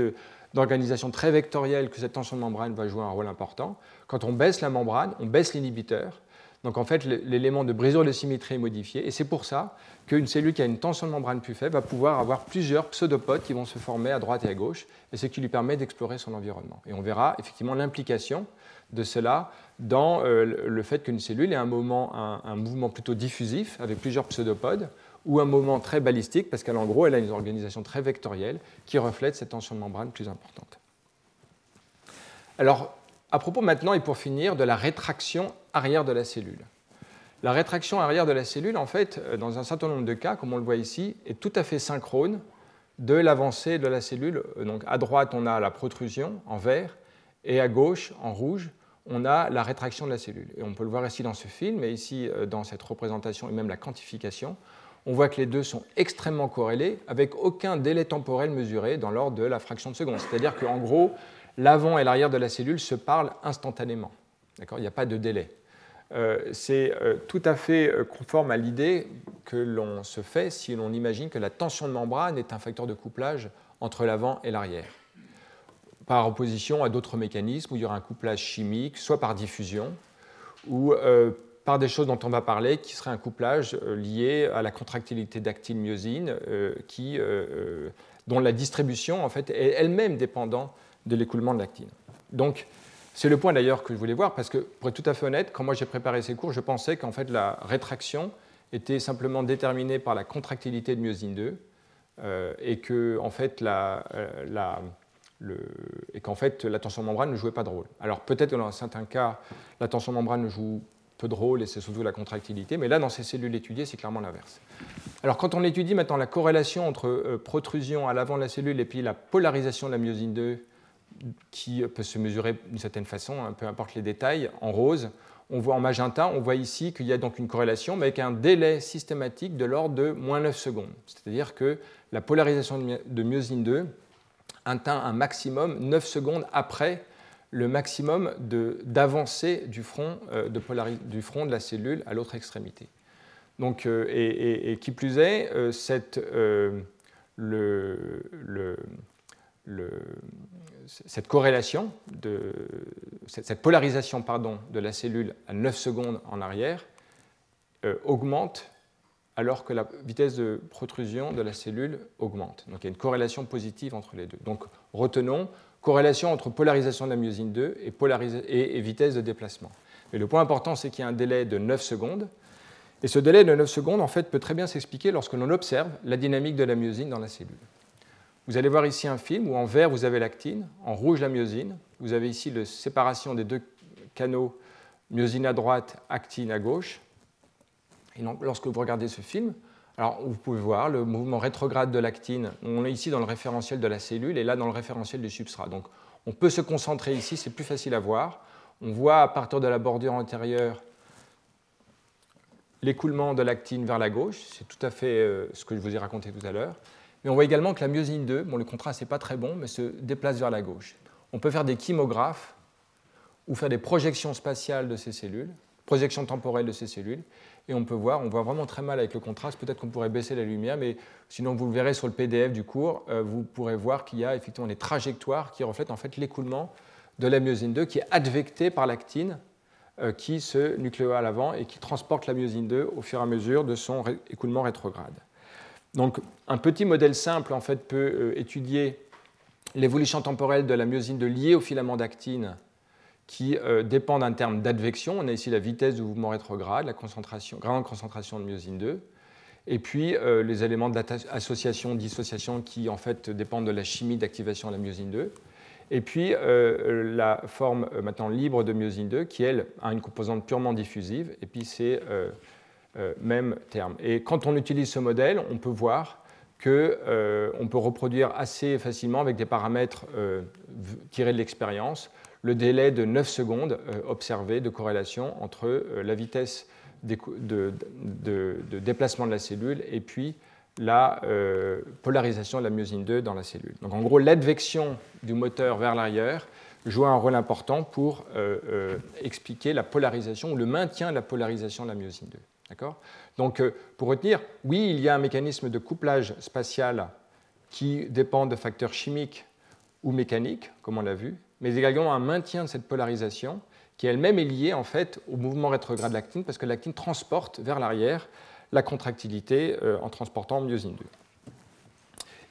d'organisation très vectorielle que cette tension de membrane va jouer un rôle important. Quand on baisse la membrane, on baisse l'inhibiteur. Donc en fait, l'élément de brisure de symétrie est modifié. Et c'est pour ça qu'une cellule qui a une tension de membrane plus faible va pouvoir avoir plusieurs pseudopodes qui vont se former à droite et à gauche. Et ce qui lui permet d'explorer son environnement. Et on verra effectivement l'implication de cela dans euh, le fait qu'une cellule ait un, moment, un mouvement plutôt diffusif avec plusieurs pseudopodes ou un moment très balistique, parce qu'en gros, elle a une organisation très vectorielle qui reflète cette tension de membrane plus importante. Alors, à propos maintenant, et pour finir, de la rétraction arrière de la cellule. La rétraction arrière de la cellule, en fait, euh, dans un certain nombre de cas, comme on le voit ici, est tout à fait synchrone de l'avancée de la cellule. Euh, donc, à droite, on a la protrusion en vert, et à gauche, en rouge, on a la rétraction de la cellule. Et on peut le voir ici dans ce film, et ici euh, dans cette représentation et même la quantification on voit que les deux sont extrêmement corrélés avec aucun délai temporel mesuré dans l'ordre de la fraction de seconde. C'est-à-dire qu'en gros, l'avant et l'arrière de la cellule se parlent instantanément. Il n'y a pas de délai. Euh, c'est euh, tout à fait euh, conforme à l'idée que l'on se fait si l'on imagine que la tension de membrane est un facteur de couplage entre l'avant et l'arrière, par opposition à d'autres mécanismes où il y aura un couplage chimique, soit par diffusion, ou par des choses dont on va parler, qui seraient un couplage euh, lié à la contractilité d'actine-myosine, euh, euh, dont la distribution en fait, est elle-même dépendante de l'écoulement de l'actine. Donc, c'est le point d'ailleurs que je voulais voir, parce que pour être tout à fait honnête, quand moi j'ai préparé ces cours, je pensais qu'en fait la rétraction était simplement déterminée par la contractilité de myosine 2, et que en fait la, le, et qu'en fait la tension membrane ne jouait pas de rôle. Alors peut-être que dans certains cas, la tension membrane ne joue peu de rôle et c'est surtout la contractilité. Mais là, dans ces cellules étudiées, c'est clairement l'inverse. Alors, quand on étudie maintenant la corrélation entre euh, protrusion à l'avant de la cellule et puis la polarisation de la myosine 2, qui peut se mesurer d'une certaine façon, hein, peu importe les détails, en rose, on voit en magenta, on voit ici qu'il y a donc une corrélation, mais avec un délai systématique de l'ordre de moins 9 secondes. C'est-à-dire que la polarisation de myosine 2 atteint un maximum 9 secondes après le maximum d'avancée du, front, euh, de du front de la cellule à l'autre extrémité. Donc, euh, et, qui plus est, euh, cette, le, le, cette corrélation, de, cette, polarisation pardon, de la cellule à 9 secondes en arrière augmente alors que la vitesse de protrusion de la cellule augmente. Donc il y a une corrélation positive entre les deux. Donc retenons, corrélation entre polarisation de la myosine 2 et, vitesse de déplacement. Mais le point important, c'est qu'il y a un délai de 9 secondes. Et ce délai de 9 secondes, en fait, peut très bien s'expliquer lorsque l'on observe la dynamique de la myosine dans la cellule. Vous allez voir ici un film où en vert, vous avez l'actine, en rouge, la myosine. Vous avez ici la séparation des deux canaux, myosine à droite, actine à gauche. Et donc, lorsque vous regardez ce film, alors, vous pouvez voir le mouvement rétrograde de l'actine. On est ici dans le référentiel de la cellule et là dans le référentiel du substrat. Donc, on peut se concentrer ici, c'est plus facile à voir. On voit à partir de la bordure antérieure l'écoulement de l'actine vers la gauche. C'est tout à fait euh, ce que je vous ai raconté tout à l'heure. Mais on voit également que la myosine 2, bon, le contraste n'est pas très bon, mais se déplace vers la gauche. On peut faire des chymographes ou faire des projections spatiales de ces cellules projection temporelle de ces cellules. Et on peut voir, on voit vraiment très mal avec le contraste, peut-être qu'on pourrait baisser la lumière, mais sinon vous le verrez sur le PDF du cours, euh, vous pourrez voir qu'il y a effectivement des trajectoires qui reflètent en fait l'écoulement de la myosine 2 qui est advectée par l'actine euh, qui se nucléo à l'avant et qui transporte la myosine 2 au fur et à mesure de son écoulement rétrograde. Donc un petit modèle simple en fait peut euh, étudier l'évolution temporelle de la myosine 2 liée au filament d'actine qui euh, dépend d'un terme d'advection. On a ici la vitesse du mouvement rétrograde, la concentration, grande concentration de myosine 2, et puis euh, les éléments d'association, dissociation qui en fait dépendent de la chimie d'activation de la myosine 2. Et puis euh, la forme maintenant libre de myosine 2 qui, elle, a une composante purement diffusive, et puis c'est même terme. Et quand on utilise ce modèle, on peut voir qu'on peut reproduire assez facilement avec des paramètres tirés de l'expérience le délai de 9 secondes euh, observé de corrélation entre euh, la vitesse de, déplacement de la cellule et puis la euh, polarisation de la myosine 2 dans la cellule. Donc en gros, l'advection du moteur vers l'arrière joue un rôle important pour expliquer la polarisation ou le maintien de la polarisation de la myosine 2. D'accord? Donc pour retenir, oui, il y a un mécanisme de couplage spatial qui dépend de facteurs chimiques ou mécaniques, comme on l'a vu, mais également un maintien de cette polarisation qui elle-même est liée en fait au mouvement rétrograde de l'actine parce que l'actine transporte vers l'arrière la contractilité euh, en transportant myosine 2.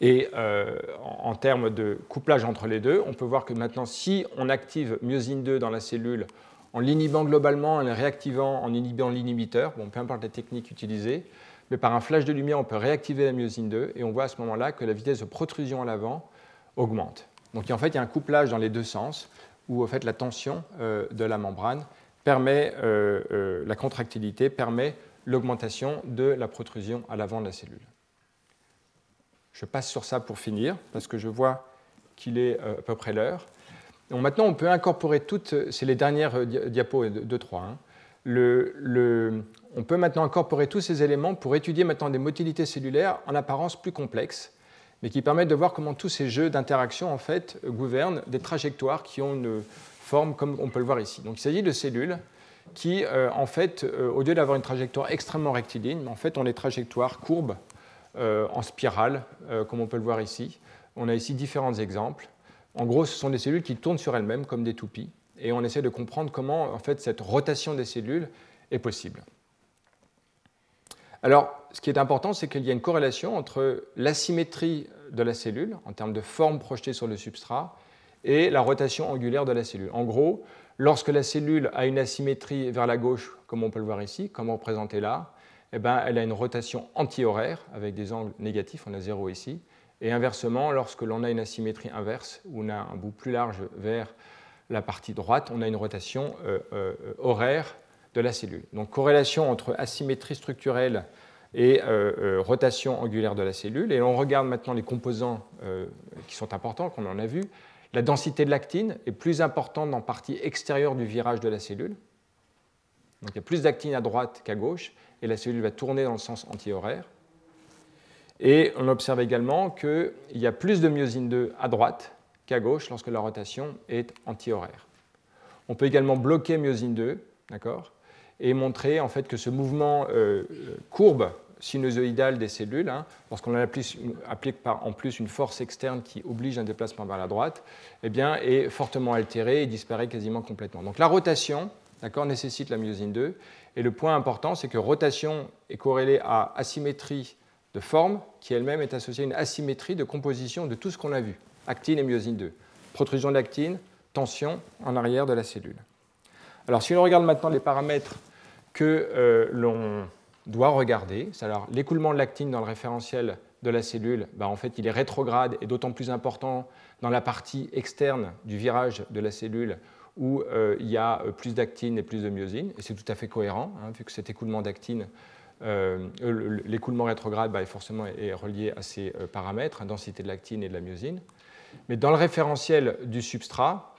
Et euh, en, termes de couplage entre les deux, on peut voir que maintenant, si on active myosine 2 dans la cellule en l'inhibant globalement, en le réactivant, en inhibant l'inhibiteur, bon, peu importe la technique utilisée, mais par un flash de lumière, on peut réactiver la myosine 2 et on voit à ce moment-là que la vitesse de protrusion à l'avant augmente. Donc en fait, il y a un couplage dans les deux sens où en fait, la tension euh, de la membrane permet, euh, euh, la contractilité permet l'augmentation de la protrusion à l'avant de la cellule. Je passe sur ça pour finir, parce que je vois qu'il est à peu près l'heure. maintenant, on peut incorporer toutes, c'est les dernières diapos de 3, hein. on peut maintenant incorporer tous ces éléments pour étudier maintenant des motilités cellulaires en apparence plus complexes mais qui permettent de voir comment tous ces jeux d'interaction en fait gouvernent des trajectoires qui ont une forme comme on peut le voir ici. Donc il s'agit de cellules qui, euh, en fait, euh, au lieu d'avoir une trajectoire extrêmement rectiligne, ont des trajectoires courbes euh, en spirale, comme on peut le voir ici. On a ici différents exemples. En gros, ce sont des cellules qui tournent sur elles-mêmes comme des toupies, et on essaie de comprendre comment, en fait, cette rotation des cellules est possible. Alors, ce qui est important, c'est qu'il y a une corrélation entre l'asymétrie de la cellule, en termes de forme projetée sur le substrat, et la rotation angulaire de la cellule. En gros, lorsque la cellule a une asymétrie vers la gauche, comme on peut le voir ici, comme représenté là, eh ben, elle a une rotation anti-horaire avec des angles négatifs, on a zéro ici. Et inversement, lorsque l'on a une asymétrie inverse, où on a un bout plus large vers la partie droite, on a une rotation euh, euh, horaire de la cellule. Donc corrélation entre asymétrie structurelle et euh, euh, rotation angulaire de la cellule. Et on regarde maintenant les composants euh, qui sont importants, qu'on en a vu. La densité de l'actine est plus importante dans la partie extérieure du virage de la cellule. Donc il y a plus d'actine à droite qu'à gauche, et la cellule va tourner dans le sens anti-horaire. Et on observe également qu'il y a plus de myosine 2 à droite qu'à gauche lorsque la rotation est anti-horaire. On peut également bloquer myosine 2, d'accord? Et montrer en fait que ce mouvement euh, courbe sinusoïdal des cellules, hein, lorsqu'on applique, applique en plus une force externe qui oblige un déplacement vers la droite, eh bien, est fortement altérée et disparaît quasiment complètement. Donc la rotation nécessite la myosine 2. Et le point important, c'est que rotation est corrélée à asymétrie de forme, qui elle-même est associée à une asymétrie de composition de tout ce qu'on a vu, actine et myosine 2. Protrusion d'actine, tension en arrière de la cellule. Alors si on regarde maintenant les paramètres que euh, l'on doit regarder, alors l'écoulement de l'actine dans le référentiel de la cellule, bah, en fait il est rétrograde et d'autant plus important dans la partie externe du virage de la cellule où euh, il y a euh, plus d'actine et plus de myosine, et c'est tout à fait cohérent, hein, vu que cet écoulement d'actine, l'écoulement rétrograde bah, est forcément est relié à ces paramètres, hein, densité de l'actine et de la myosine. Mais dans le référentiel du substrat,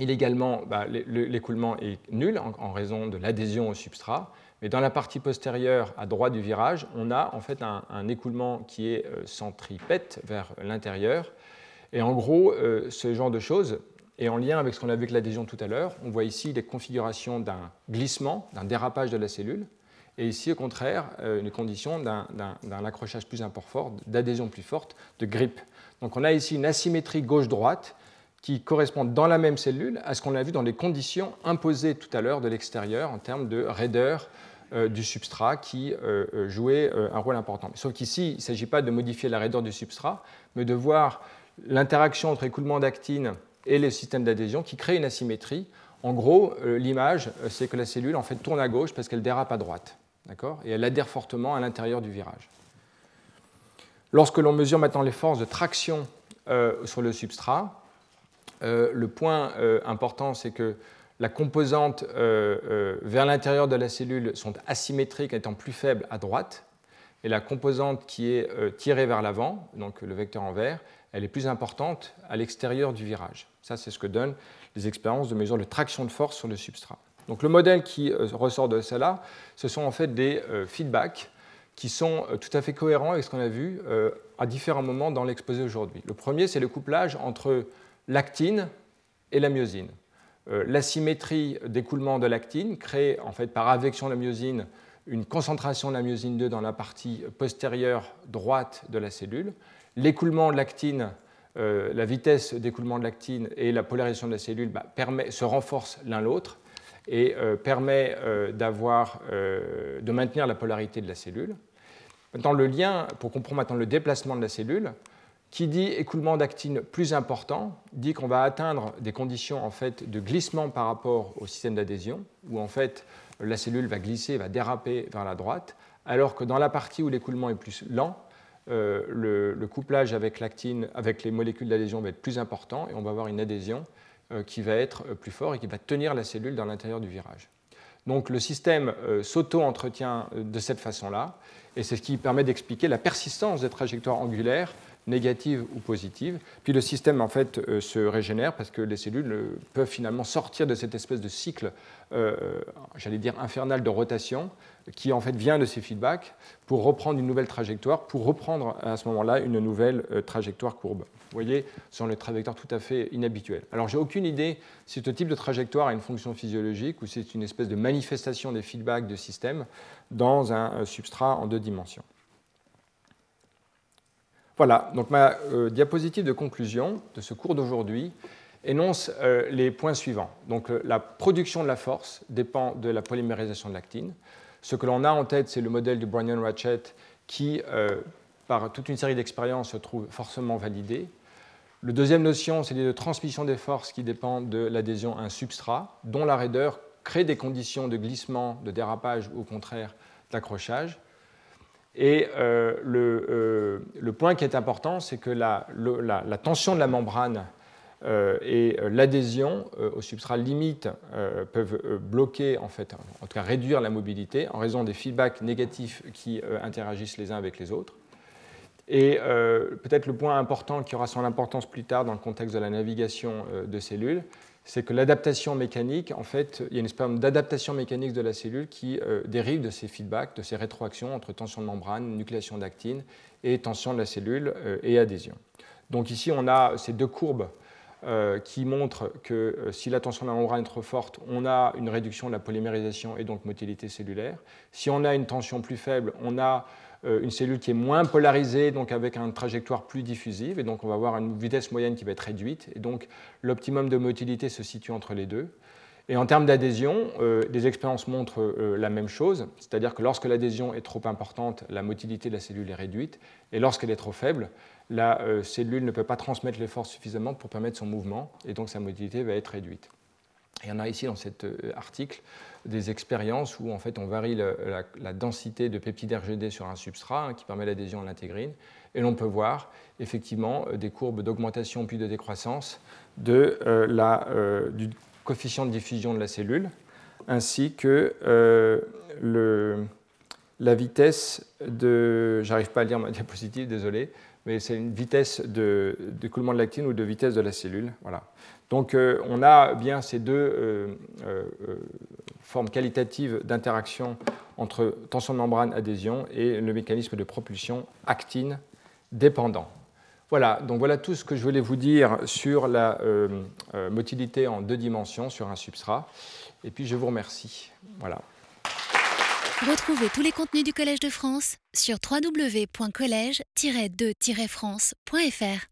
il également, bah, l'écoulement est nul en, raison de l'adhésion au substrat, mais dans la partie postérieure, à droite du virage, on a en fait un, écoulement qui est euh, centripète vers l'intérieur. Et en gros, euh, ce genre de choses Et en lien avec ce qu'on a vu avec l'adhésion tout à l'heure, on voit ici des configurations d'un glissement, d'un dérapage de la cellule, et ici, au contraire, euh, une condition d'un accrochage plus important, d'adhésion plus forte, de grippe. Donc on a ici une asymétrie gauche-droite qui correspond dans la même cellule à ce qu'on a vu dans les conditions imposées tout à l'heure de l'extérieur en termes de raideur euh, du substrat qui euh, jouait un rôle important. Sauf qu'ici, il ne s'agit pas de modifier la raideur du substrat, mais de voir l'interaction entre écoulement d'actine et le système d'adhésion qui crée une asymétrie. En gros, l'image, c'est que la cellule en fait tourne à gauche parce qu'elle dérape à droite et elle adhère fortement à l'intérieur du virage. Lorsque l'on mesure maintenant les forces de traction euh, sur le substrat, euh, le point euh, important, c'est que la composante vers l'intérieur de la cellule sont asymétriques étant plus faibles à droite, et la composante qui est tirée vers l'avant, donc le vecteur en vert, elle est plus importante à l'extérieur du virage. Ça, c'est ce que donnent les expériences de mesure de traction de force sur le substrat. Donc le modèle qui euh, ressort de cela, ce sont en fait des euh, feedbacks qui sont euh, tout à fait cohérents avec ce qu'on a vu à différents moments dans l'exposé aujourd'hui. Le premier, c'est le couplage entre l'actine et la myosine. L'asymétrie d'écoulement de l'actine crée en fait par avection de la myosine une concentration de la myosine 2 dans la partie postérieure droite de la cellule. L'écoulement de l'actine, la vitesse d'écoulement de l'actine et la polarisation de la cellule bah, se renforcent l'un l'autre et euh, permet euh, euh, de maintenir la polarité de la cellule. Maintenant, le lien, pour comprendre maintenant le déplacement de la cellule, qui dit écoulement d'actine plus important, dit qu'on va atteindre des conditions en fait, de glissement par rapport au système d'adhésion, où en fait la cellule va glisser, va déraper vers la droite, alors que dans la partie où l'écoulement est plus lent, le, le, couplage avec l'actine, avec les molécules d'adhésion va être plus important et on va avoir une adhésion euh, qui va être euh, plus fort et qui va tenir la cellule dans l'intérieur du virage. Donc le système euh, s'auto-entretient de cette façon-là, et c'est ce qui permet d'expliquer la persistance des trajectoires angulaires négatives ou positives. Puis le système en fait se régénère parce que les cellules peuvent finalement sortir de cette espèce de cycle, j'allais dire infernal de rotation, qui en fait vient de ces feedbacks pour reprendre une nouvelle trajectoire, pour reprendre à ce moment-là une nouvelle trajectoire courbe. Vous voyez, ce sont des trajectoires tout à fait inhabituelles. Alors, j'ai aucune idée si ce type de trajectoire a une fonction physiologique ou si c'est une espèce de manifestation des feedbacks de système dans un substrat en deux dimensions. Voilà, donc ma euh, diapositive de conclusion de ce cours d'aujourd'hui énonce euh, les points suivants. Donc, euh, la production de la force dépend de la polymérisation de l'actine. Ce que l'on a en tête, c'est le modèle de Bryan-Ratchet qui, par toute une série d'expériences, se trouve forcément validé. Le deuxième notion, c'est de transmission des forces qui dépend de l'adhésion à un substrat, dont la raideur crée des conditions de glissement, de dérapage ou au contraire d'accrochage. Et euh, euh, le, point qui est important, c'est que la, tension de la membrane euh, et l'adhésion au substrat limite peuvent bloquer, en fait, en tout cas réduire la mobilité en raison des feedbacks négatifs qui interagissent les uns avec les autres. Et peut-être le point important qui aura son importance plus tard dans le contexte de la navigation de cellules, c'est que l'adaptation mécanique, en fait, il y a une espèce d'adaptation mécanique de la cellule qui euh, dérive de ces feedbacks, de ces rétroactions entre tension de membrane, nucléation d'actine et tension de la cellule et adhésion. Donc ici, on a ces deux courbes qui montrent que si la tension de la membrane est trop forte, on a une réduction de la polymérisation et donc motilité cellulaire. Si on a une tension plus faible, on a euh, une cellule qui est moins polarisée, donc avec une trajectoire plus diffusive, et donc on va avoir une vitesse moyenne qui va être réduite, et donc l'optimum de motilité se situe entre les deux. Et en termes d'adhésion, euh, des expériences montrent euh, la même chose, c'est-à-dire que lorsque l'adhésion est trop importante, la motilité de la cellule est réduite, et lorsqu'elle est trop faible, la cellule ne peut pas transmettre les forces suffisamment pour permettre son mouvement, et donc sa motilité va être réduite. Y en a ici dans cet article des expériences où en fait on varie la, densité de peptides RGD sur un substrat hein, qui permet l'adhésion à l'intégrine. Et l'on peut voir effectivement euh, des courbes d'augmentation puis de décroissance de, euh, la, euh, du coefficient de diffusion de la cellule ainsi que la vitesse de j'arrive pas à lire ma diapositive désolé mais c'est une vitesse de d'écoulement de l'actine ou de vitesse de la cellule voilà. Donc on a bien ces deux forme qualitative d'interaction entre tension de membrane adhésion et le mécanisme de propulsion actine dépendant. Voilà, donc voilà tout ce que je voulais vous dire sur la motilité en deux dimensions sur un substrat. Et puis je vous remercie. Voilà. Retrouvez tous les contenus du Collège de France sur www.colège-2-france.fr.